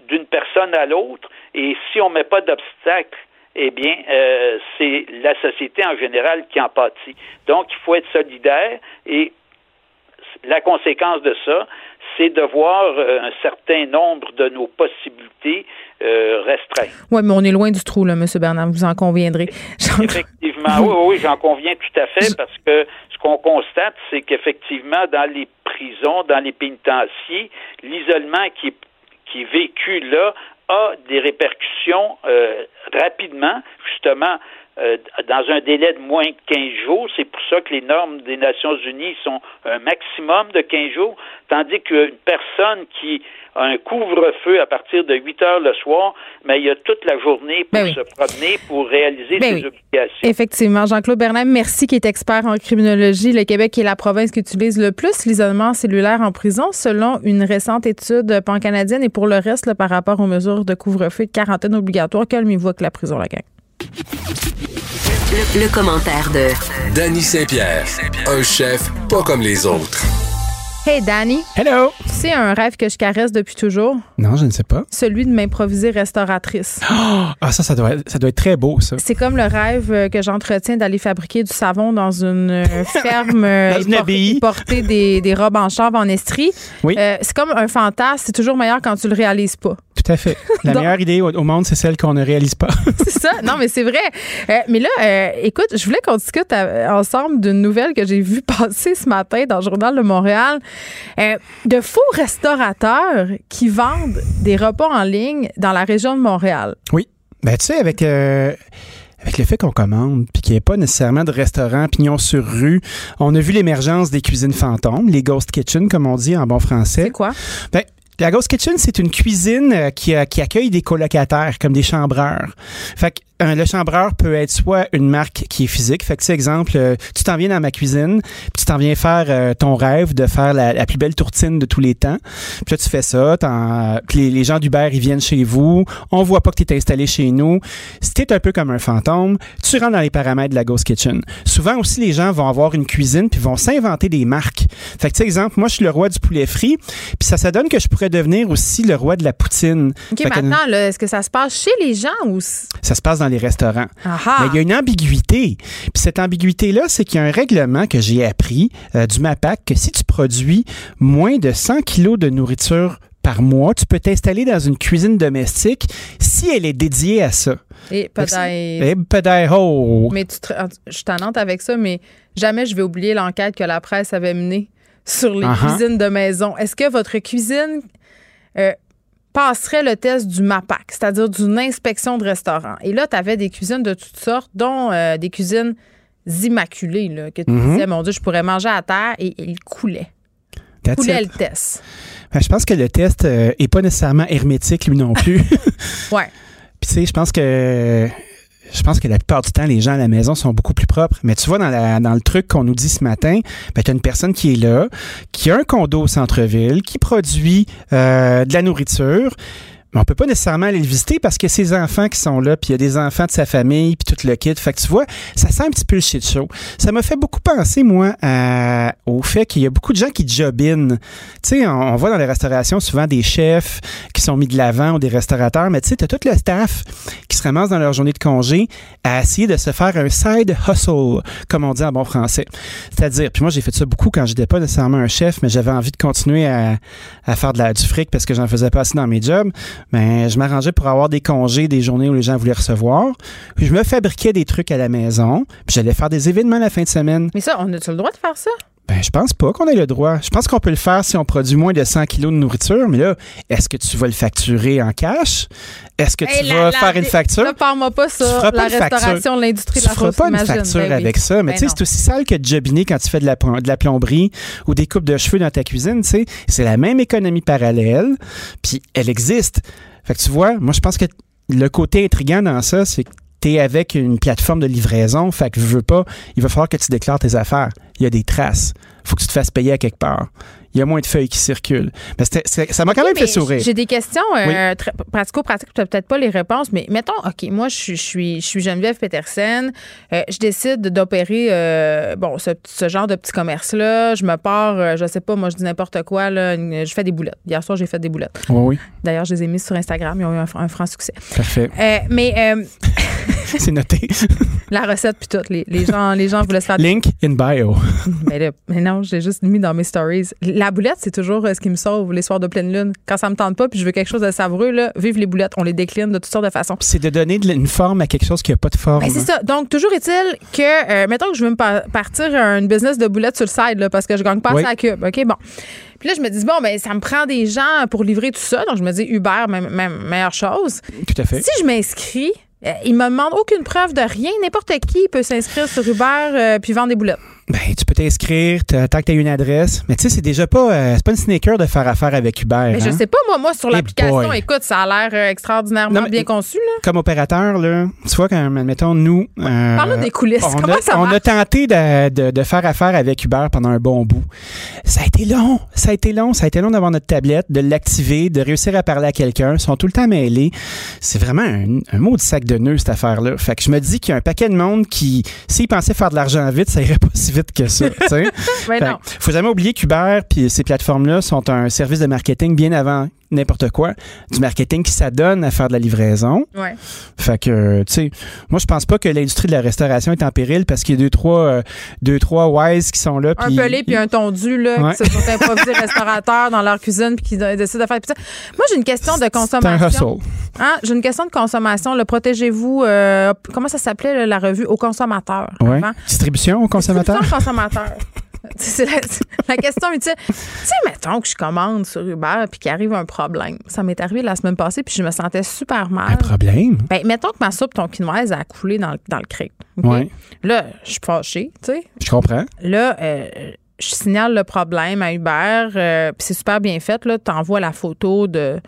S14: d'une personne à l'autre et si on ne met pas d'obstacle, eh bien, euh, c'est la société en général qui en pâtit. Donc, il faut être solidaire et la conséquence de ça, c'est de voir euh, un certain nombre de nos possibilités euh, restreintes.
S1: Oui, mais on est loin du trou, là, M. Bernard, vous en conviendrez.
S14: Effectivement, oui, oui, j'en conviens tout à fait, parce que ce qu'on constate, c'est qu'effectivement, dans les prisons, dans les pénitenciers, l'isolement qui est, qui est vécu là a des répercussions euh, rapidement, justement, euh, dans un délai de moins de 15 jours. C'est pour ça que les normes des Nations Unies sont un maximum de 15 jours, tandis qu'une personne qui a un couvre-feu à partir de 8 heures le soir, mais il y a toute la journée pour
S1: Ben oui.
S14: se promener, pour réaliser
S1: Ben
S14: ses
S1: oui.
S14: obligations.
S1: Effectivement. Jean-Claude Bernard, merci, qui est expert en criminologie. Le Québec est la province qui utilise le plus l'isolement cellulaire en prison, selon une récente étude pan-canadienne. Et pour le reste, là, par rapport aux mesures de couvre-feu et de quarantaine obligatoire, calmez-vous avec la prison, la gang.
S7: Le, le commentaire de
S15: Danny Saint-Pierre, un chef pas comme les autres.
S1: Hey, Danny.
S16: Hello.
S1: Tu sais, un rêve que je caresse depuis toujours,
S16: Non, je ne sais pas.
S1: celui de m'improviser restauratrice.
S16: Ah, ça, ça doit, être, ça doit être très beau, ça.
S1: C'est comme le rêve euh, que j'entretiens d'aller fabriquer du savon dans une euh, ferme euh,
S16: Dans une abbaye.
S1: porter des, des robes en chanvre en estrie.
S16: Oui.
S1: Euh, c'est comme un fantasme, c'est toujours meilleur quand tu le réalises pas.
S16: Tout à fait. La
S1: Donc-
S16: meilleure idée au, au monde, c'est celle qu'on ne réalise pas.
S1: c'est ça? Non, mais c'est vrai. Euh, mais là, euh, écoute, je voulais qu'on discute euh, ensemble d'une nouvelle que j'ai vue passer ce matin dans le Journal de Montréal. Euh, de faux restaurateurs qui vendent des repas en ligne dans la région de Montréal.
S16: Oui. Ben, tu sais, avec, avec le fait qu'on commande, puis qu'il n'y ait pas nécessairement de restaurant pignon sur rue, on a vu l'émergence des cuisines fantômes, les ghost kitchen, comme on dit en bon français.
S1: C'est quoi?
S16: Ben, la Ghost Kitchen, c'est une cuisine euh, qui, euh, qui accueille des colocataires, comme des chambreurs. Fait euh, le chambreur peut être soit une marque qui est physique. Fait que, tu sais, exemple, euh, tu t'en viens dans ma cuisine, puis tu t'en viens faire euh, ton rêve de faire la, la plus belle tourtine de tous les temps. Puis là, tu fais ça, puis les, les gens d'Uber, ils viennent chez vous. On voit pas que tu es installé chez nous. Si t'es un peu comme un fantôme, tu rentres dans les paramètres de la Ghost Kitchen. Souvent aussi, les gens vont avoir une cuisine, puis vont s'inventer des marques. Fait que, tu sais, exemple, moi, je suis le roi du poulet frit, puis ça, ça donne que je pourrais devenir aussi le roi de la poutine.
S1: OK,
S16: Fait
S1: maintenant, est-ce que ça se passe chez les gens ou.
S16: ça se passe dans les restaurants. Mais il y a une ambiguïté. Puis cette ambiguïté-là, c'est qu'il y a un règlement que j'ai appris euh, du MAPAC que si tu produis moins de 100 kilos de nourriture par mois, tu peux t'installer dans une cuisine domestique si elle est dédiée à ça.
S1: Et peut-être.
S16: Eh, oh.
S1: Mais tu te- je avec ça, mais jamais je vais oublier l'enquête que la presse avait menée sur les cuisines de maison. Est-ce que votre cuisine euh, passerait le test du MAPAC, c'est-à-dire d'une inspection de restaurant? Et là, tu avais des cuisines de toutes sortes, dont euh, des cuisines immaculées, là, que tu
S16: Mhm.
S1: disais, mon Dieu, je pourrais manger à terre et il coulait.
S16: That's
S1: coulait
S16: it.
S1: le test.
S16: Ben, je pense que le test euh, est pas nécessairement hermétique, lui non plus.
S1: Ouais.
S16: Puis tu sais, je pense que je pense que la plupart du temps, les gens à la maison sont beaucoup plus propres. Mais tu vois, dans, le truc qu'on nous dit ce matin, ben, tu as une personne qui est là, qui a un condo au centre-ville, qui produit euh, de la nourriture. Mais on peut pas nécessairement aller le visiter parce que ses enfants qui sont là, puis il y a des enfants de sa famille, puis tout le kit. Fait que tu vois, ça sent un petit peu le shit show. Ça m'a fait beaucoup penser, moi, à- au fait qu'il y a beaucoup de gens qui jobinent. Tu sais, on, on voit dans les restaurations souvent des chefs qui sont mis de l'avant ou des restaurateurs, mais tu sais, tu as tout le staff qui se ramasse dans leur journée de congé à essayer de se faire un side hustle, comme on dit en bon français. C'est-à-dire, puis moi, j'ai fait ça beaucoup quand j'étais pas nécessairement un chef, mais j'avais envie de continuer à, à faire de la, du fric parce que j'en faisais pas assez dans mes jobs. Ben, je m'arrangeais pour avoir des congés, des journées où les gens voulaient recevoir. Puis je me fabriquais des trucs à la maison, puis j'allais faire des événements la fin de semaine.
S1: Mais ça, on a-tu le droit de faire ça?
S16: Ben, je pense pas qu'on ait le droit. Je pense qu'on peut le faire si on produit moins de 100 kilos de nourriture, mais là, est-ce que tu vas le facturer en cash? Est-ce que tu
S1: la-
S16: vas
S1: la-
S16: faire une facture?
S1: Là, parle-moi pas
S16: Tu
S1: ça.
S16: feras pas
S1: la
S16: une facture.
S1: restauration, l'industrie de
S16: Tu feras pas une facture
S1: Ben oui.
S16: avec ça, mais
S1: Ben
S16: tu sais, c'est aussi sale que de jobiner quand tu fais de la, de la plomberie ou des coupes de cheveux dans ta cuisine, tu sais. C'est la même économie parallèle, puis elle existe. Fait que tu vois, moi, je pense que le côté intriguant dans ça, c'est que avec une plateforme de livraison, fait que je veux pas, il va falloir que tu déclares tes affaires. Il y a des traces. faut que tu te fasses payer à quelque part. Il y a moins de feuilles qui circulent. Mais ça m'a quand même fait sourire.
S1: J'ai des questions euh, très pratico-pratiques, tu n'as peut-être pas les réponses, mais mettons, OK, moi, je suis, je suis, je suis Geneviève Petersen, euh, je décide d'opérer euh, bon, ce, ce genre de petit commerce-là. Je me pars, euh, je sais pas, moi, je dis n'importe quoi, là, je fais des boulettes. Hier soir, j'ai fait des boulettes.
S16: Oui, oui.
S1: D'ailleurs, je les ai mises sur Instagram, ils ont eu un, un franc succès.
S16: Parfait.
S1: Mais
S16: c'est noté.
S1: la recette, puis tout, les, les, gens, les gens voulaient se faire
S16: Link in bio.
S1: mais, là, mais non, j'ai juste mis dans mes stories. La boulette, c'est toujours euh, ce qui me sauve les soirs de pleine lune. Quand ça me tente pas puis je veux quelque chose de savoureux, là, vive les boulettes. On les décline de toutes sortes de façons.
S16: C'est de donner la- une forme à quelque chose qui n'a pas de forme.
S1: Ben, c'est ça. Donc, toujours est-il que, euh, mettons que je veux me pa- partir une business de boulettes sur le side là, parce que je gagne pas
S16: Oui.
S1: à cube. OK, bon. Puis là, je me dis, bon, ben, ça me prend des gens pour livrer tout ça. Donc, je me dis, Uber, même, même- meilleure chose.
S16: Tout à fait.
S1: Si je m'inscris Euh, il me demande aucune preuve de rien. N'importe qui peut s'inscrire sur Uber euh, puis vendre des boulettes.
S16: Ben, tu peux t'inscrire, tant que tu as une adresse. Mais tu sais, c'est déjà pas, euh, c'est pas une sneaker de faire affaire avec Uber.
S1: Mais je
S16: hein?
S1: sais pas, moi, moi sur l'application, écoute, ça a l'air euh, extraordinairement
S16: Non, mais-
S1: bien conçu. Là.
S16: Comme opérateur, là, tu vois, quand, admettons, nous. euh,
S1: Parle-nous des coulisses.
S16: On,
S1: Comment
S16: a,
S1: ça
S16: on a tenté de, de- de faire affaire avec Uber pendant un bon bout. Ça a été long. Ça a été long. Ça a été long d'avoir notre tablette, de l'activer, de réussir à parler à quelqu'un. Ils sont tout le temps mêlés. C'est vraiment un, un mot de sac de nœuds, cette affaire-là. Fait que je me dis qu'il y a un paquet de monde qui, s'ils pensaient faire de l'argent vite, ça irait pas si vite que ça. sais.
S1: Ben
S16: que faut jamais oublier qu'Uber puis ces plateformes-là sont un service de marketing bien avant n'importe quoi. Du marketing qui s'adonne à faire de la livraison.
S1: Ouais.
S16: Fait que, tu sais, moi, je pense pas que l'industrie de la restauration est en péril parce qu'il y a deux, trois, euh, deux, trois wise qui sont là.
S1: Un pelé puis un tondu là,
S16: Ouais.
S1: qui se sont improvisés restaurateurs dans leur cuisine puis qui de- décident de faire. ça. Moi, j'ai une question de
S16: C'est un
S1: consommation.
S16: hustle.
S1: Hein? J'ai une question de consommation. Le protégez-vous. euh, comment ça s'appelait la revue aux consommateurs
S16: Ouais. Distribution aux consommateurs.
S1: Distribution aux consommateurs. C'est la, la question utile. Tu sais, mettons que je commande sur Uber puis qu'il arrive un problème. Ça m'est arrivé la semaine passée puis je me sentais super mal.
S16: Un problème?
S1: Ben, mettons que ma soupe tonkinoise a coulé dans, le- dans le cric. OK?
S16: Ouais.
S1: Là, je suis fâchée, tu sais.
S16: Je comprends.
S1: Là, euh, je signale le problème à Uber, euh, puis c'est super bien fait. Là, t'envoies la photo de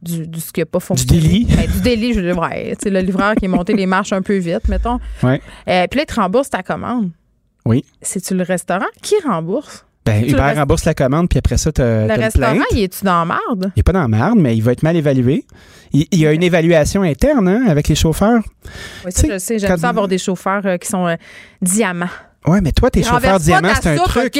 S1: du, du ce qui n'a pas fonctionné.
S16: délit.
S1: Ben, du délit, je veux dire, ouais. Tu sais, le livreur qui est monté les marches un peu vite, mettons.
S16: Ouais.
S1: Euh, puis là, il te rembourse ta commande.
S16: Oui.
S1: C'est-tu le restaurant? Qui rembourse?
S16: Ben, Uber rembourse la commande, puis après ça, tu
S1: Le
S16: une
S1: restaurant,
S16: plainte.
S1: il est-tu dans la marde?
S16: Il n'est pas dans la merde, mais il va être mal évalué. Il, il y a une évaluation interne hein, avec les chauffeurs.
S1: Oui, ça, je sais. J'aime
S16: quand-
S1: ça avoir des chauffeurs euh, qui sont euh, diamants.
S16: Ouais, mais toi, tes diamants,
S1: ta
S16: c'est un
S1: soupe,
S16: truc.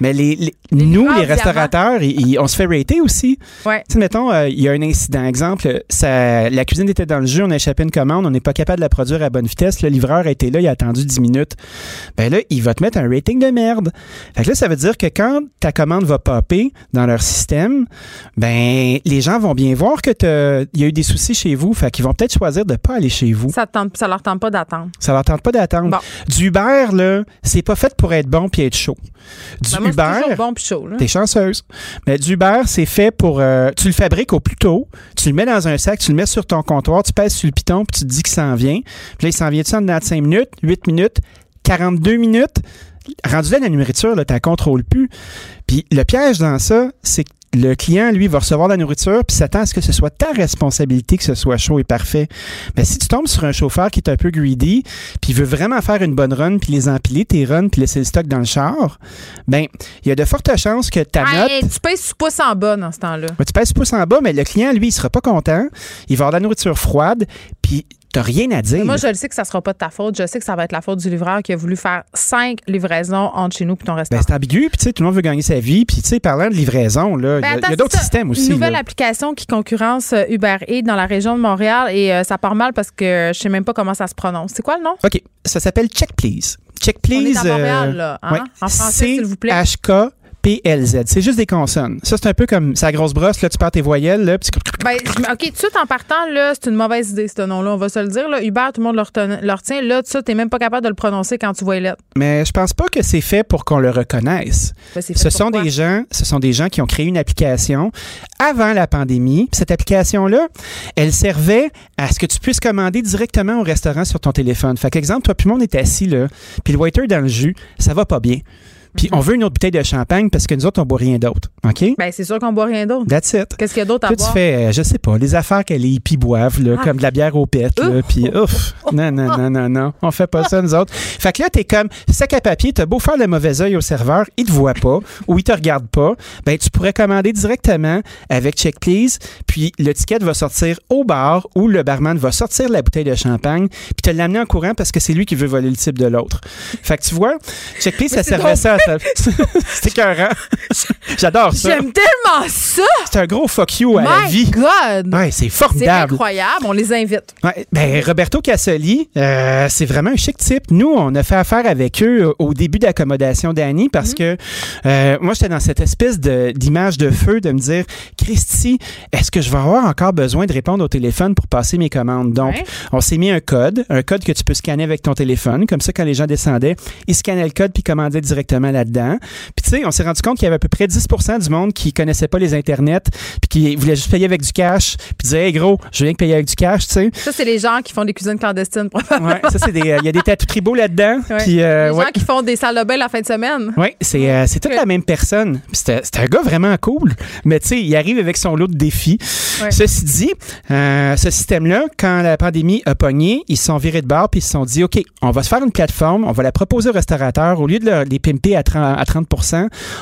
S16: Mais les, les- nous, les restaurateurs, ils- ils- on se fait rater aussi.
S1: Ouais.
S16: Tu sais, mettons, euh, il y a un incident. Exemple, ça, la cuisine était dans le jus, on a échappé une commande, on n'est pas capable de la produire à bonne vitesse. Le livreur a été là, il a attendu 10 minutes. Ben là, il va te mettre un rating de merde. Fait que là, ça veut dire que quand ta commande va popper dans leur système, ben les gens vont bien voir que il y a eu des soucis chez vous. Fait qu'ils vont peut-être choisir de pas aller chez vous.
S1: Ça, te tente, ça leur tente pas d'attendre.
S16: Ça leur tente pas d'attendre. Du Uber, là, c'est pas fait pour être bon puis être chaud. Du
S1: Ben, moi,
S16: Uber,
S1: bon puis chaud. là.
S16: T'es chanceuse. Mais du Uber, c'est fait pour. euh, tu le fabriques au plus tôt, tu le mets dans un sac, tu le mets sur ton comptoir, tu pèses sur le piton, puis tu te dis qu'il s'en vient. Puis là, il s'en vient-tu en dedans de 5 minutes, 8 minutes, 42 minutes? Rendu là, la nourriture, là, tu la contrôles plus. Puis le piège dans ça, c'est que le client, lui, va recevoir la nourriture, puis s'attend à ce que ce soit ta responsabilité que ce soit chaud et parfait. Mais si tu tombes sur un chauffeur qui est un peu greedy, puis il veut vraiment faire une bonne run, puis les empiler, tes runs, puis laisser le stock dans le char, ben il y a de fortes chances que ta note...
S1: Hey, tu pèses sous pouce en bas dans ce temps-là.
S16: Ben, tu pèses pouce en bas, mais le client, lui, il sera pas content. Il va avoir de la nourriture froide, puis t'as rien à dire.
S1: Moi, je le sais que ça sera pas de ta faute. Je sais que ça va être la faute du livreur qui a voulu faire cinq livraisons entre chez nous et ton
S16: Ben,
S1: restaurant.
S16: c'est ambigu, puis tu sais, tout le monde veut gagner sa vie. Puis tu sais, parlant de livraison, là, il y
S1: Ben,
S16: a- il y
S1: attends,
S16: a, d'autres systèmes aussi.
S1: Une nouvelle
S16: là.
S1: application qui concurrence euh, Uber Eats dans la région de Montréal et euh, ça part mal parce que je sais même pas comment ça se prononce. C'est quoi le nom?
S16: OK, ça s'appelle Check Please. Check Please.
S1: On est à Montréal, là, hein?
S16: ouais.
S1: En français, s'il vous plaît.
S16: C-H-K. PLZ. C'est juste des consonnes. Ça, c'est un peu comme sa grosse brosse. Là, tu perds tes voyelles. Là, puis tu-
S1: Ben, OK, tout de suite en partant, là, c'est une mauvaise idée, ce nom-là. On va se le dire. Là. Uber, tout le monde le, retient. Là, tu n'es même pas capable de le prononcer quand tu vois les lettres.
S16: Mais je pense pas que c'est fait pour qu'on le reconnaisse.
S1: Ben,
S16: ce sont des gens, ce sont des gens qui ont créé une application avant la pandémie. Cette application-là, elle servait à ce que tu puisses commander directement au restaurant sur ton téléphone. Fait qu'exemple, toi, puis le monde est assis là, puis le waiter dans le jus, ça va pas bien. Puis
S1: Mm-hmm.
S16: on veut une autre bouteille de champagne parce que nous autres, on boit rien d'autre. OK?
S1: Ben, c'est sûr qu'on boit rien d'autre.
S16: That's it.
S1: Qu'est-ce qu'il y a d'autre à
S16: Toi, tu
S1: boire?
S16: fais, euh, je sais pas, les affaires que les hippies boivent, là,
S1: Ah.
S16: comme de la bière au pet, là, puis ouf, non, non, non, non, non, on fait pas ça, nous autres. Fait que là, t'es comme sac à papier, t'as beau faire le mauvais œil au serveur, il te voit pas ou il te regarde pas, ben tu pourrais commander directement avec Check Please, puis le ticket va sortir au bar où le barman va sortir la bouteille de champagne, puis te l'amener en courant parce que c'est lui qui veut voler le type de l'autre. Fait que tu vois, Check Please, ça servait ça à ça. C'est écœurant. J'adore ça.
S1: J'aime tellement ça!
S16: C'est un gros fuck you à la vie.
S1: God!
S16: Ouais, c'est
S1: C'est
S16: formidable.
S1: incroyable. On les invite.
S16: Ouais, ben, Roberto Cassoli, euh, c'est vraiment un chic type. Nous, on a fait affaire avec eux au début d'accommodation d'Annie parce que euh, moi, j'étais dans cette espèce de- d'image de, feu de me dire, Christy, est-ce que je vais avoir encore besoin de répondre au téléphone pour passer mes commandes? Donc,
S1: Ouais.
S16: on s'est mis un code, un code que tu peux scanner avec ton téléphone. Comme ça, quand les gens descendaient, ils scannaient le code puis commandaient directement là-dedans. Puis tu sais, on s'est rendu compte qu'il y avait à peu près 10 du monde qui connaissait pas les internets, puis qui voulait juste payer avec du cash, puis disait hey gros, je viens que payer avec du cash, tu sais.
S1: Ça c'est les gens qui font des cuisines clandestines probablement.
S16: Ouais, ça c'est des il y a des tatous tribaux là-dedans, puis
S1: euh, les gens qui font des salles de bain la fin de semaine.
S16: Oui, c'est euh, c'est toute la même personne. C'était un gars vraiment cool, mais tu sais, il arrive avec son lot de défis. Ceci dit, euh, ce système-là, quand la pandémie a pogné, ils se sont virés de bord puis ils se sont dit, OK, on va se faire une plateforme, on va la proposer aux restaurateurs. Au lieu de les pimper à 30, à 30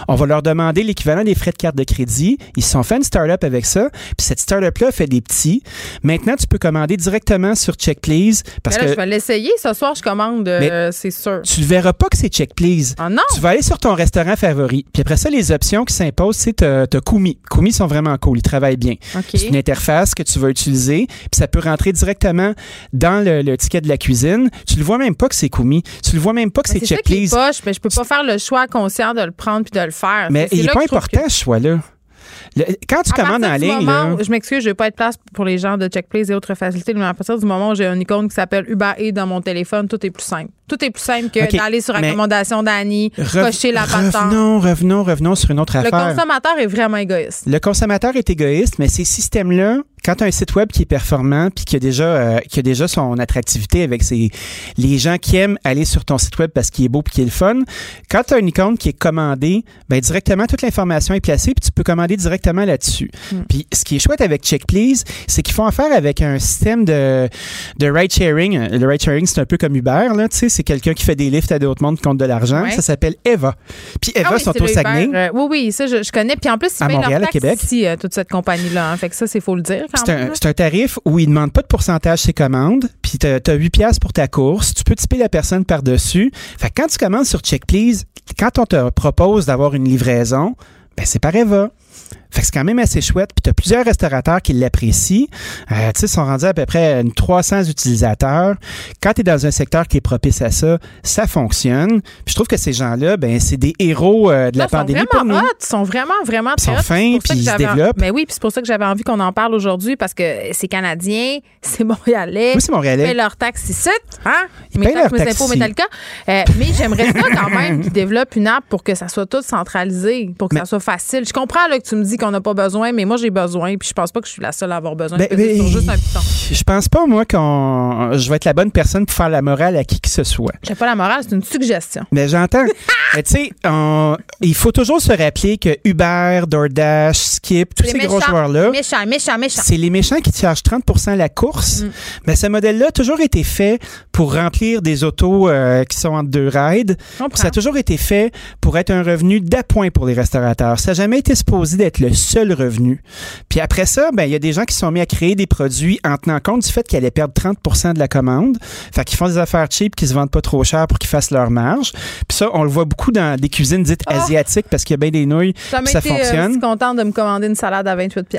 S16: on va leur demander l'équivalent des frais de carte de crédit. Ils se sont fait une start-up avec ça. Puis cette start-up-là fait des petits. Maintenant, tu peux commander directement sur Check Please. Parce
S1: là,
S16: que
S1: je vais l'essayer. Ce soir, je commande, euh, c'est sûr.
S16: Tu ne verras pas que c'est Check Please.
S1: Ah non?
S16: Tu vas aller sur ton restaurant favori. Puis après ça, les options qui s'imposent, c'est tu as Kumi. Kumi sont vraiment cool. Ils travaillent bien. C'est une interface que tu vas utiliser. Puis ça peut rentrer directement dans le, ticket de la cuisine. Tu le vois même pas que c'est Kumi. Tu le vois même pas que c'est Check Please.
S1: Poche, mais je peux pas faire le choix conscient de le prendre puis de le faire.
S16: Mais il n'est pas important ce choix-là. quand tu commandes en ligne.
S1: là, je m'excuse, je vais pas être place pour les gens de Checkplace et autres facilités, mais à partir du moment où j'ai un icône qui s'appelle Uber et dans mon téléphone, tout est plus simple. Tout est plus simple que d'aller sur recommandation d'Annie, cocher la patente.
S16: Revenons, revenons, revenons sur une autre affaire.
S1: Le consommateur est vraiment égoïste.
S16: Le consommateur est égoïste, mais ces systèmes-là, quand tu as un site web qui est performant puis qui a déjà euh, qui a déjà son attractivité avec ses, les gens qui aiment aller sur ton site web parce qu'il est beau puis qu'il est le fun, quand tu as une icône qui est commandée, ben directement toute l'information est placée puis tu peux commander directement là-dessus. Hmm. Puis ce qui est chouette avec Check Please, c'est qu'ils font affaire avec un système de de ride sharing. Le ride sharing c'est un peu comme Uber là, tu sais, c'est quelqu'un qui fait des lifts à d'autres mondes qui compte de l'argent, ça s'appelle Eva. Puis Eva ah sont au Saguenay.
S1: Euh, oui oui, ça je, connais puis en plus ils
S16: à Montréal,
S1: leur
S16: à Québec.
S1: ici euh, toute cette compagnie là, hein. fait que ça c'est faut le dire
S16: c'est un, tarif où il ne demande pas de pourcentage ses commandes, puis tu as, 8 pièces pour ta course, tu peux tiper la personne par-dessus. Fait quand tu commandes sur Check Please, quand on te propose d'avoir une livraison, ben c'est par Eva. Fait que c'est quand même assez chouette. Puis tu as plusieurs restaurateurs qui l'apprécient. Euh, tu sais, sont rendus à peu près 300 utilisateurs. Quand tu es dans un secteur qui est propice à ça, ça fonctionne. Puis je trouve que ces gens-là, ben c'est des héros euh, de la pandémie
S1: pour
S16: nous.
S1: Hot, ils sont vraiment, vraiment
S16: Ils sont fins, puis ils se développent.
S1: Mais oui, puis c'est pour ça que j'avais envie qu'on en parle aujourd'hui parce que c'est canadien, c'est montréalais.
S16: Oui, c'est montréalais.
S1: Ils payent leurs taxes ici, hein?
S16: Ils payent leurs taxes
S1: impôts Metallica. Euh, mais j'aimerais ça quand même qu'ils développent une app pour que ça soit tout centralisé, pour que ça soit facile. Je comprends là, que tu me dis qu'on n'a pas besoin, mais moi, j'ai besoin. Puis je pense pas que je suis la seule à avoir besoin.
S16: Ben, ben, juste un Je pense pas, moi, qu'on je vais être la bonne personne pour faire la morale à qui que ce soit.
S1: J'ai pas la morale, c'est une suggestion.
S16: Mais j'entends. tu sais, il faut toujours se rappeler que Uber, DoorDash, Skip, tous ces gros joueurs-là.
S1: Méchants, méchants, méchants.
S16: C'est les méchants qui chargent 30% la course. Mm. Mais ce modèle-là a toujours été fait pour remplir des autos euh, qui sont entre deux rides. Ça a toujours été fait pour être un revenu d'appoint pour les restaurateurs. Ça n'a jamais été supposé d'être le seul revenu. Puis après ça, ben il y a des gens qui sont mis à créer des produits en tenant compte du fait qu'ils allaient perdre 30 de la commande. Fait qu'ils font des affaires cheap qui se vendent pas trop cher pour qu'ils fassent leur marge. Puis ça, on le voit beaucoup dans des cuisines dites ah! asiatiques parce qu'il y a bien des nouilles, ça, ça été, euh, fonctionne.
S1: je suis contente de me commander une salade à 28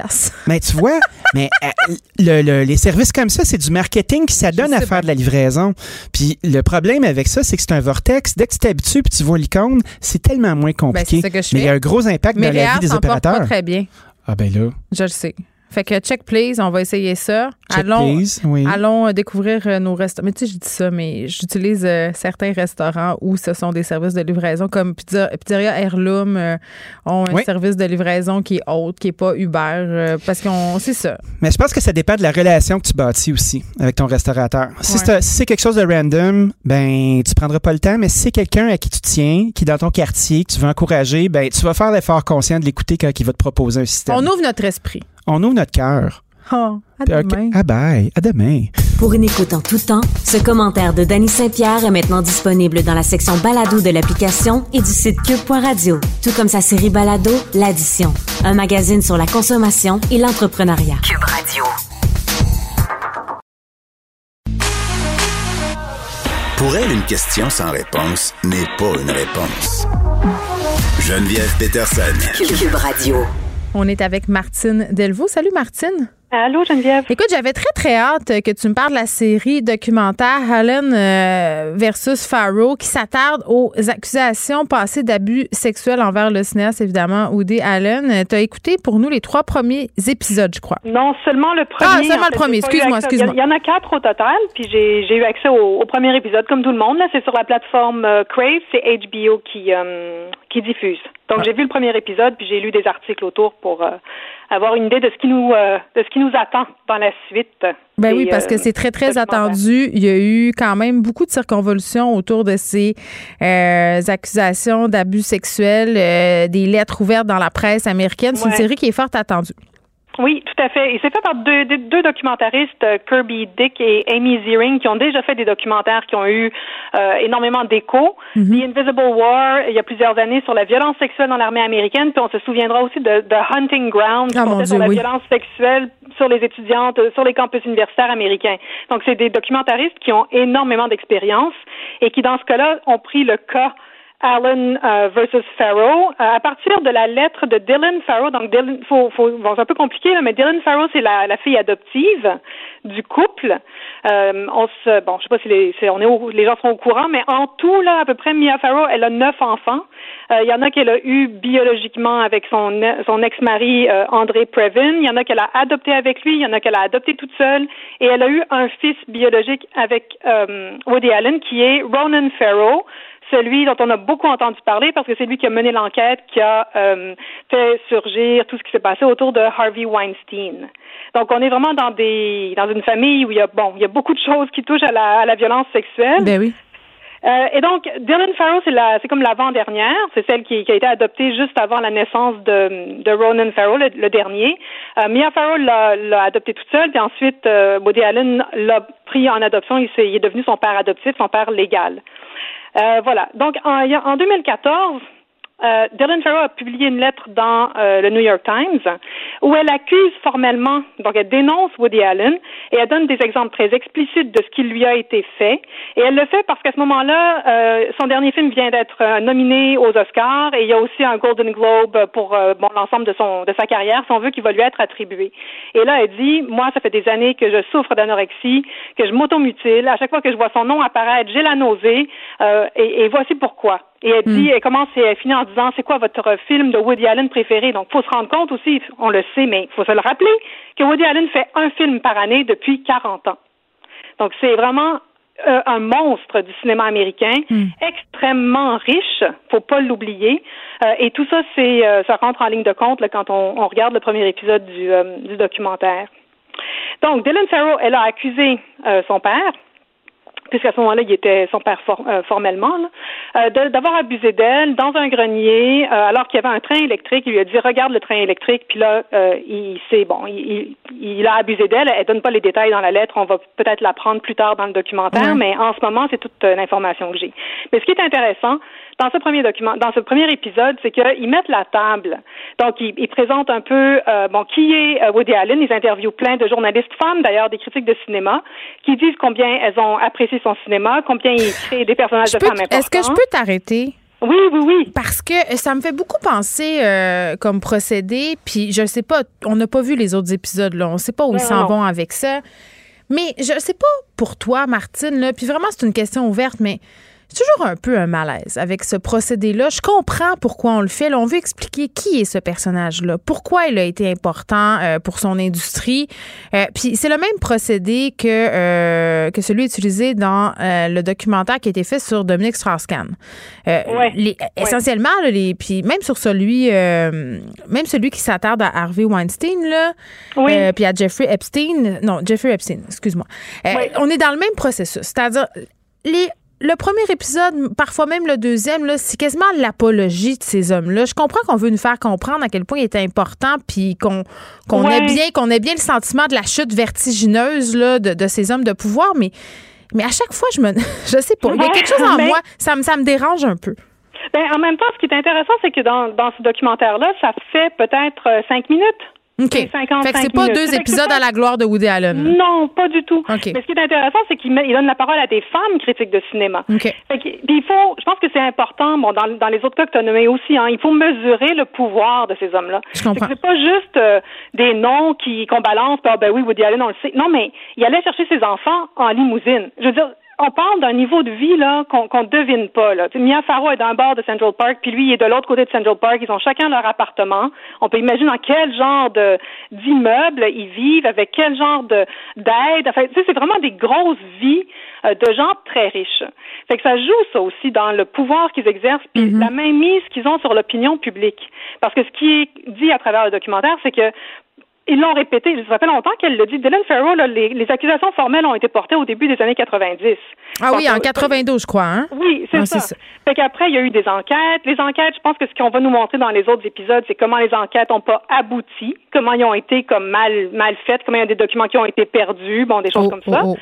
S16: Mais tu vois, mais euh, le, les services comme ça, c'est du marketing qui s'adonne à faire de la livraison. Puis le problème avec ça, c'est que c'est un vortex. Dès que tu t'habitues puis tu vois l'icône, c'est tellement moins ben, compliqué. mais il y a un gros impact dans la vie des opérateurs.
S1: Très bien.
S16: Ah ben là.
S1: Je le sais. Fait que check please, on va essayer ça.
S16: Check
S1: allons,
S16: please, oui.
S1: allons euh, découvrir euh, nos restaurants. Mais tu sais, je dis ça, mais j'utilise euh, certains restaurants où ce sont des services de livraison, comme Pizzeria Heirloom ont un service de livraison qui est haute, qui est pas Uber, parce qu'on c'est ça.
S16: Mais je pense que ça dépend de la relation que tu bâtis aussi avec ton restaurateur. Si c'est quelque chose de random, ben tu prendras pas le temps. Mais si c'est quelqu'un à qui tu tiens, qui est dans ton quartier, que tu veux encourager, ben tu vas faire l'effort conscient de l'écouter quand il va te proposer un système.
S1: On ouvre notre esprit
S16: on ouvre notre cœur.
S1: Oh, à demain.
S16: Ah bye, à demain.
S7: Pour une écoute en tout temps, ce commentaire de Danny Saint-Pierre est maintenant disponible dans la section balado de l'application et du site cube.radio, tout comme sa série balado L'addition, un magazine sur la consommation et l'entrepreneuriat. Cube Radio.
S6: Pour elle, une question sans réponse n'est pas une réponse. Geneviève Peterson.
S7: Cube Radio.
S1: On est avec Martine Delvaux. Salut Martine.
S17: Allô, Geneviève.
S1: Écoute, j'avais très, très hâte que tu me parles de la série documentaire Allen euh, versus Farrow qui s'attarde aux accusations passées d'abus sexuels envers le cinéaste, évidemment, Woody Allen. Tu as écouté pour nous les trois premiers épisodes, je crois.
S17: Non, seulement le premier.
S1: Ah, seulement le premier. Excuse-moi, excuse-moi.
S17: Il y en a quatre au total, puis j'ai eu accès au, premier épisode, comme tout le monde. Là, c'est sur la plateforme euh, Crave, c'est HBO qui, euh, qui diffuse. Donc, ah. j'ai vu le premier épisode, puis j'ai lu des articles autour pour avoir une idée de ce qui nous euh, de ce qui nous attend dans la suite.
S1: Ben oui, parce que c'est très très attendu. Il y a eu quand même beaucoup de circonvolutions autour de ces euh, accusations d'abus sexuels, euh, des lettres ouvertes dans la presse américaine. C'est une série qui est fort attendue.
S17: Oui, tout à fait. Et c'est fait par deux, deux, documentaristes, euh, Kirby Dick et Amy Ziering, qui ont déjà fait des documentaires qui ont eu euh, énormément d'écho. Mhm. The Invisible War, il y a plusieurs années, sur la violence sexuelle dans l'armée américaine. Puis on se souviendra aussi de The Hunting Ground,
S1: oh,
S17: sur la violence sexuelle sur les étudiantes, sur les campus universitaires américains. Donc, c'est des documentaristes qui ont énormément d'expérience et qui, dans ce cas-là, ont pris le cas Allen euh, versus Farrow. Euh, à partir de la lettre de Dylan Farrow, donc Dylan, faut, faut, bon, c'est un peu compliqué, mais Dylan Farrow, c'est la, la, fille adoptive du couple. Euh, on se, bon, je sais pas si les, on est les gens sont au courant, mais en tout là, à peu près, Mia Farrow, elle a neuf enfants. Il y en a qu'elle a eu biologiquement avec son son ex-mari André Previn. Il y en a qu'elle a adopté avec lui. Il y en a qu'elle a adopté toute seule. Et elle a eu un fils biologique avec Woody Allen qui est Ronan Farrow celui dont on a beaucoup entendu parler parce que c'est lui qui a mené l'enquête, qui a euh, fait surgir tout ce qui s'est passé autour de Harvey Weinstein. Donc, on est vraiment dans des dans une famille où il y a bon, il y a beaucoup de choses qui touchent à la, à la violence sexuelle.
S1: Ben oui.
S17: Euh, et donc, Dylan Farrow, c'est la, c'est comme l'avant-dernière. C'est celle qui, qui, a été adoptée juste avant la naissance de, de Ronan Farrow, le, dernier. Euh, Mia Farrow l'a, l'a adoptée toute seule, puis ensuite, euh, Woody Allen l'a pris en adoption. Il, il est devenu son père adoptif, son père légal. Euh, voilà. Donc, en, en 2014, euh, Dylan Farrow a publié une lettre dans euh, le New York Times où elle accuse formellement, donc elle dénonce Woody Allen et elle donne des exemples très explicites de ce qui lui a été fait. Et elle le fait parce qu'à ce moment-là, euh, son dernier film vient d'être nominé aux Oscars et il y a aussi un Golden Globe pour bon l'ensemble de son de sa carrière, si on veut, qui va lui être attribué. Et là, elle dit, moi, ça fait des années que je souffre d'anorexie, que je m'automutile. À chaque fois que je vois son nom apparaître, j'ai la nausée. et, et voici pourquoi. Et elle dit, hmm. elle commence et elle finit en disant, c'est quoi votre film de Woody Allen préféré? Donc, faut se rendre compte aussi, on le sait, mais il faut se le rappeler, que Woody Allen fait un film par année depuis 40 ans. Donc, c'est vraiment euh, un monstre du cinéma américain, hmm. extrêmement riche, faut pas l'oublier. Euh, et tout ça, c'est, euh, ça rentre en ligne de compte là, quand on, on, regarde le premier épisode du, du documentaire. Donc, Dylan Farrow, elle a accusé son père puisqu'à ce moment-là, il était son père euh, formellement, euh, d'avoir abusé d'elle dans un grenier, euh, alors qu'il y avait un train électrique. Il lui a dit regarde le train électrique, puis là, il sait bon, il, il, a abusé d'elle. Elle donne pas les détails dans la lettre. On va peut-être l'apprendre plus tard dans le documentaire, mais en ce moment, c'est toute l'information que j'ai. Mais ce qui est intéressant, dans ce premier document, dans ce premier épisode, c'est qu'ils mettent la table. Donc, ils, présentent un peu, euh, bon, qui est euh, Woody Allen. Ils interviewent plein de journalistes femmes, d'ailleurs, des critiques de cinéma, qui disent combien elles ont apprécié son cinéma, combien il crée des personnages de femmes importants.
S1: Est-ce que je peux t'arrêter?
S17: Oui, oui, oui.
S1: Parce que ça me fait beaucoup penser euh, comme procédé, puis je ne sais pas, on n'a pas vu les autres épisodes, là. On ne sait pas où ils s'en vont avec ça. Mais je ne sais pas pour toi, Martine, là, puis vraiment, c'est une question ouverte, mais c'est toujours un peu un malaise avec ce procédé-là. Je comprends pourquoi on le fait. on veut expliquer qui est ce personnage-là, pourquoi il a été important euh, pour son industrie. Euh, puis c'est le même procédé que, euh, que celui utilisé dans le documentaire qui a été fait sur Dominique Strauss-Kahn.
S17: Ouais.
S1: Essentiellement, les, puis même sur celui, même celui qui s'attarde à Harvey Weinstein, là, puis à Jeffrey Epstein, non, Jeffrey Epstein, excuse-moi. On est dans le même processus, c'est-à-dire les le premier épisode, parfois même le deuxième, là, c'est quasiment l'apologie de ces hommes-là. Je comprends qu'on veut nous faire comprendre à quel point il est important, puis qu'on qu'on ait bien qu'on ait bien le sentiment de la chute vertigineuse là, de, de ces hommes de pouvoir, mais mais à chaque fois, je me, je sais pas, il y a quelque chose en moi, ça me, ça me dérange un peu.
S17: Ben, en même temps, ce qui est intéressant, c'est que dans, dans ce documentaire-là, ça fait peut-être euh, cinq minutes
S1: OK. fait que c'est pas deux épisodes à la gloire de Woody Allen.
S17: Non, pas du tout. Mais ce qui est intéressant, c'est qu'il donne la parole à des femmes critiques de cinéma.
S1: OK.
S17: puis il faut, je pense que c'est important, bon, dans, dans, les autres cas que tu as nommés aussi, hein, il faut mesurer le pouvoir de ces hommes-là.
S1: Je comprends.
S17: C'est pas juste euh, des noms qui qu'on balance, ah, ben oui, Woody Allen, on le sait. Non, mais il allait chercher ses enfants en limousine. Je veux dire, on parle d'un niveau de vie là qu'on ne devine pas. Là. Mia Farrow est d'un bord de Central Park, puis lui il est de l'autre côté de Central Park. Ils ont chacun leur appartement. On peut imaginer dans quel genre de d'immeuble ils vivent, avec quel genre de d'aide. Enfin, c'est vraiment des grosses vies euh, de gens très riches. Fait que ça joue ça aussi dans le pouvoir qu'ils exercent, puis mm-hmm. la mainmise qu'ils ont sur l'opinion publique. Parce que ce qui est dit à travers le documentaire, c'est que ils l'ont répété, ça fait longtemps qu'elle l'a dit. Dylan Farrow, les, les, accusations formelles ont été portées au début des années 90.
S1: Ah oui, en 92, je crois. Hein?
S17: Oui, c'est ça. ça. Fait qu'après, il y a eu des enquêtes. Les enquêtes, je pense que ce qu'on va nous montrer dans les autres épisodes, c'est comment les enquêtes n'ont pas abouti, comment ils ont été comme mal mal faites, comment il y a des documents qui ont été perdus, bon, des choses oh, comme ça. Oh, oh.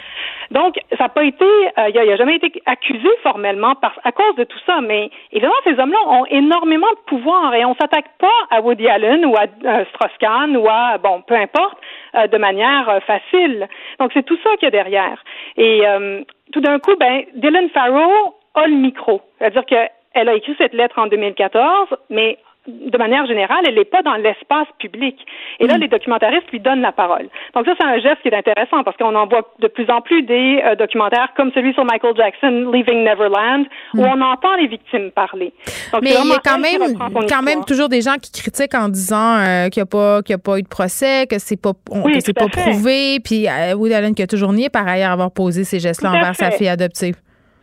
S17: Donc, ça n'a pas été, euh, il n'a jamais été accusé formellement par, à cause de tout ça. Mais évidemment, ces hommes-là ont énormément de pouvoir et on s'attaque pas à Woody Allen ou à euh, Strauss-Kahn ou à bon peu importe, euh, de manière euh, facile. Donc c'est tout ça qu'il y a derrière. Et euh, tout d'un coup, ben Dylan Farrow a le micro, c'est-à-dire qu'elle a écrit cette lettre en 2014, mais de manière générale, elle n'est pas dans l'espace public. Et là, mm. les documentaristes lui donnent la parole. Donc ça, c'est un geste qui est intéressant parce qu'on en voit de plus en plus des euh, documentaires comme celui sur Michael Jackson, Leaving Neverland, où mm. on entend les victimes parler.
S1: Mais il y a quand même, quand même toujours des gens qui critiquent en disant euh, qu'il n'y a pas qu'il a pas eu de procès, que c'est pas que c'est pas prouvé, puis euh, Woody Allen qui a toujours nié par ailleurs avoir posé ces gestes-là envers sa fille adoptive.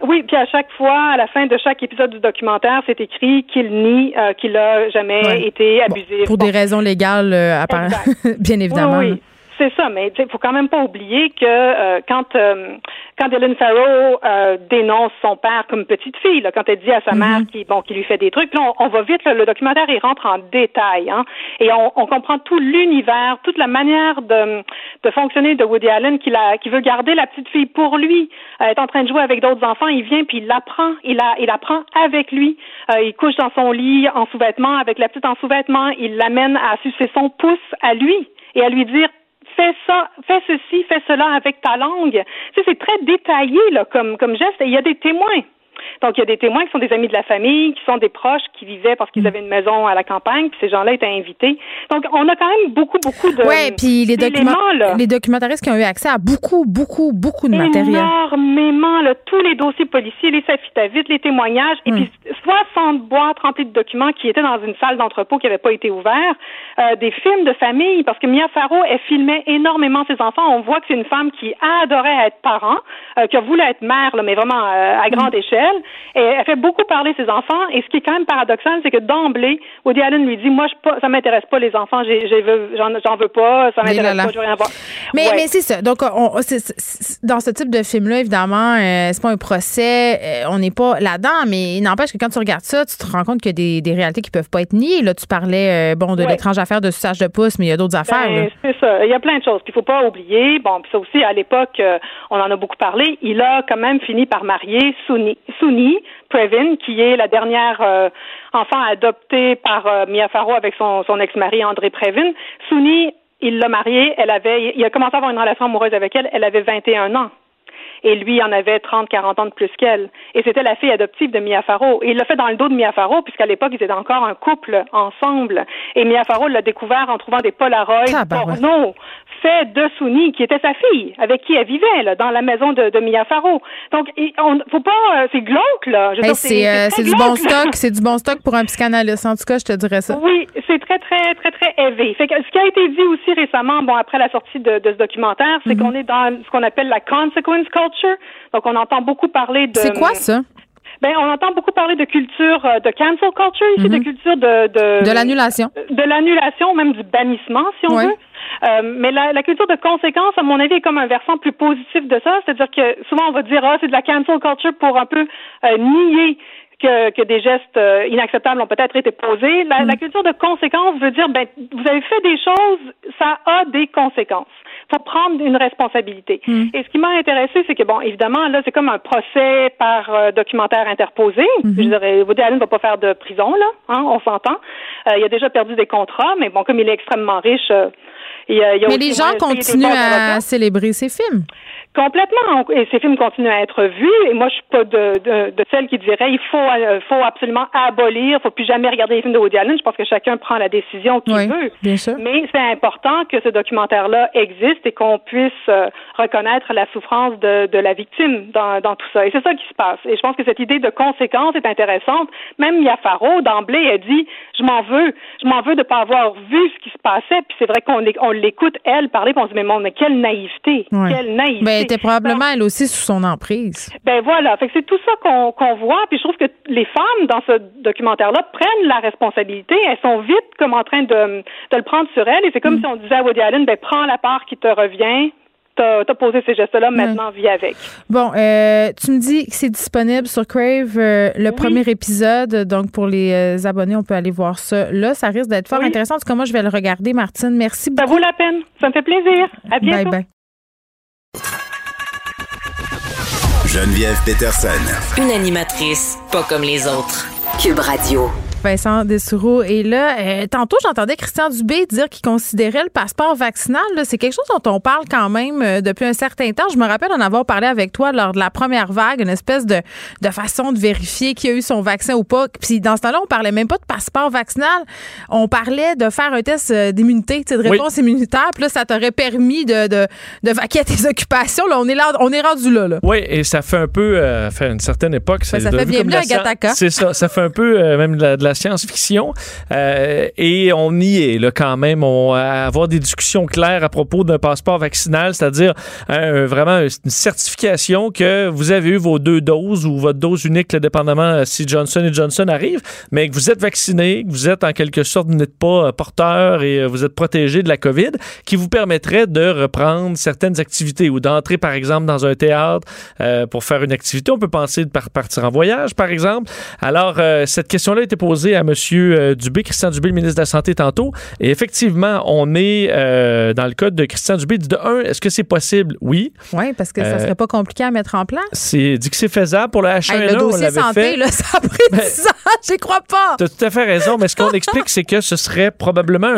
S17: Oui, puis à chaque fois, à la fin de chaque épisode du documentaire, c'est écrit qu'il nie euh, qu'il a jamais été abusé.
S1: pour des raisons légales, euh, bien évidemment.
S17: Oui, oui. C'est ça, mais il faut quand même pas oublier que euh, quand euh, quand Dylan Farrow euh, dénonce son père comme petite fille, là, quand elle dit à sa mère mhm. qui bon qui lui fait des trucs, là, on, va vite, le documentaire il rentre en détail, hein, et on, on comprend tout l'univers, toute la manière de, de fonctionner de Woody Allen qui, la, qui veut garder la petite fille pour lui, elle est en train de jouer avec d'autres enfants, il vient puis il l'apprend, il la il apprend avec lui, il couche dans son lit en sous-vêtements avec la petite en sous-vêtements, il l'amène à sucer son pouce à lui et à lui dire fais ça, fais ceci, fais cela avec ta langue. Tu sais, c'est très détaillé là, comme, comme geste et il y a des témoins. Donc, il y a des témoins qui sont des amis de la famille, qui sont des proches, qui vivaient parce qu'ils mm. avaient une maison à la campagne, puis ces gens-là étaient invités. Donc, on a quand même beaucoup, beaucoup de.
S1: Oui, puis les, les documentaristes qui ont eu accès à beaucoup, beaucoup, beaucoup de matériel.
S17: Énormément, là, tous les dossiers policiers, les affidavits, les témoignages, et mm. puis 60 boîtes remplies de documents qui étaient dans une salle d'entrepôt qui n'avait pas été ouverte, euh, des films de famille, parce que Mia Farrow, elle filmait énormément ses enfants. On voit que c'est une femme qui adorait être parent, euh, qui a voulu être mère, là, mais vraiment euh, à grande mm. échelle. Et elle fait beaucoup parler ses enfants. Et ce qui est quand même paradoxal, c'est que d'emblée, Woody Allen lui dit Moi, je pas, ça m'intéresse pas les enfants, j'en veux pas, ça m'intéresse pas, je veux rien voir.
S1: Mais, mais c'est ça. Donc, on, dans ce type de film-là, évidemment, euh, c'est pas un procès, euh, on n'est pas là-dedans, mais il n'empêche que quand tu regardes ça, tu te rends compte qu'il y a des, des réalités qui peuvent pas être niées. Là, tu parlais euh, bon, de l'étrange affaire de suçage de pouce, mais il y a d'autres affaires.
S17: Ben, c'est ça. Il y a plein de choses. qu'il faut pas oublier. Bon, puis ça aussi, à l'époque, on en a beaucoup parlé. Il a quand même fini par marier Souni, Souni Previn, qui est la dernière euh, enfant adoptée par euh, Mia Farrow avec son, ex-mari André Previn. Souni, il l'a mariée, elle avait, il a commencé à avoir une relation amoureuse avec elle, elle avait 21 ans et lui en avait 30, 40 ans de plus qu'elle. Et c'était la fille adoptive de Mia Farrow. Et il l'a fait dans le dos de Mia Farrow, puisqu'à l'époque, ils étaient encore un couple ensemble. Et Mia Farrow l'a découvert en trouvant des Polaroids ah, porno fait de Souni, qui était sa fille, avec qui elle vivait, là, dans la maison de, de Mia Farrow. Donc, on, faut pas, euh, c'est glauque, là.
S1: c'est euh, du bon stock, c'est du bon stock pour un psychanalyste. En tout cas, je te dirais ça.
S17: Oui, c'est très, très, très, très élevé. Fait que ce qui a été dit aussi récemment, bon, après la sortie de, de ce documentaire, c'est mhm. qu'on est dans ce qu'on appelle la consequence culture donc, on entend beaucoup parler de.
S1: C'est quoi ça?
S17: Ben, on entend beaucoup parler de culture euh, de cancel culture ici, de mhm. culture de
S1: de, de l'annulation,
S17: de, l'annulation, même du bannissement, si on veut. Euh, mais la, la, culture de conséquence, à mon avis, est comme un versant plus positif de ça. C'est-à-dire que souvent on va dire ah c'est de la cancel culture pour un peu euh, nier que, que, des gestes euh, inacceptables ont peut-être été posés. La, la, mhm. culture de conséquence veut dire ben vous avez fait des choses, ça a des conséquences. Faut prendre une responsabilité. Mm. Et ce qui m'a intéressé, c'est que bon, évidemment, là, c'est comme un procès par euh, documentaire interposé. Mm-hmm. Je dirais, Woody Allen ne va pas faire de prison, là, hein, on s'entend. Euh, il a déjà perdu des contrats, mais bon, comme il est extrêmement riche, il, il y a
S1: mais les gens continuent à célébrer ses films.
S17: Complètement. Et ces films continuent à être vus. Et moi, je suis pas de, de, de celle qui dirait il faut, euh, faut absolument abolir, il faut plus jamais regarder les films de Woody Allen. Je pense que chacun prend la décision qu'il veut.
S1: Bien sûr.
S17: Mais c'est important que ce documentaire-là existe et qu'on puisse euh, reconnaître la souffrance de, de la victime dans, dans tout ça. Et c'est ça qui se passe. Et je pense que cette idée de conséquence est intéressante. Même Mia Farrow, d'emblée, a dit je m'en veux, je m'en veux de pas avoir vu ce qui se passait. Puis c'est vrai qu'on on l'écoute elle parler, puis on se dit mais, mon, mais quelle naïveté, quelle naïveté.
S1: Ben, était probablement elle aussi sous son emprise.
S17: Ben voilà, fait que c'est tout ça qu'on qu'on voit, puis je trouve que les femmes dans ce documentaire-là prennent la responsabilité, elles sont vite comme en train de, de le prendre sur elles, et c'est comme mm. si on disait à Woody Allen, ben prends la part qui te revient, t'as as posé ces gestes-là, maintenant vis avec.
S1: Bon, euh, tu me dis que c'est disponible sur Crave, euh, le premier épisode. Donc, pour les euh, abonnés, on peut aller voir ça. Là, ça risque d'être fort intéressant. En tout cas, moi, je vais le regarder, Martine. Merci beaucoup.
S17: Ça vaut la peine. Ça me fait plaisir. À bientôt.
S1: Bye bye.
S6: Geneviève Peterson.
S18: Une animatrice pas comme les autres. Cube Radio.
S1: Vincent Dessoureau est là. Euh, tantôt, j'entendais Christian Dubé dire qu'il considérait le passeport vaccinal. C'est quelque chose dont on parle quand même euh, depuis un certain temps. Je me rappelle en avoir parlé avec toi lors de la première vague, une espèce de, de façon de vérifier qui a eu son vaccin ou pas. Puis dans ce temps-là, on parlait même pas de passeport vaccinal. On parlait de faire un test euh, d'immunité, de réponse immunitaire. Puis là, ça t'aurait permis de, de, de vaquer à tes occupations. Là, on est là, on est rendu là. là.
S19: Oui, et ça fait un peu, fait une certaine époque.
S1: Ben, ça, fait bien mieux à
S19: C'est ça. Ça fait un peu même de la science-fiction. Euh, et on y est là, quand même. On va avoir des discussions claires à propos d'un passeport vaccinal, c'est-à-dire vraiment une certification que vous avez eu vos deux doses ou votre dose unique, dépendamment euh, si Johnson Johnson arrive, mais que vous êtes vacciné, que vous êtes en quelque sorte, vous n'êtes pas euh, porteur et vous êtes protégé de la COVID, qui vous permettrait de reprendre certaines activités ou d'entrer, par exemple, dans un théâtre pour faire une activité. On peut penser de partir en voyage, par exemple. Alors, cette question-là a été posée à M. Euh, Dubé, Christian Dubé, le ministre de la Santé, tantôt. Et effectivement, on est euh, dans le code de Christian Dubé. De un, est-ce que c'est possible? Oui.
S1: Oui, parce que ça euh, serait pas compliqué à mettre en place.
S19: C'est dit que c'est faisable pour le H1N1.
S1: le dossier santé, Là, ça a pris ben, 10 ans. J'y crois pas.
S19: Tu as tout à fait raison. Mais ce qu'on explique, c'est que ce serait probablement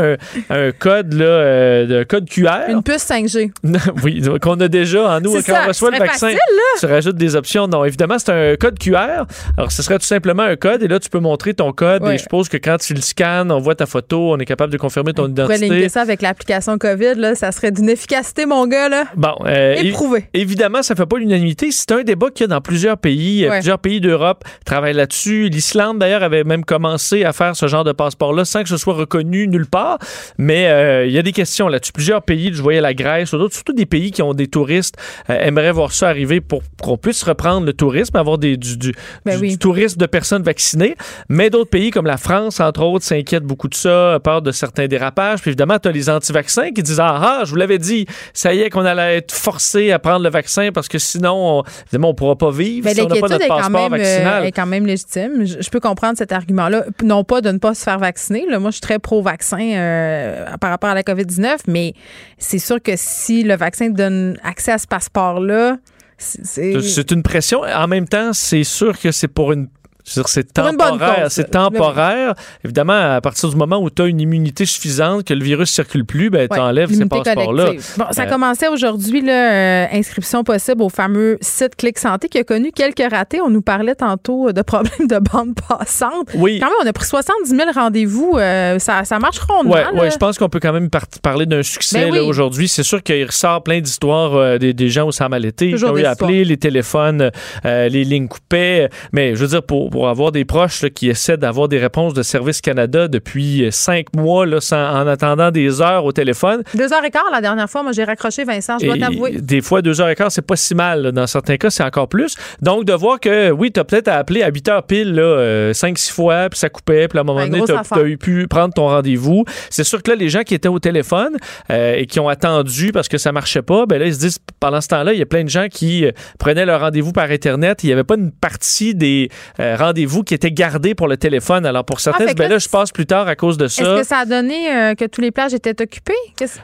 S19: un, code, là, de code QR.
S1: Une puce 5G.
S19: oui, qu'on a déjà en nous. Quand on reçoit le vaccin, tu rajoutes des options. Non, évidemment, c'est un code QR. Alors, ce serait tout simplement un code. Et là, tu peux montrer ton code et je suppose que quand tu le scannes, on voit ta photo, on est capable de confirmer ton identité.
S1: identité. ça avec l'application COVID, là, ça serait d'une efficacité, mon gars. Là.
S19: Bon,
S1: euh, Éprouvé.
S19: évidemment, ça fait pas l'unanimité. C'est un débat qu'il y a dans plusieurs pays. Plusieurs pays d'Europe travaillent là-dessus. L'Islande, d'ailleurs, avait même commencé à faire ce genre de passeport-là sans que ce soit reconnu nulle part. Mais euh, il y a des questions là-dessus. Plusieurs pays, je voyais la Grèce ou d'autres, surtout des pays qui ont des touristes, euh, aimeraient voir ça arriver pour qu'on puisse reprendre le tourisme, avoir des, du,
S1: ben
S19: du tourisme de personnes vaccinées. Mais d'autres pays comme la France, entre autres, s'inquiète beaucoup de ça, peur de certains dérapages. Puis évidemment, tu as les anti-vaccins qui disent Ah, ah je vous l'avais dit, ça y est qu'on allait être forcé à prendre le vaccin parce que sinon, on, évidemment, on pourra pas vivre si on n'a pas notre passeport
S1: même,
S19: vaccinal.
S1: est quand même légitime. Je, peux comprendre cet argument-là. Non pas de ne pas se faire vacciner. Là. Moi, je suis très pro-vaccin euh, par rapport à la COVID-19, mais c'est sûr que si le vaccin donne accès à ce passeport-là,
S19: c'est une pression. En même temps, c'est sûr que c'est pour une c'est temporaire. C'est temporaire. Évidemment, à partir du moment où tu as une immunité suffisante, que le virus circule plus, ben, tu enlèves ces passeports-là.
S1: Bon, ça euh, commençait aujourd'hui, euh, inscription possible au fameux site Clic Santé qui a connu quelques ratés. On nous parlait tantôt de problèmes de bande passante.
S19: Oui.
S1: Quand même, on a pris 70 000 rendez-vous. Euh, ça, ça marche rondement.
S19: Oui, ouais, je pense qu'on peut quand même parler d'un succès ben aujourd'hui. C'est sûr qu'il ressort plein d'histoires des, des, gens où ça a mal été. Ils ont eu appelé, les téléphones, les lignes coupaient. Mais je veux dire, pour pour avoir des proches qui essaient d'avoir des réponses de Service Canada depuis euh, cinq mois là, en attendant des heures au téléphone.
S1: Deux heures et quart la dernière fois, moi j'ai raccroché Vincent, je dois t'avouer.
S19: Des fois, deux heures et quart, c'est pas si mal. Dans certains cas, c'est encore plus. Donc, de voir que oui, tu as peut-être appelé à 8 heures pile, là, euh, cinq, six fois, puis ça coupait, puis à un moment donné, tu as, eu pu prendre ton rendez-vous. C'est sûr que là, les gens qui étaient au téléphone euh, et qui ont attendu parce que ça marchait pas, ben là, ils se disent, pendant ce temps-là, il y a plein de gens qui prenaient leur rendez-vous par Internet. Il n'y avait pas une partie des rendez rendez-vous qui étaient gardés pour le téléphone. Alors, pour certains, ben là, je passe plus tard à cause de ça.
S1: Est-ce que ça a donné euh, que tous les plages étaient occupées?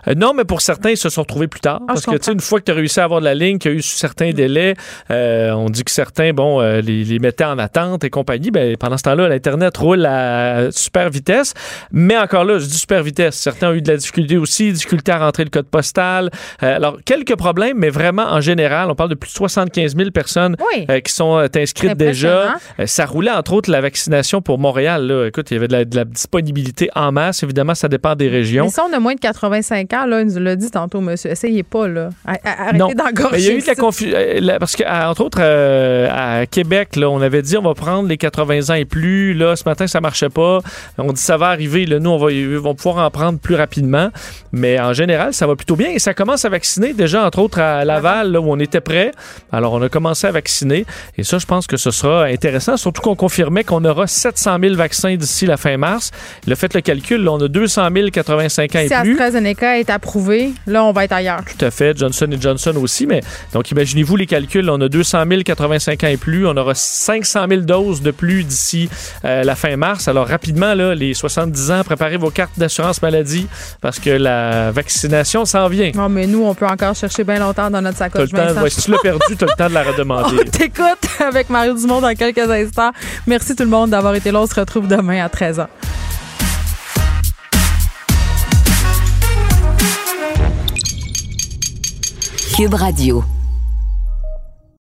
S19: Euh, non, mais pour certains, ils se sont retrouvés plus tard. Ah, parce que, tu sais, une fois que tu as réussi à avoir de la ligne, qu'il y a eu certains délais, euh, on dit que certains, bon, les, les, mettaient en attente et compagnie. Ben, pendant ce temps-là, l'Internet roule à super vitesse. Mais encore là, je dis super vitesse. Certains ont eu de la difficulté aussi, difficulté à rentrer le code postal. alors, quelques problèmes, mais vraiment, en général, on parle de plus de 75 000 personnes qui sont inscrites déjà. ça roulait, entre autres, la vaccination pour Montréal. Là. Écoute, il y avait de la, disponibilité en masse. Évidemment, ça dépend des régions.
S1: Mais si on a moins de 85 ans, là, il nous l'a dit tantôt, monsieur, essayez pas, là. Arrêtez d'engorger.
S19: Il y a eu de la confusion. Euh, parce que, entre autres, euh, à Québec, là, on avait dit on va prendre les 80 ans et plus. Là, ce matin, ça marchait pas. On dit ça va arriver. Là, nous, on va, pouvoir en prendre plus rapidement. Mais en général, ça va plutôt bien. Et ça commence à vacciner déjà, entre autres, à Laval, là, où on était prêt. Alors, on a commencé à vacciner. Et ça, je pense que ce sera intéressant, surtout qu'on confirmait qu'on aura 700 000 vaccins d'ici la fin mars? Le fait le calcul, là, on a 200 000 85 ans et plus.
S1: Si AstraZeneca est approuvé, là, on va être ailleurs.
S19: Tout à fait. Johnson Johnson aussi. Mais donc, imaginez-vous les calculs. on a 200 000 85 ans et plus. On aura 500 000 doses de plus d'ici euh, la fin mars. Alors, rapidement, là, les 70 ans, préparez vos cartes d'assurance maladie parce que la vaccination s'en vient.
S1: Non, mais nous, on peut encore chercher bien longtemps dans notre sacoche.
S19: As le temps, si tu l'as perdu, tu as le temps de la redemander.
S1: on t'écoute avec Mario Dumont dans quelques instants. Merci tout le monde d'avoir été là. On se retrouve demain à 13h.
S7: Cube Radio.